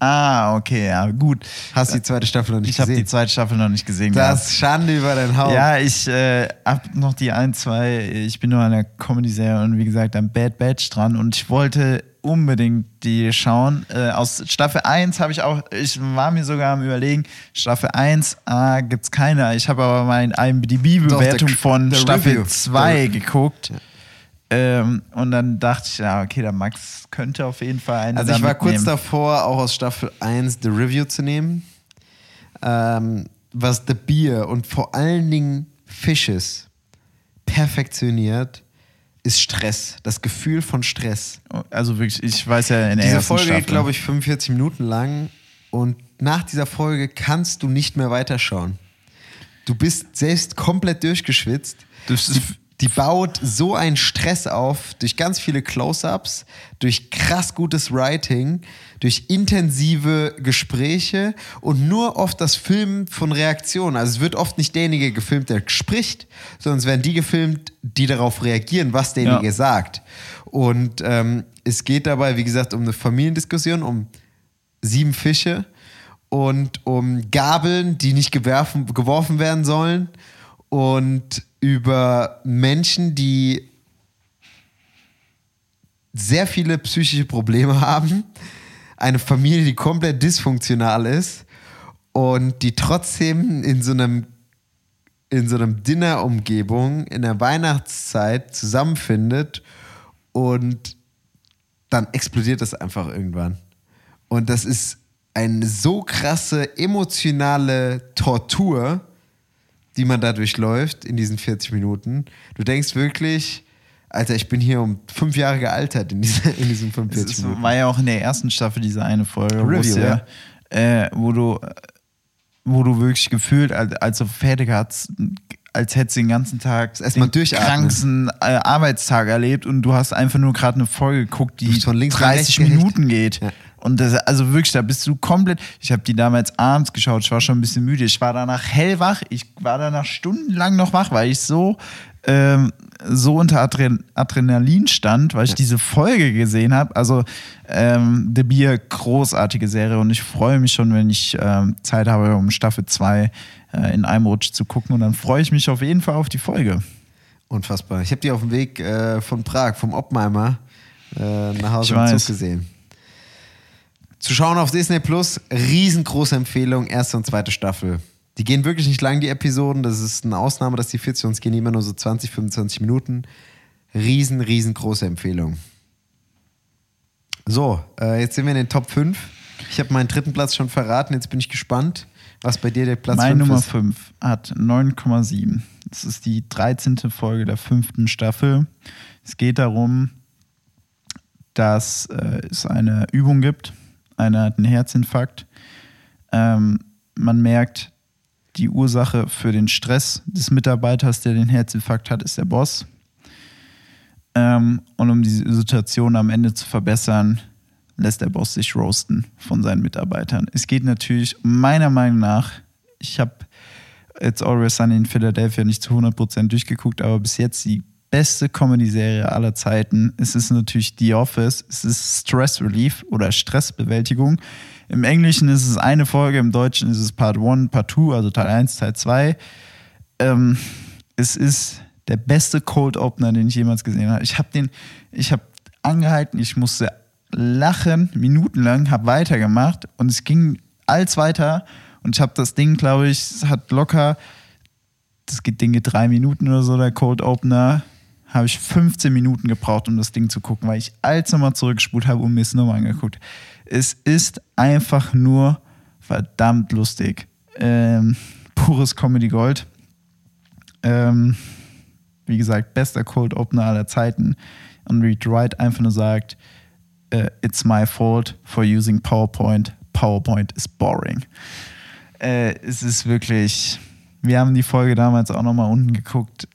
C: Ah, okay, ja, gut.
B: Hast die zweite Staffel noch nicht
C: Ich habe die
B: gesehen?
C: zweite Staffel noch nicht gesehen.
B: das ist Schande über dein Haupt.
C: Ja, ich äh, hab noch die ein, zwei, ich bin nur an der Comedy-Serie und wie gesagt am Bad Batch dran und ich wollte unbedingt die schauen. Äh, aus Staffel 1 habe ich auch, ich war mir sogar am überlegen, Staffel 1 ah, gibt's keine. Ich habe aber mal in IMDb-Bewertung von
B: der
C: Staffel
B: Review.
C: 2
B: Der-
C: geguckt. Ähm, und dann dachte ich, ja, okay, der Max könnte auf jeden Fall eine
B: Also ich war kurz davor, auch aus Staffel 1 The Review zu nehmen. Ähm, was The Beer und vor allen Dingen Fishes perfektioniert, ist Stress. Das Gefühl von Stress.
C: Also wirklich, ich weiß ja in der
B: Diese
C: ersten
B: Folge
C: Staffel.
B: geht, glaube ich, 45 Minuten lang und nach dieser Folge kannst du nicht mehr weiterschauen. Du bist selbst komplett durchgeschwitzt.
C: Das ist-
B: die baut so einen Stress auf durch ganz viele Close-ups, durch krass gutes Writing, durch intensive Gespräche und nur oft das Filmen von Reaktionen. Also es wird oft nicht derjenige gefilmt, der spricht, sondern es werden die gefilmt, die darauf reagieren, was derjenige
C: Ja.
B: sagt. Und ähm, es geht dabei, wie gesagt, um eine Familiendiskussion, um sieben Fische und um Gabeln, die nicht gewerfen, geworfen werden sollen und über Menschen, die sehr viele psychische Probleme haben, eine Familie, die komplett dysfunktional ist und die trotzdem in so einem in so einem Dinner-Umgebung in der Weihnachtszeit zusammenfindet und dann explodiert das einfach irgendwann. Und das ist eine so krasse emotionale Tortur, die man da durchläuft in diesen 40 Minuten. Du denkst wirklich, Alter, ich bin hier um fünf Jahre gealtert in, dieser, in diesen 45
C: Es
B: Minuten.
C: war ja auch in der ersten Staffel diese eine Folge,
B: Review,
C: ja, äh, wo du wo du wirklich gefühlt, als, als du fertig hast, als hättest du den ganzen Tag
B: Erst mal
C: den kranksten äh, Arbeitstag erlebt und du hast einfach nur gerade eine Folge geguckt, die
B: von links nach
C: 30
B: rechts gehecht.
C: Minuten geht.
B: Ja.
C: Und das, also wirklich, da bist du komplett. Ich habe die damals abends geschaut, ich war schon ein bisschen müde. Ich war danach hellwach, ich war danach stundenlang noch wach, weil ich so, ähm, so unter Adren Adrenalin stand, weil ich diese Folge gesehen habe. Also ähm, The Beer, großartige Serie und ich freue mich schon, wenn ich ähm, Zeit habe, um Staffel 2 äh, in einem Rutsch zu gucken. Und dann freue ich mich auf jeden Fall auf die Folge.
B: Unfassbar. Ich habe die auf dem Weg äh, von Prag, vom Oppenheimer, äh, nach Hause
C: Ich
B: im. Zug gesehen. Zu schauen auf Disney Plus, riesengroße Empfehlung, erste und zweite Staffel. Die gehen wirklich nicht lang, die Episoden. Das ist eine Ausnahme, dass die 40 uns gehen immer nur so 20, 25 Minuten. Riesen, riesengroße Empfehlung. So, äh, jetzt sind wir in den Top 5. Ich habe meinen dritten Platz schon verraten. Jetzt bin ich gespannt, was bei dir der Platz
C: Mein
B: 5
C: Nummer
B: ist.
C: 5 hat 9,7. Das ist die 13. Folge der fünften Staffel. Es geht darum, dass äh, es eine Übung gibt. Einer hat einen Herzinfarkt. Ähm, man merkt, die Ursache für den Stress des Mitarbeiters, der den Herzinfarkt hat, ist der Boss. Ähm, und um die Situation am Ende zu verbessern, lässt der Boss sich roasten von seinen Mitarbeitern. Es geht natürlich meiner Meinung nach, ich habe It's Always Sunny in Philadelphia nicht zu 100% durchgeguckt, aber bis jetzt die beste Comedy-Serie aller Zeiten. Es ist natürlich The Office, es ist Stress Relief oder Stressbewältigung. Im Englischen ist es eine Folge, im Deutschen ist es Part 1, Part 2, also Teil 1, Teil 2. Ähm, es ist der beste Cold Opener, den ich jemals gesehen habe. Ich habe den, ich habe angehalten, ich musste lachen, minutenlang, habe weitergemacht und es ging als weiter und ich habe das Ding, glaube ich, hat locker, das geht Dinge drei Minuten oder so, der Cold Opener, habe ich 15 Minuten gebraucht, um das Ding zu gucken, weil ich als nochmal zurückgespult habe und mir es nochmal angeguckt. Es ist einfach nur verdammt lustig. Ähm, pures Comedy Gold. Ähm, wie gesagt, bester Cold Opener aller Zeiten. Und Reed Wright einfach nur sagt, äh, it's my fault for using PowerPoint. PowerPoint is boring. Äh, es ist wirklich, wir haben die Folge damals auch nochmal unten geguckt.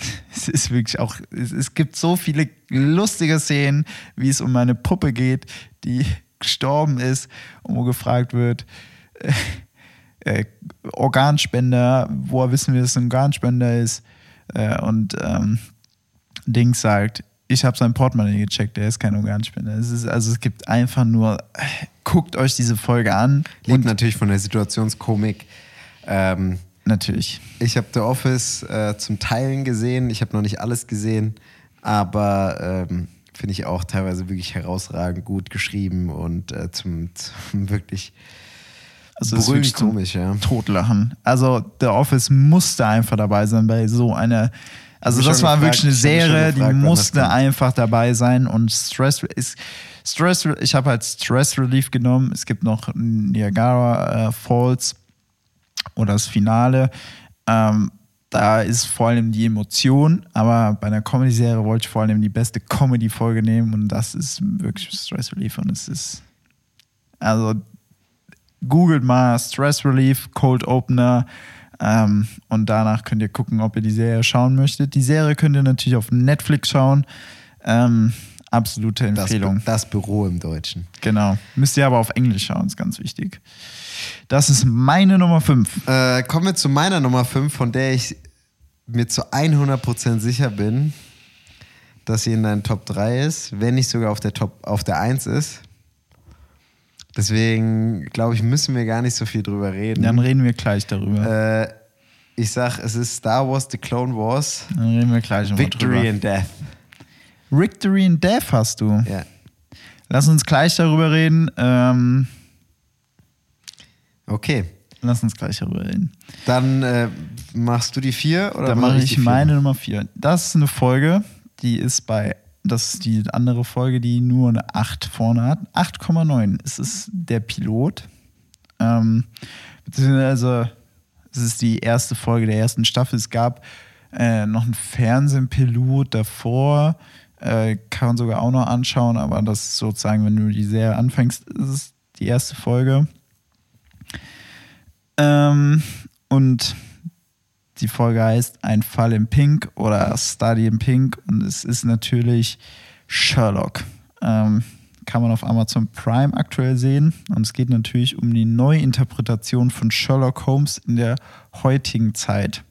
C: Es ist wirklich auch, es, es gibt so viele lustige Szenen, wie es um meine Puppe geht, die gestorben ist und wo gefragt wird, äh, äh, Organspender, woher wissen wir, dass es ein Organspender ist? Äh, und ähm, Dings sagt, ich habe sein Portemonnaie gecheckt, der ist kein Organspender. Es ist, also es gibt einfach nur, guckt euch diese Folge an.
B: Liegt natürlich von der Situationskomik. Ähm,
C: Natürlich.
B: ich habe The Office äh, zum Teilen gesehen. Ich habe noch nicht alles gesehen, aber ähm, finde ich auch teilweise wirklich herausragend gut geschrieben und äh, zum, zum wirklich
C: Also ist zum
B: komisch, ja.
C: Totlachen. Also The Office musste einfach dabei sein bei so einer. Also das war
B: gefragt-
C: wirklich eine Serie,
B: gefragt,
C: die
B: das
C: musste einfach dabei sein und Stress ist Stress. Ich habe halt Stress Relief genommen. Es gibt noch Niagara äh, Falls oder das Finale. Ähm, da ist vor allem die Emotion, aber bei einer Comedy-Serie wollte ich vor allem die beste Comedy-Folge nehmen und das ist wirklich Stress Relief und es ist also googelt mal Stress Relief, Cold Opener ähm, und danach könnt ihr gucken, ob ihr die Serie schauen möchtet. Die Serie könnt ihr natürlich auf Netflix schauen. Ähm, absolute
B: Das,
C: Empfehlung.
B: das Büro im Deutschen.
C: Genau. Müsst ihr aber auf Englisch schauen, ist ganz wichtig. Das ist meine Nummer 5.
B: Äh, kommen wir zu meiner Nummer 5, von der ich mir zu 100% sicher bin, dass sie in deinen Top 3 ist, wenn nicht sogar auf der Top auf der 1 ist. Deswegen glaube ich, müssen wir gar nicht so viel drüber reden.
C: Dann reden wir gleich darüber.
B: äh, ich sag, es ist Star Wars The Clone Wars.
C: Dann reden wir gleich nochmal
B: Victory
C: drüber.
B: and Death.
C: Victory and Death hast du.
B: Ja.
C: Lass uns gleich darüber reden. Ähm,
B: Okay.
C: lass uns gleich darüber reden.
B: Dann äh, machst du die 4 oder
C: Dann
B: mach
C: mache ich
B: vier?
C: meine Nummer 4. Das ist eine Folge, die ist bei, das ist die andere Folge, die nur eine 8 vorne hat. 8,9. Es ist der Pilot. Ähm, beziehungsweise es ist die erste Folge der ersten Staffel. Es gab äh, noch einen Fernsehpilot davor. Äh, kann man sogar auch noch anschauen, aber das ist sozusagen, wenn du die Serie anfängst, ist es die erste Folge. Ähm, und die Folge heißt Ein Fall in Pink oder Study in Pink und es ist natürlich Sherlock. Ähm, kann man auf Amazon Prime aktuell sehen und es geht natürlich um die Neuinterpretation von Sherlock Holmes in der heutigen Zeit.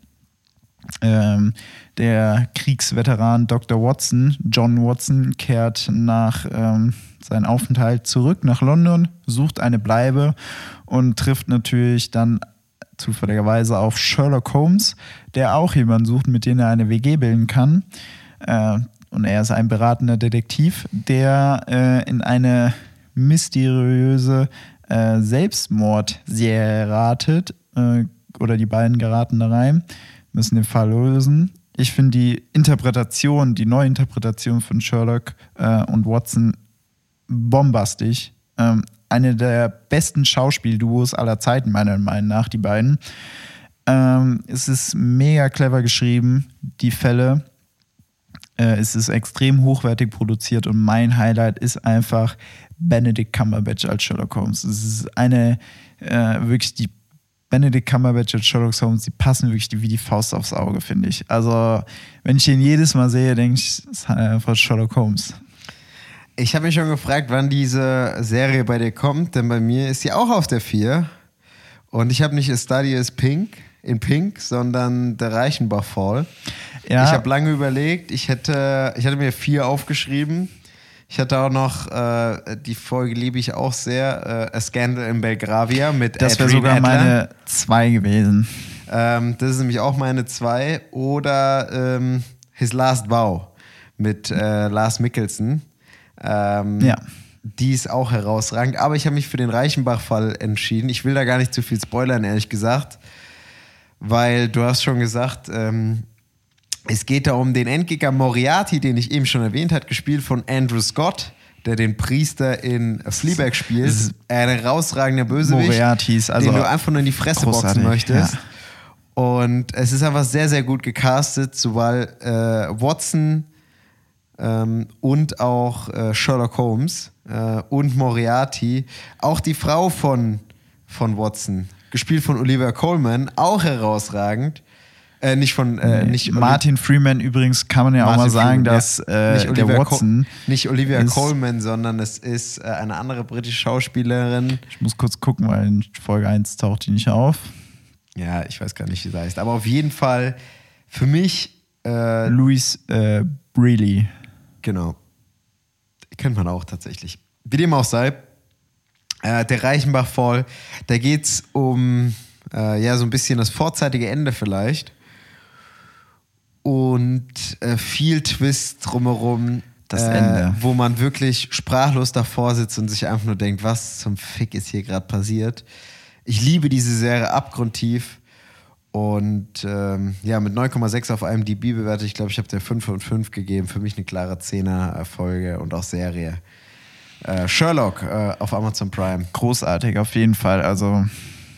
C: Ähm, der Kriegsveteran Dr. Watson, John Watson, kehrt nach ähm, seinem Aufenthalt zurück nach London, sucht eine Bleibe und trifft natürlich dann zufälligerweise auf Sherlock Holmes, der auch jemanden sucht, mit dem er eine WG bilden kann. Äh, und er ist ein beratender Detektiv, der äh, in eine mysteriöse äh, Selbstmordserie ratet. Äh, oder die beiden geraten da rein, müssen den Fall lösen. Ich finde die Interpretation, die Neuinterpretation von Sherlock äh, und Watson bombastisch. Ähm, eine der besten Schauspielduos aller Zeiten, meiner Meinung nach, die beiden. Ähm, es ist mega clever geschrieben, die Fälle. Äh, es ist extrem hochwertig produziert und mein Highlight ist einfach Benedict Cumberbatch als Sherlock Holmes. Es ist eine, äh, wirklich die Benedict Cumberbatch als Sherlock Holmes, die passen wirklich wie die Faust aufs Auge, finde ich. Also, wenn ich ihn jedes Mal sehe, denke ich, es ist einfach Sherlock Holmes.
B: Ich habe mich schon gefragt, wann diese Serie bei dir kommt, denn bei mir ist sie auch auf der 4. Und ich habe nicht A Study is Pink in Pink, sondern der Reichenbach Fall.
C: Ja.
B: Ich habe lange überlegt, ich hätte, ich hatte mir vier aufgeschrieben. Ich hatte auch noch, äh, die Folge liebe ich auch sehr, äh, A Scandal in Belgravia mit
C: Das wäre sogar
B: Adler.
C: meine zwei gewesen.
B: Ähm, das ist nämlich auch meine zwei. Oder ähm, His Last Vow mit äh, Lars Mikkelsen. Ähm,
C: Ja.
B: Die ist auch herausragend. Aber ich habe mich für den Reichenbach-Fall entschieden. Ich will da gar nicht zu viel spoilern, ehrlich gesagt. Weil du hast schon gesagt, ähm, es geht da um den Endgegner Moriarty, den ich eben schon erwähnt habe, gespielt von Andrew Scott, der den Priester in Fleabag spielt.
C: Ist-
B: Ein herausragender Bösewicht,
C: also
B: den du einfach nur in die Fresse boxen möchtest.
C: ja.
B: Und es ist einfach sehr, sehr gut gecastet, sowohl äh, Watson ähm, und auch äh, Sherlock Holmes äh, und Moriarty. Auch die Frau von, von Watson, gespielt von Olivia Colman, auch herausragend. Äh, nicht von äh, nicht Oli-
C: Martin Freeman übrigens kann man ja auch
B: Martin
C: mal sagen,
B: Freeman, ja.
C: dass äh,
B: nicht
C: der Watson.
B: nicht Olivia Colman, sondern es ist äh, eine andere britische Schauspielerin.
C: Ich muss kurz gucken, weil in Folge 1 taucht die nicht auf.
B: Ja, ich weiß gar nicht, wie sie heißt. Aber auf jeden Fall für mich, äh,
C: Louis äh, Brealey.
B: Genau. Kennt man auch tatsächlich. Wie dem auch sei, äh, der Reichenbach Fall, da geht es um äh, ja so ein bisschen das vorzeitige Ende vielleicht. Und äh, viel Twist drumherum.
C: Das
B: äh,
C: Ende.
B: Wo man wirklich sprachlos davor sitzt und sich einfach nur denkt, was zum Fick ist hier gerade passiert. Ich liebe diese Serie abgrundtief. Und ähm, ja, mit 9,6 auf IMDb bewertet, ich glaube, ich habe der 5 von 5 gegeben. Für mich eine klare 10er Folge und auch Serie. Äh, Sherlock äh, auf Amazon Prime.
C: Großartig, auf jeden Fall. Also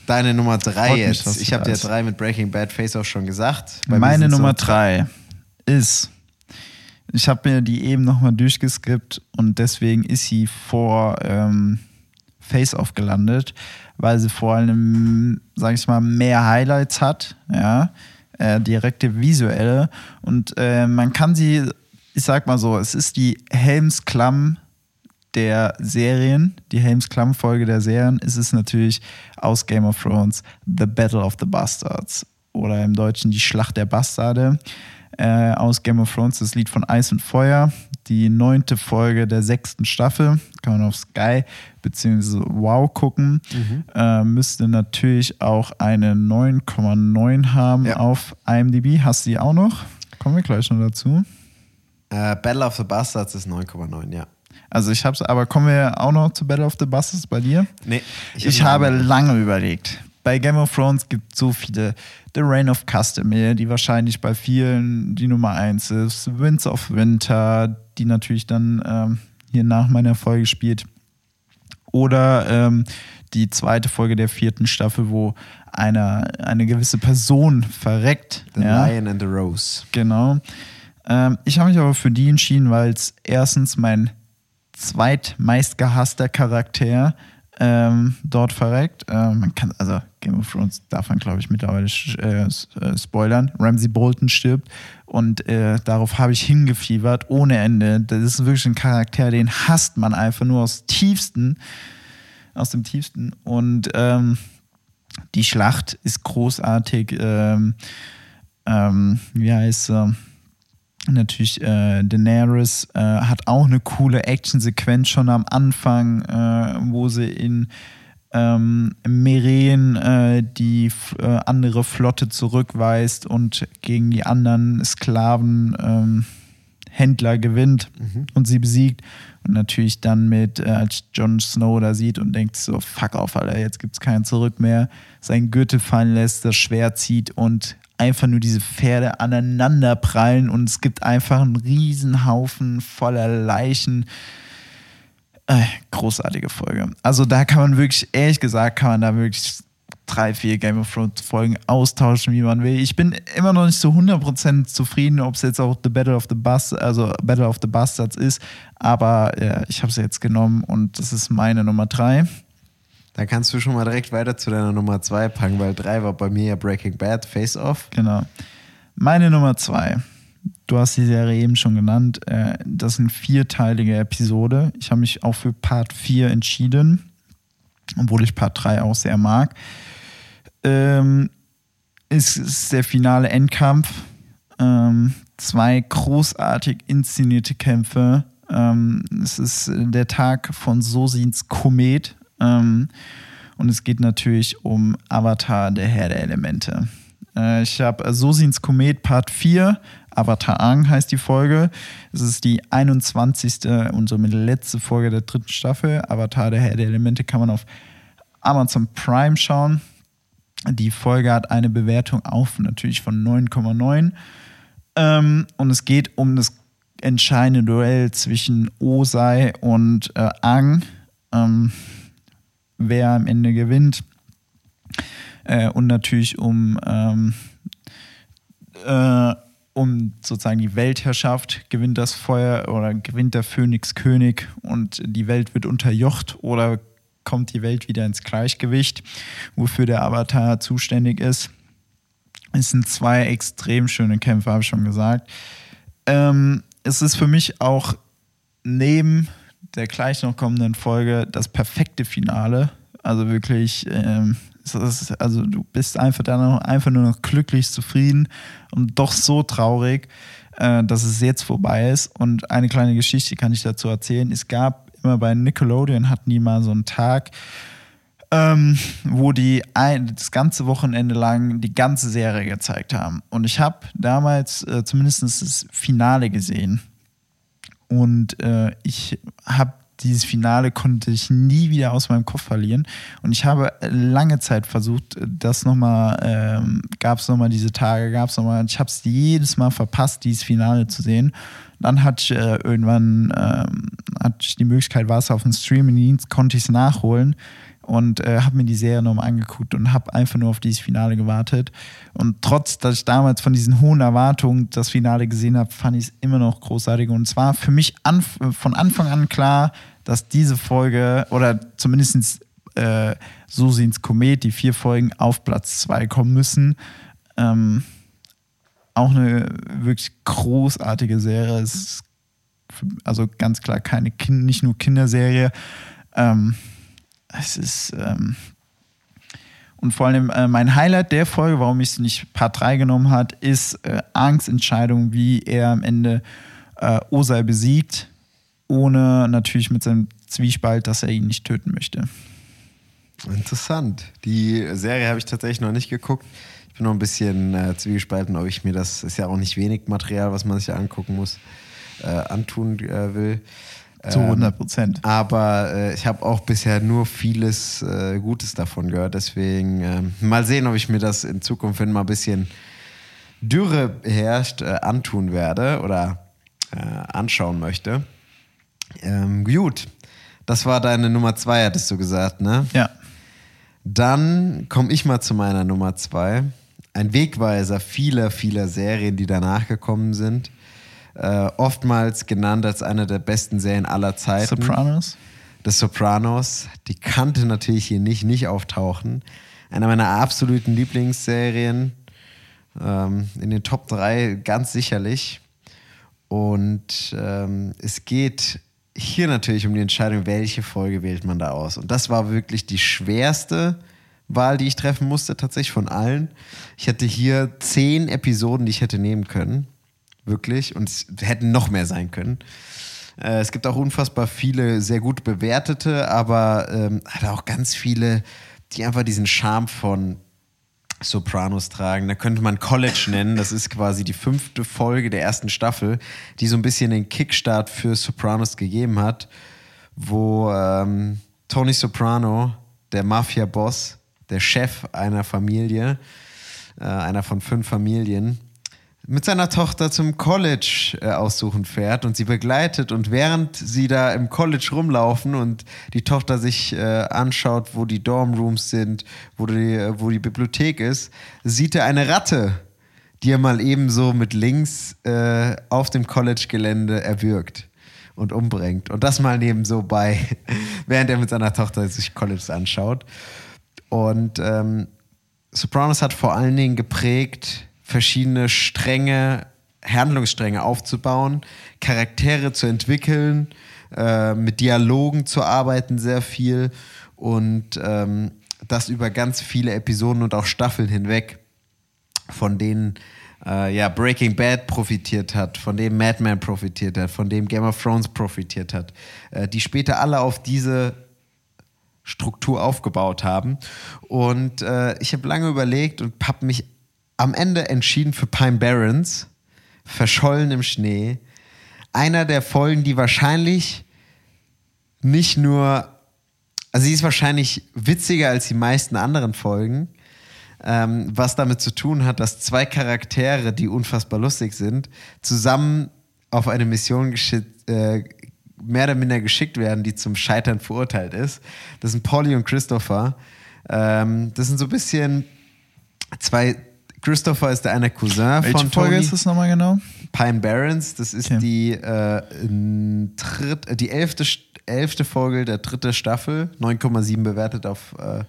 B: Deine Nummer 3
C: Freut mich,
B: jetzt. ich habe dir. 3 mit Breaking Bad Face Off schon gesagt. Bei
C: Meine Nummer
B: so-
C: drei ist, ich habe mir die eben nochmal durchgeskippt und deswegen ist sie vor ähm, Face Off gelandet, weil sie vor allem, sag ich mal, mehr Highlights hat, ja, äh, direkte visuelle und äh, man kann sie, ich sag mal so, es ist die Helmsklamm der Serien, die Helms Klamm-Folge der Serien, ist es natürlich aus Game of Thrones The Battle of the Bastards oder im Deutschen die Schlacht der Bastarde äh, aus Game of Thrones, das Lied von Eis und Feuer, die neunte Folge der sechsten Staffel, kann man auf Sky bzw. Wow gucken, äh, müsste natürlich auch eine 9,9 haben
B: Ja.
C: auf IMDb. Hast du die auch noch? Kommen wir gleich noch dazu.
B: Äh, Battle of the Bastards ist 9,9, ja.
C: Also ich hab's, aber kommen wir auch noch zu Battle of the Bastards bei dir?
B: Nee,
C: Ich, habe lange überlegt. Bei Game of Thrones gibt es so viele. The Reign of Castamere, die wahrscheinlich bei vielen die Nummer eins ist. Winds of Winter, die natürlich dann ähm, hier nach meiner Folge spielt. Oder ähm, die zweite Folge der vierten Staffel, wo eine, eine gewisse Person verreckt.
B: The
C: ja.
B: Lion and the Rose.
C: Genau. Ähm, ich habe mich aber für die entschieden, weil es erstens mein zweitmeistgehasster Charakter ähm, dort verreckt. Ähm, man kann, also Game of Thrones darf man, glaube ich, mittlerweile äh, äh, spoilern. Ramsey Bolton stirbt und äh, darauf habe ich hingefiebert ohne Ende. Das ist wirklich ein Charakter, den hasst man einfach nur aus tiefsten, aus dem tiefsten. Und ähm, die Schlacht ist großartig. Ähm, ähm, wie heißt sie? Natürlich äh, Daenerys äh, hat auch eine coole Actionsequenz schon am Anfang, äh, wo sie in ähm, Meren äh, die äh, andere Flotte zurückweist und gegen die anderen Sklaven ähm, Händler gewinnt und sie besiegt. Und natürlich dann mit, äh, als Jon Snow da sieht und denkt so, fuck auf, Alter, jetzt gibt's kein Zurück mehr, seinen Gürtel fallen lässt, das Schwert zieht und einfach nur diese Pferde aneinander prallen und es gibt einfach einen riesen Haufen voller Leichen. Äh, großartige Folge. Also da kann man wirklich, ehrlich gesagt, kann man da wirklich drei, vier Game of Thrones Folgen austauschen, wie man will. Ich bin immer noch nicht so 100% zufrieden, ob es jetzt auch The Battle of the Bastards, also Battle of the Bastards ist, aber äh, ich habe sie jetzt genommen und das ist meine Nummer drei.
B: Dann kannst du schon mal direkt weiter zu deiner Nummer 2 packen, weil 3 war bei mir ja Breaking Bad, Face Off.
C: Genau. Meine Nummer zwei. Du hast die Serie eben schon genannt. Äh, Das sind vierteilige Episode. Ich habe mich auch für Part 4 entschieden, obwohl ich Part 3 auch sehr mag. Ähm, es ist der finale Endkampf. Ähm, zwei großartig inszenierte Kämpfe. Ähm, es ist der Tag von Sosins Komet. Ähm, und es geht natürlich um Avatar, der Herr der Elemente. Äh, ich habe Sosins Komet Part 4, Avatar Ang heißt die Folge. Es ist die 21. und somit letzte Folge der dritten Staffel. Avatar, der Herr der Elemente kann man auf Amazon Prime schauen. Die Folge hat eine Bewertung auf natürlich von 9,9. Ähm, und es geht um das entscheidende Duell zwischen Osei und äh, Ang. Ähm, wer am Ende gewinnt. Äh, und natürlich um, ähm, äh, um sozusagen die Weltherrschaft gewinnt das Feuer oder gewinnt der Phönix König und die Welt wird unterjocht oder kommt die Welt wieder ins Gleichgewicht, wofür der Avatar zuständig ist. Es sind zwei extrem schöne Kämpfe, habe ich schon gesagt. Ähm, es ist für mich auch neben der gleich noch kommenden Folge das perfekte Finale. Also wirklich, ähm, ist, also du bist einfach dann noch, einfach nur noch glücklich, zufrieden und doch so traurig. äh, dass es jetzt vorbei ist. Und eine kleine Geschichte kann ich dazu erzählen. Es gab immer bei Nickelodeon hatten die mal so einen Tag, ähm, wo die ein, das ganze Wochenende lang die ganze Serie gezeigt haben. Und ich habe damals äh, zumindest das Finale gesehen. Und äh, ich habe dieses Finale konnte ich nie wieder aus meinem Kopf verlieren. Und ich habe lange Zeit versucht, das nochmal, ähm, gab es nochmal diese Tage, gab es nochmal, ich habe es jedes Mal verpasst, dieses Finale zu sehen. Dann hatte ich äh, irgendwann ähm, hatte ich die Möglichkeit, war es auf dem Streaming-Dienst, konnte ich es nachholen und äh, habe mir die Serie nochmal angeguckt und habe einfach nur auf dieses Finale gewartet. Und trotz, dass ich damals von diesen hohen Erwartungen das Finale gesehen habe, fand ich es immer noch großartig. Und es war für mich anf von Anfang an klar, dass diese Folge oder zumindest äh, so sieht's Komet, die vier Folgen auf Platz zwei kommen müssen. Ähm, auch eine wirklich großartige Serie. Es ist also ganz klar keine kind, nicht nur Kinderserie. Ähm, es ist ähm, und vor allem äh, mein Highlight der Folge, warum ich es nicht Part 3 genommen hat, ist äh, Angst Entscheidung, wie er am Ende äh, Osei besiegt ohne natürlich mit seinem Zwiespalt, dass er ihn nicht töten möchte.
B: Interessant. Die Serie habe ich tatsächlich noch nicht geguckt. Ich bin noch ein bisschen äh, zwiegespalten, ob ich mir das, ist ja auch nicht wenig Material, was man sich angucken muss, äh, antun äh, will.
C: Zu 100 ähm, Prozent.
B: Ähm, aber äh, ich habe auch bisher nur vieles äh, Gutes davon gehört. Deswegen ähm, mal sehen, ob ich mir das in Zukunft, wenn mal ein bisschen Dürre herrscht, äh, antun werde oder anschauen möchte. Ähm, gut, das war deine Nummer zwei, hattest du gesagt, ne?
C: Ja.
B: Dann komme ich mal zu meiner Nummer zwei. Ein Wegweiser vieler, vieler Serien, die danach gekommen sind. Äh, oftmals genannt als eine der besten Serien aller Zeiten.
C: Sopranos?
B: The Sopranos. Die kannte natürlich hier nicht, nicht auftauchen. Eine meiner absoluten Lieblingsserien. Ähm, in den Top 3 ganz sicherlich. Und ähm, es geht hier natürlich um die Entscheidung, welche Folge wählt man da aus. Und das war wirklich die schwerste Wahl, die ich treffen musste, tatsächlich von allen. Ich hatte hier zehn Episoden, die ich hätte nehmen können. Wirklich. Und es hätten noch mehr sein können. Äh, es gibt auch unfassbar viele sehr gut bewertete, aber ähm, hat auch ganz viele, die einfach diesen Charme von Sopranos tragen. Da könnte man College nennen. Das ist quasi die fünfte Folge der ersten Staffel, die so ein bisschen den Kickstart für Sopranos gegeben hat, wo ähm, Tony Soprano, der Mafia-Boss, der Chef einer Familie, äh, einer von fünf Familien, mit seiner Tochter zum College äh, aussuchen fährt und sie begleitet und während sie da im College rumlaufen und die Tochter sich äh, anschaut, wo die Dormrooms sind, wo die, äh, wo die Bibliothek ist, sieht er eine Ratte, die er mal ebenso mit links äh, auf dem College-Gelände erwürgt und umbringt. Und das mal nebenso bei, während er mit seiner Tochter sich College anschaut. Und ähm, Sopranos hat vor allen Dingen geprägt, verschiedene Stränge, Handlungsstränge aufzubauen, Charaktere zu entwickeln, äh, mit Dialogen zu arbeiten, sehr viel und ähm, das über ganz viele Episoden und auch Staffeln hinweg, von denen äh, ja, Breaking Bad profitiert hat, von dem Mad Men profitiert hat, von dem Game of Thrones profitiert hat, äh, die später alle auf diese Struktur aufgebaut haben. Und äh, ich habe lange überlegt und habe mich am Ende entschieden für Pine Barrens, Verschollen im Schnee. Einer der Folgen, die wahrscheinlich nicht nur, also sie ist wahrscheinlich witziger als die meisten anderen Folgen, ähm, was damit zu tun hat, dass zwei Charaktere, die unfassbar lustig sind, zusammen auf eine Mission äh, mehr oder minder geschickt werden, die zum Scheitern verurteilt ist. Das sind Polly und Christopher. Ähm, das sind so ein bisschen zwei Christopher ist der eine Cousin
C: Welche
B: von
C: Folge
B: Tony.
C: ist das nochmal genau?
B: Pine Barrens, das ist
C: Okay.
B: die, äh, dritt, die elfte, elfte Folge der dritte Staffel, 9,7 bewertet auf. Äh,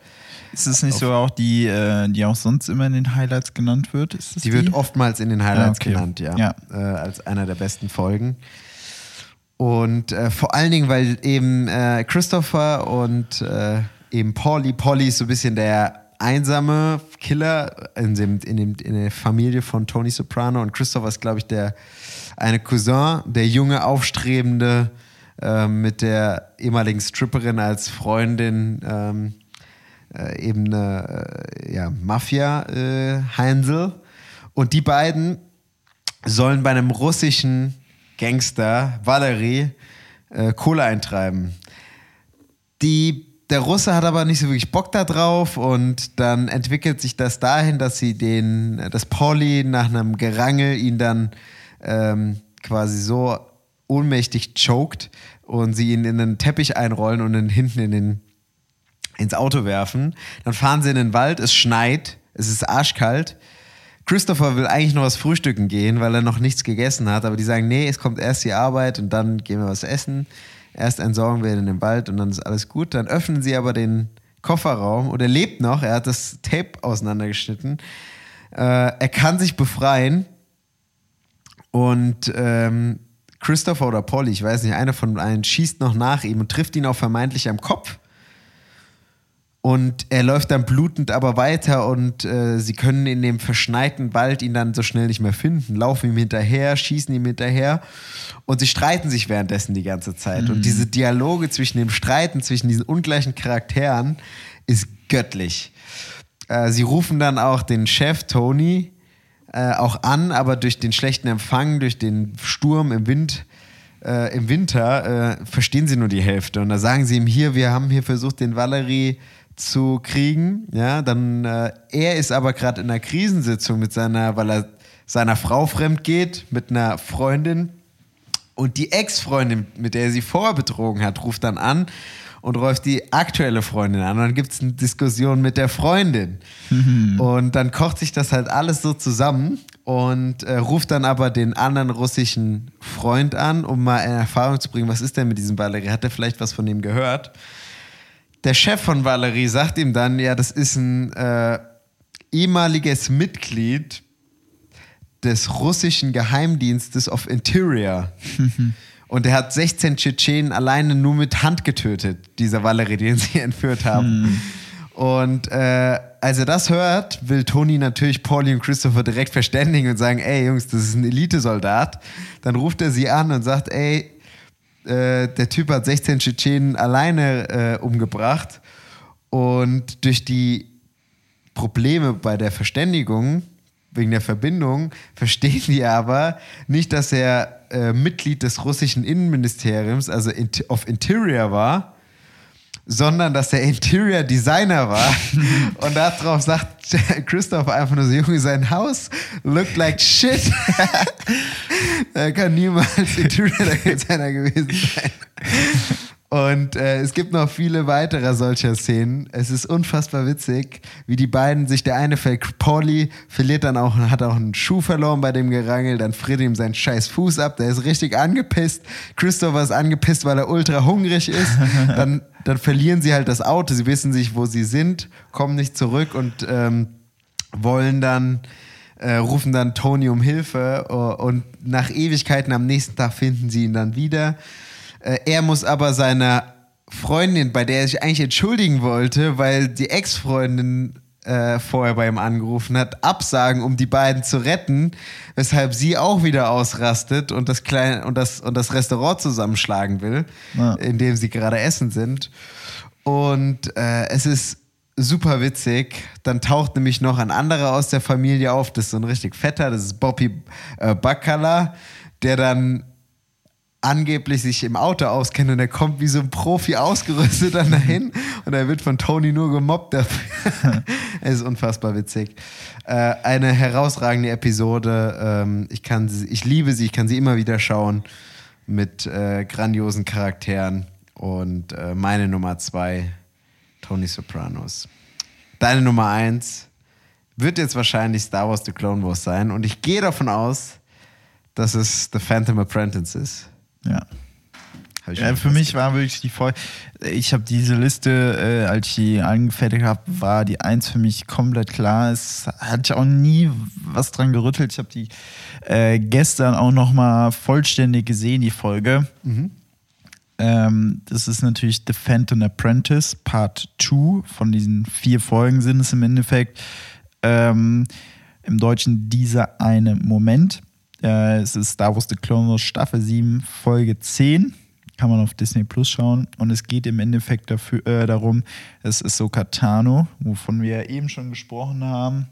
C: Ist es nicht so auch die, äh, die auch sonst immer in den Highlights genannt wird? Das
B: die wird oftmals in den Highlights
C: Ah, okay.
B: genannt, ja,
C: Ja.
B: Äh, als einer der besten Folgen. Und äh, vor allen Dingen, weil eben äh, Christopher und eben Polly, Polly ist so ein bisschen der einsame Killer in, dem, in, dem, in der Familie von Tony Soprano und Christopher ist, glaube ich, der eine Cousin, der junge, aufstrebende äh, mit der ehemaligen Stripperin als Freundin ähm, äh, eben eine äh, ja, Mafia-Heinsel. Äh, und die beiden sollen bei einem russischen Gangster, Valerie, äh, Kohle eintreiben. Die, der Russe hat aber nicht so wirklich Bock da drauf und dann entwickelt sich das dahin, dass sie den, dass Pauli nach einem Gerangel ihn dann ähm, quasi so ohnmächtig choked und sie ihn in den Teppich einrollen und ihn hinten in den, ins Auto werfen. Dann fahren sie in den Wald, es schneit, es ist arschkalt. Christopher will eigentlich noch was frühstücken gehen, weil er noch nichts gegessen hat, aber die sagen, nee, es kommt erst die Arbeit und dann gehen wir was essen. Erst entsorgen wir ihn in den Wald und dann ist alles gut. Dann öffnen sie aber den Kofferraum und er lebt noch, er hat das Tape auseinandergeschnitten. Äh, er kann sich befreien und ähm, Christopher oder Polly, ich weiß nicht, einer von allen schießt noch nach ihm und trifft ihn auch vermeintlich am Kopf. Und er läuft dann blutend aber weiter und äh, sie können in dem verschneiten Wald ihn dann so schnell nicht mehr finden, laufen ihm hinterher, schießen ihm hinterher und sie streiten sich währenddessen die ganze Zeit. Mhm. Und diese Dialoge zwischen dem Streiten, zwischen diesen ungleichen Charakteren ist göttlich. Äh, sie rufen dann auch den Chef Tony äh, auch an, aber durch den schlechten Empfang, durch den Sturm im Wind, äh, im Winter, äh, verstehen sie nur die Hälfte. Und da sagen sie ihm hier, wir haben hier versucht, den Valerie zu kriegen. Ja, dann äh, er ist aber gerade in einer Krisensitzung mit seiner, weil er seiner Frau fremd geht, mit einer Freundin. Und die Ex-Freundin, mit der er sie vorher betrogen hat, ruft dann an und ruft die aktuelle Freundin an. Und dann gibt es eine Diskussion mit der Freundin. Mhm. Und dann kocht sich das halt alles so zusammen und äh, ruft dann aber den anderen russischen Freund an, um mal in Erfahrung zu bringen, was ist denn mit diesem Valerie? Hat er vielleicht was von ihm gehört? Der Chef von Valerie sagt ihm dann, ja, das ist ein äh, ehemaliges Mitglied des russischen Geheimdienstes of Interior. Und er hat 16 Tschetschenen alleine nur mit Hand getötet, dieser Valerie, den sie entführt haben. Hm. Und äh, als er das hört, will Tony natürlich Pauli und Christopher direkt verständigen und sagen, ey Jungs, das ist ein Elitesoldat. Dann ruft er sie an und sagt, ey, äh, der Typ hat 16 Tschetschenen alleine äh, umgebracht. Und durch die Probleme bei der Verständigung wegen der Verbindung, verstehen die aber nicht, dass er äh, Mitglied des russischen Innenministeriums, also of Interior war, sondern dass er Interior Designer war. Und darauf sagt Christoph einfach nur so, Junge, sein Haus looked like shit. er kann niemals Interior Designer gewesen sein. Und äh, es gibt noch viele weitere solcher Szenen. Es ist unfassbar witzig, wie die beiden sich, der eine fällt, Pauli verliert dann auch, hat auch einen Schuh verloren bei dem Gerangel, dann friert ihm sein scheiß Fuß ab, der ist richtig angepisst. Christopher ist angepisst, weil er ultra hungrig ist. Dann, dann verlieren sie halt das Auto, sie wissen sich, wo sie sind, kommen nicht zurück und ähm, wollen dann äh, rufen dann Tony um Hilfe uh, und nach Ewigkeiten am nächsten Tag finden sie ihn dann wieder. Äh, er muss aber seiner Freundin, bei der er sich eigentlich entschuldigen wollte, weil die Ex-Freundin äh, vorher bei ihm angerufen hat, absagen, um die beiden zu retten, weshalb sie auch wieder ausrastet und das, kleine, und das, und das Restaurant zusammenschlagen will, ja. in dem sie gerade essen sind. Und äh, es ist super witzig. Dann taucht nämlich noch ein anderer aus der Familie auf, das ist so ein richtig fetter, das ist Bobby äh, Bacala, der dann angeblich sich im Auto auskennt und er kommt wie so ein Profi ausgerüstet dann dahin und er wird von Tony nur gemobbt dafür. es ist unfassbar witzig. Äh, eine herausragende Episode. Ähm, ich, kann sie, ich liebe sie, ich kann sie immer wieder schauen mit äh, grandiosen Charakteren. Und äh, meine Nummer zwei, Tony Sopranos. Deine Nummer eins wird jetzt wahrscheinlich Star Wars The Clone Wars sein und ich gehe davon aus, dass es The Phantom Apprentice ist.
C: Ja. Ja, für mich war wirklich die Folge. Ich habe diese Liste, äh, als ich die angefertigt habe, war die eins für mich komplett klar. Es hatte ich auch nie was dran gerüttelt. Ich habe die äh, gestern auch noch mal vollständig gesehen, die Folge. Mhm. Ähm, das ist natürlich The Phantom Apprentice Part 2. Von diesen vier Folgen sind es im Endeffekt. Ähm, Im Deutschen dieser eine Moment. Äh, es ist Star Wars The Clone Wars Staffel 7, Folge 10. Kann man auf Disney Plus schauen. Und es geht im Endeffekt dafür, äh, darum, es ist so Katano, wovon wir eben schon gesprochen haben,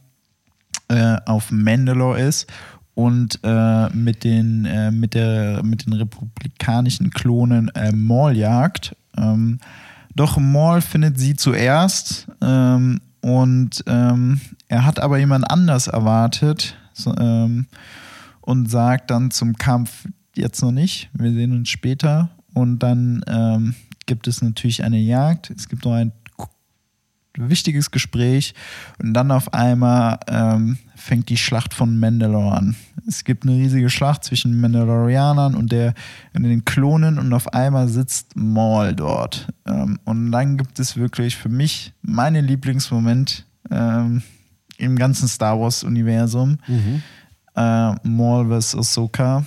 C: äh, auf Mandalore ist und äh, mit, den, äh, mit, der, mit den republikanischen Klonen äh, Maul jagt. Ähm, doch Maul findet sie zuerst ähm, und ähm, er hat aber jemand anders erwartet so, ähm, und sagt dann zum Kampf jetzt noch nicht, wir sehen uns später. Und dann ähm, gibt es natürlich eine Jagd. Es gibt noch ein wichtiges Gespräch und dann auf einmal ähm, fängt die Schlacht von Mandalore an. Es gibt eine riesige Schlacht zwischen Mandalorianern und, der, und den Klonen und auf einmal sitzt Maul dort. Ähm, und dann gibt es wirklich für mich meinen Lieblingsmoment ähm, im ganzen Star Wars-Universum.
B: Mhm.
C: Äh, Maul vs. Ahsoka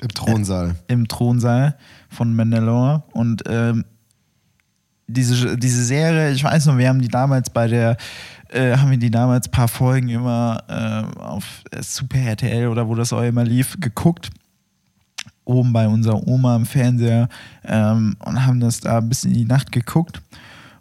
B: Im Thronsaal.
C: im Thronsaal von Mandalore und ähm, diese, diese Serie, ich weiß noch, wir haben die damals bei der, äh, haben wir die damals ein paar Folgen immer äh, auf Super RTL oder wo das auch immer lief, geguckt. Oben bei unserer Oma im Fernseher ähm, und haben das da bis in die Nacht geguckt.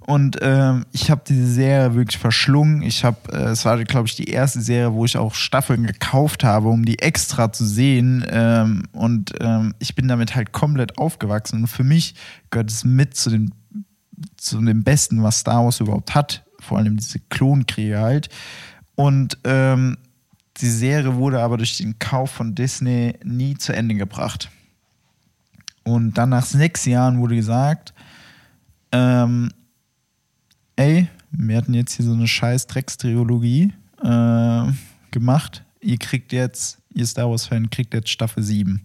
C: Und ähm, ich habe diese Serie wirklich verschlungen. Ich habe, äh, es war, glaube ich, die erste Serie, wo ich auch Staffeln gekauft habe, um die extra zu sehen. Ähm, und ähm, ich bin damit halt komplett aufgewachsen. Und für mich gehört es mit zu den zu dem Besten, was Star Wars überhaupt hat. Vor allem diese Klonkriege halt. Und ähm, die Serie wurde aber durch den Kauf von Disney nie zu Ende gebracht. Und dann nach sechs Jahren wurde gesagt, ähm, ey, wir hatten jetzt hier so eine scheiß Dreckstriologie äh, gemacht. Ihr kriegt jetzt, ihr Star Wars-Fan kriegt jetzt Staffel 7.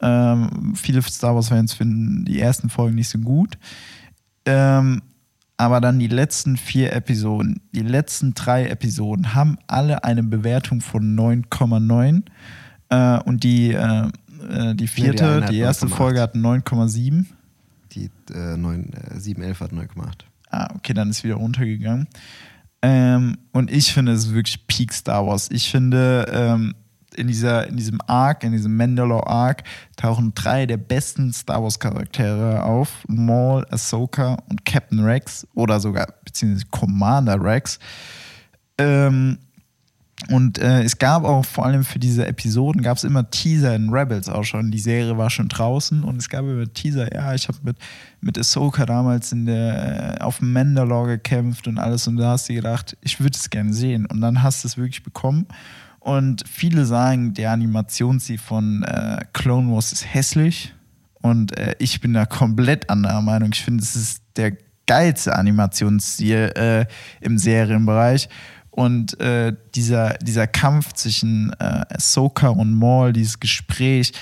C: Ähm, viele Star Wars-Fans finden die ersten Folgen nicht so gut. Ähm, aber dann die letzten vier Episoden, die letzten drei Episoden haben alle eine Bewertung von 9,9. Äh, und die, äh, äh, die vierte,
B: eine hat
C: die erste
B: 9,8.
C: Folge hat 9,7.
B: Die äh, 9, äh, 711 hat neu gemacht.
C: Ah, okay, dann ist wieder runtergegangen. Ähm, und ich finde, es ist wirklich Peak Star Wars. Ich finde, ähm, in, dieser, in diesem Arc, in diesem Mandalore Arc, tauchen drei der besten Star Wars Charaktere auf: Maul, Ahsoka und Captain Rex oder sogar beziehungsweise Commander Rex. Ähm, und äh, es gab auch vor allem für diese Episoden gab es immer Teaser in Rebels auch schon. Die Serie war schon draußen und es gab immer Teaser. Ja, ich habe mit, mit Ahsoka damals in der, äh, auf Mandalore gekämpft und alles. Und da hast du gedacht, ich würde es gerne sehen. Und dann hast du es wirklich bekommen. Und viele sagen, der Animationsstil von äh, Clone Wars ist hässlich. Und äh, ich bin da komplett anderer Meinung. Ich finde, es ist der geilste Animationsstil äh, im Serienbereich. Und äh, dieser, dieser Kampf zwischen äh, Ahsoka und Maul, dieses Gespräch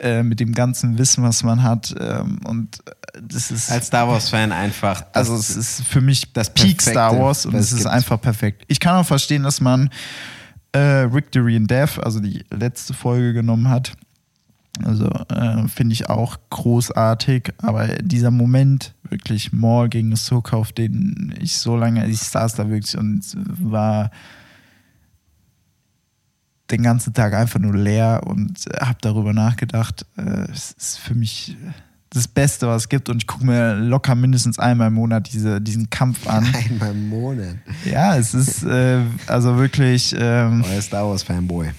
C: äh, mit dem ganzen Wissen, was man hat. Ähm, und äh, das ist.
B: Als Star Wars-Fan einfach.
C: also, es ist für mich
B: das
C: Peak Star Wars und es ist
B: gibt.
C: einfach perfekt. Ich kann auch verstehen, dass man äh, Victory and Death, also die letzte Folge genommen hat. Also äh, finde ich auch großartig, aber dieser Moment, wirklich Maul gegen Ahsoka, auf den ich so lange, ich saß da wirklich und war den ganzen Tag einfach nur leer und habe darüber nachgedacht. Äh, es ist für mich das Beste, was es gibt und ich gucke mir locker mindestens einmal im Monat diese, diesen Kampf an.
B: Einmal im Monat.
C: Ja, es ist äh, also wirklich, ähm,
B: Euer Star Wars-Fanboy.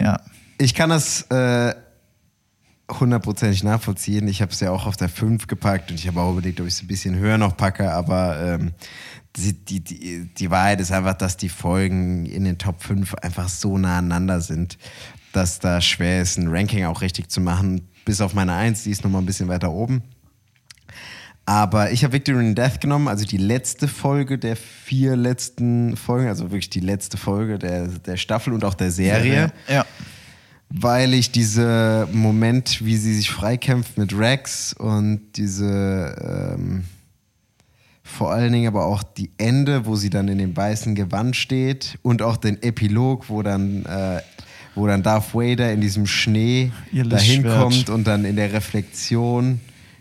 C: ja.
B: Ich kann das äh, hundertprozentig nachvollziehen. Ich habe es ja auch auf der 5 gepackt und ich habe auch überlegt, ob ich es ein bisschen höher noch packe, aber ähm, die, die, die, Wahrheit ist einfach, dass die Folgen in den Top 5 einfach so nah aneinander sind, dass da schwer ist, ein Ranking auch richtig zu machen. Bis auf meine 1, die ist nochmal ein bisschen weiter oben. Aber ich habe Victory in Death genommen, also die letzte Folge der vier letzten Folgen, also wirklich die letzte Folge der, der Staffel und auch der Serie
C: Ja.
B: Weil ich diese Moment, wie sie sich freikämpft mit Rex und diese ähm, vor allen Dingen aber auch die Ende, wo sie dann in dem weißen Gewand steht und auch den Epilog, wo dann äh, wo dann Darth Vader in diesem Schnee dahin kommt und dann in der Reflexion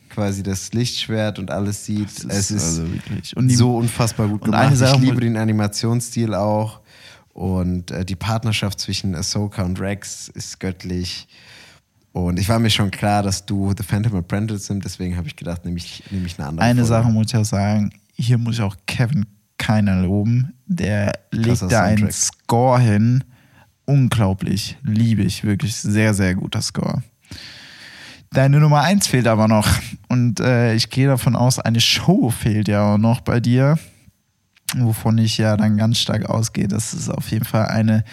B: quasi das Lichtschwert und alles sieht.
C: Das
B: es ist
C: also
B: so unfassbar gut gemacht. ich liebe den Animationsstil auch. Und äh, die Partnerschaft zwischen Ahsoka und Rex ist göttlich. Und ich war mir schon klar, dass du The Phantom Apprentice nimmst, deswegen habe ich gedacht, nehme ich, nehme ich eine andere.
C: eine
B: Folge.
C: Sache muss ich auch sagen, hier muss ich auch Kevin Keiner loben. Der legt da einen. Score hin. Unglaublich. Liebe ich. Wirklich sehr, sehr guter Score. Deine Nummer 1 fehlt aber noch. Und äh, ich gehe davon aus, eine Show fehlt ja auch noch bei dir. Wovon ich ja dann ganz stark ausgehe, dass es auf jeden Fall eine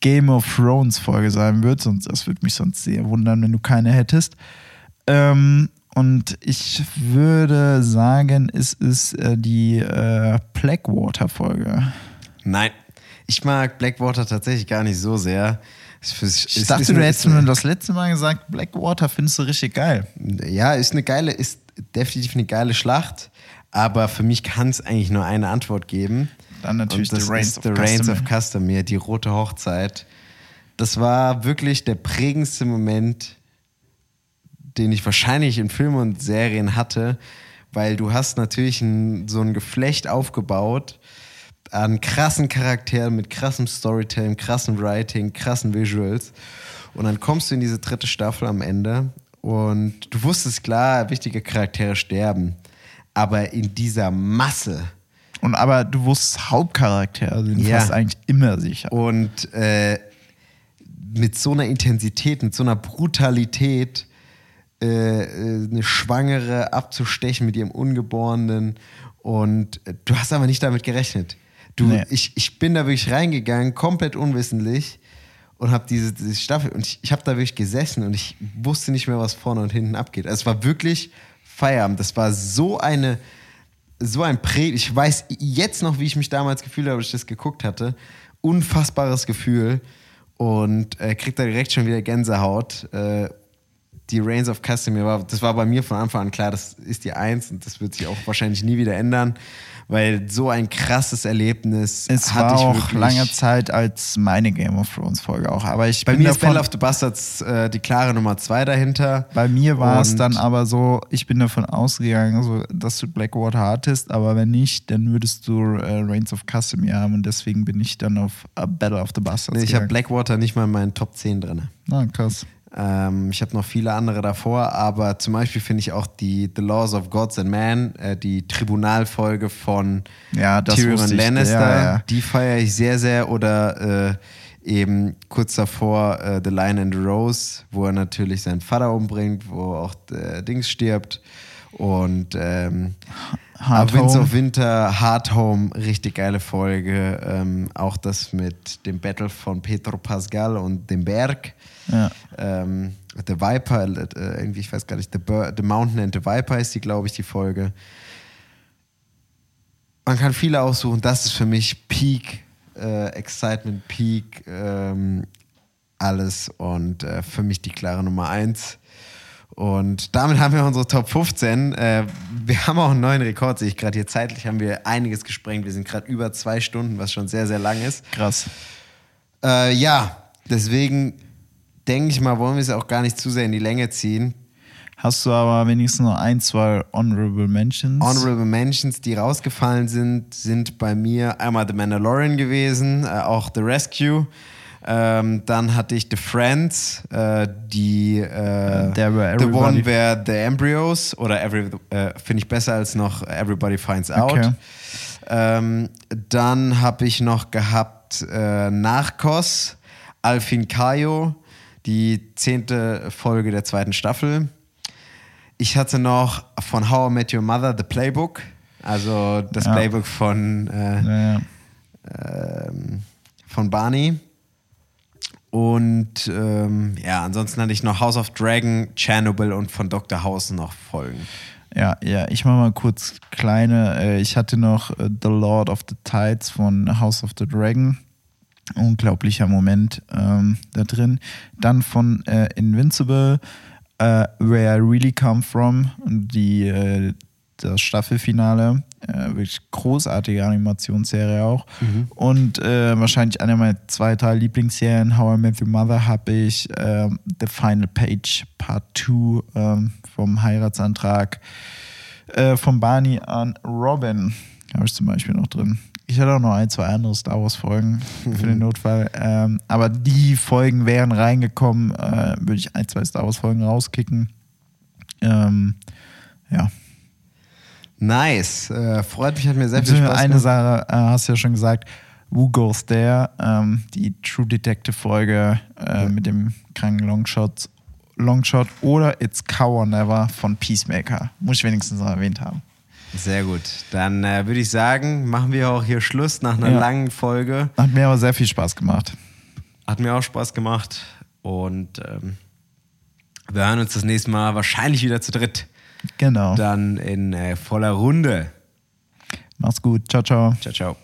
C: Game of Thrones Folge sein wird. Sonst, das würde mich sonst sehr wundern, wenn du keine hättest. Ähm, und ich würde sagen, es ist äh, die äh, Blackwater Folge.
B: Nein, ich mag Blackwater tatsächlich gar nicht so sehr.
C: Ich dachte, du hättest mir das letzte Mal gesagt, Blackwater findest du richtig geil.
B: Ja, ist eine geile, ist definitiv eine geile Schlacht. Aber für mich kann es eigentlich nur eine Antwort geben.
C: Dann natürlich
B: Und das
C: The Reigns
B: ist
C: of
B: The Reigns of.
C: Castamere,
B: die rote Hochzeit. Das war wirklich der prägendste Moment, den ich wahrscheinlich in Filmen und Serien hatte, weil du hast natürlich ein, so ein Geflecht aufgebaut an krassen Charakteren mit krassem Storytelling, krassem Writing, krassen Visuals. Und dann kommst du in diese dritte Staffel am Ende und du wusstest klar, wichtige Charaktere sterben. Aber in dieser Masse
C: Und aber du wusstest, Hauptcharaktere sind
B: Ja.
C: fast eigentlich immer sicher.
B: und äh, mit so einer Intensität, mit so einer Brutalität äh, äh, eine Schwangere abzustechen mit ihrem Ungeborenen und äh, du hast aber nicht damit gerechnet. Du,
C: Nee.
B: ich, ich bin da wirklich reingegangen, komplett unwissentlich und habe diese, diese Staffel und ich, ich habe da wirklich gesessen und ich wusste nicht mehr, was vorne und hinten abgeht. Also es war wirklich Feierabend. Das war so eine so ein Prä. Ich weiß jetzt noch, wie ich mich damals gefühlt habe, als ich das geguckt hatte. Unfassbares Gefühl. Und äh, kriegt da direkt schon wieder Gänsehaut. Äh, die Reigns of Castamere war, das war bei mir von Anfang an klar, das ist die Eins und das wird sich auch wahrscheinlich nie wieder ändern, weil so ein krasses Erlebnis
C: Es
B: hatte
C: war
B: ich
C: auch lange Zeit als meine Game of Thrones Folge auch. Aber ich
B: Bei
C: bin
B: mir ist
C: davon,
B: Battle of the Bastards äh, die klare Nummer zwei dahinter.
C: Bei mir war es dann aber so, ich bin davon ausgegangen, so, dass du Blackwater hattest, aber wenn nicht, dann würdest du äh, Reigns of Castamere haben und deswegen bin ich dann auf äh, Battle of the Bastards
B: Nee, ich habe. Blackwater nicht mal in meinen Top 10 drin.
C: Ah, krass.
B: Ähm, ich habe noch viele andere davor, aber zum Beispiel finde ich auch die The Laws of Gods and Man, äh, die Tribunalfolge von
C: Ja,
B: Tyrion. Lannister,
C: Ja, ja.
B: die feiere ich sehr, sehr. Oder äh, eben kurz davor äh, The Lion and the Rose, wo er natürlich seinen Vater umbringt, wo auch äh, Dings stirbt. Und ähm,
C: Hard
B: Winds
C: Home.
B: of Winter, Hard Home, richtig geile Folge. Ähm, auch das mit dem Battle von Pedro Pascal und dem Berg.
C: Ja.
B: Ähm, The Viper, äh, irgendwie, ich weiß gar nicht, The, the Mountain and the Viper ist die, glaube ich, die Folge. Man kann viele aussuchen. Das ist für mich Peak äh, Excitement, Peak ähm, alles und äh, für mich die klare Nummer eins. Und damit haben wir unsere Top 15. Äh, wir haben auch einen neuen Rekord, sehe ich gerade hier. Zeitlich haben wir einiges gesprengt. Wir sind gerade über zwei Stunden, was schon sehr, sehr lang ist.
C: Krass.
B: Äh, ja, deswegen denke ich mal, wollen wir es auch gar nicht zu sehr in die Länge ziehen.
C: Hast du aber wenigstens noch ein, zwei Honorable Mentions?
B: Honorable Mentions, die rausgefallen sind, sind bei mir einmal The Mandalorian gewesen, äh, auch The Rescue. Ähm, dann hatte ich The Friends, äh, die äh, The One Where The Embryos oder every, äh, finde ich besser als noch Everybody Finds Out.
C: Okay.
B: Ähm, dann habe ich noch gehabt äh, Narcos, Alfin Kayo, die zehnte Folge der zweiten Staffel. Ich hatte noch von How I Met Your Mother The Playbook, also das
C: Ja.
B: Playbook von, äh,
C: Ja, ja.
B: ähm, von Barney. Und ähm, ja, ansonsten hatte ich noch House of Dragon, Chernobyl und von Dr. House noch Folgen.
C: Ja, ja, ich mache mal kurz kleine. Äh, ich hatte noch äh, The Lord of the Tides von House of the Dragon. Unglaublicher Moment ähm, da drin. Dann von äh, Invincible, äh, Where I Really Come From, die, das Staffelfinale. Äh, wirklich großartige Animationsserie auch. Und äh, wahrscheinlich eine meiner zwei, drei Lieblingsserien, How I Met Your Mother, habe ich ähm, The Final Page Part 2 ähm, vom Heiratsantrag äh, von Barney an Robin. Habe ich zum Beispiel noch drin. Ich hatte auch noch ein, zwei andere Star Wars-Folgen für den Notfall. Ähm, aber die Folgen wären reingekommen, äh, würde ich ein, zwei Star Wars-Folgen rauskicken. Ähm, ja.
B: Nice. Äh, freut mich, hat mir sehr viel Spaß
C: Eine. Sache äh, hast du ja schon gesagt. Who Goes There? Ähm, die True Detective-Folge äh, mit dem kranken Longshot, Longshot oder It's Cow or Never von Peacemaker. Muss ich wenigstens noch erwähnt haben.
B: Sehr gut. Dann äh, würde ich sagen, machen wir auch hier Schluss nach einer
C: Ja.
B: langen Folge.
C: Hat mir aber sehr viel Spaß gemacht.
B: Hat mir auch Spaß gemacht. Und ähm, wir hören uns das nächste Mal wahrscheinlich wieder zu dritt.
C: Genau.
B: Dann in äh, voller Runde.
C: Mach's gut. Ciao, ciao.
B: Ciao, ciao.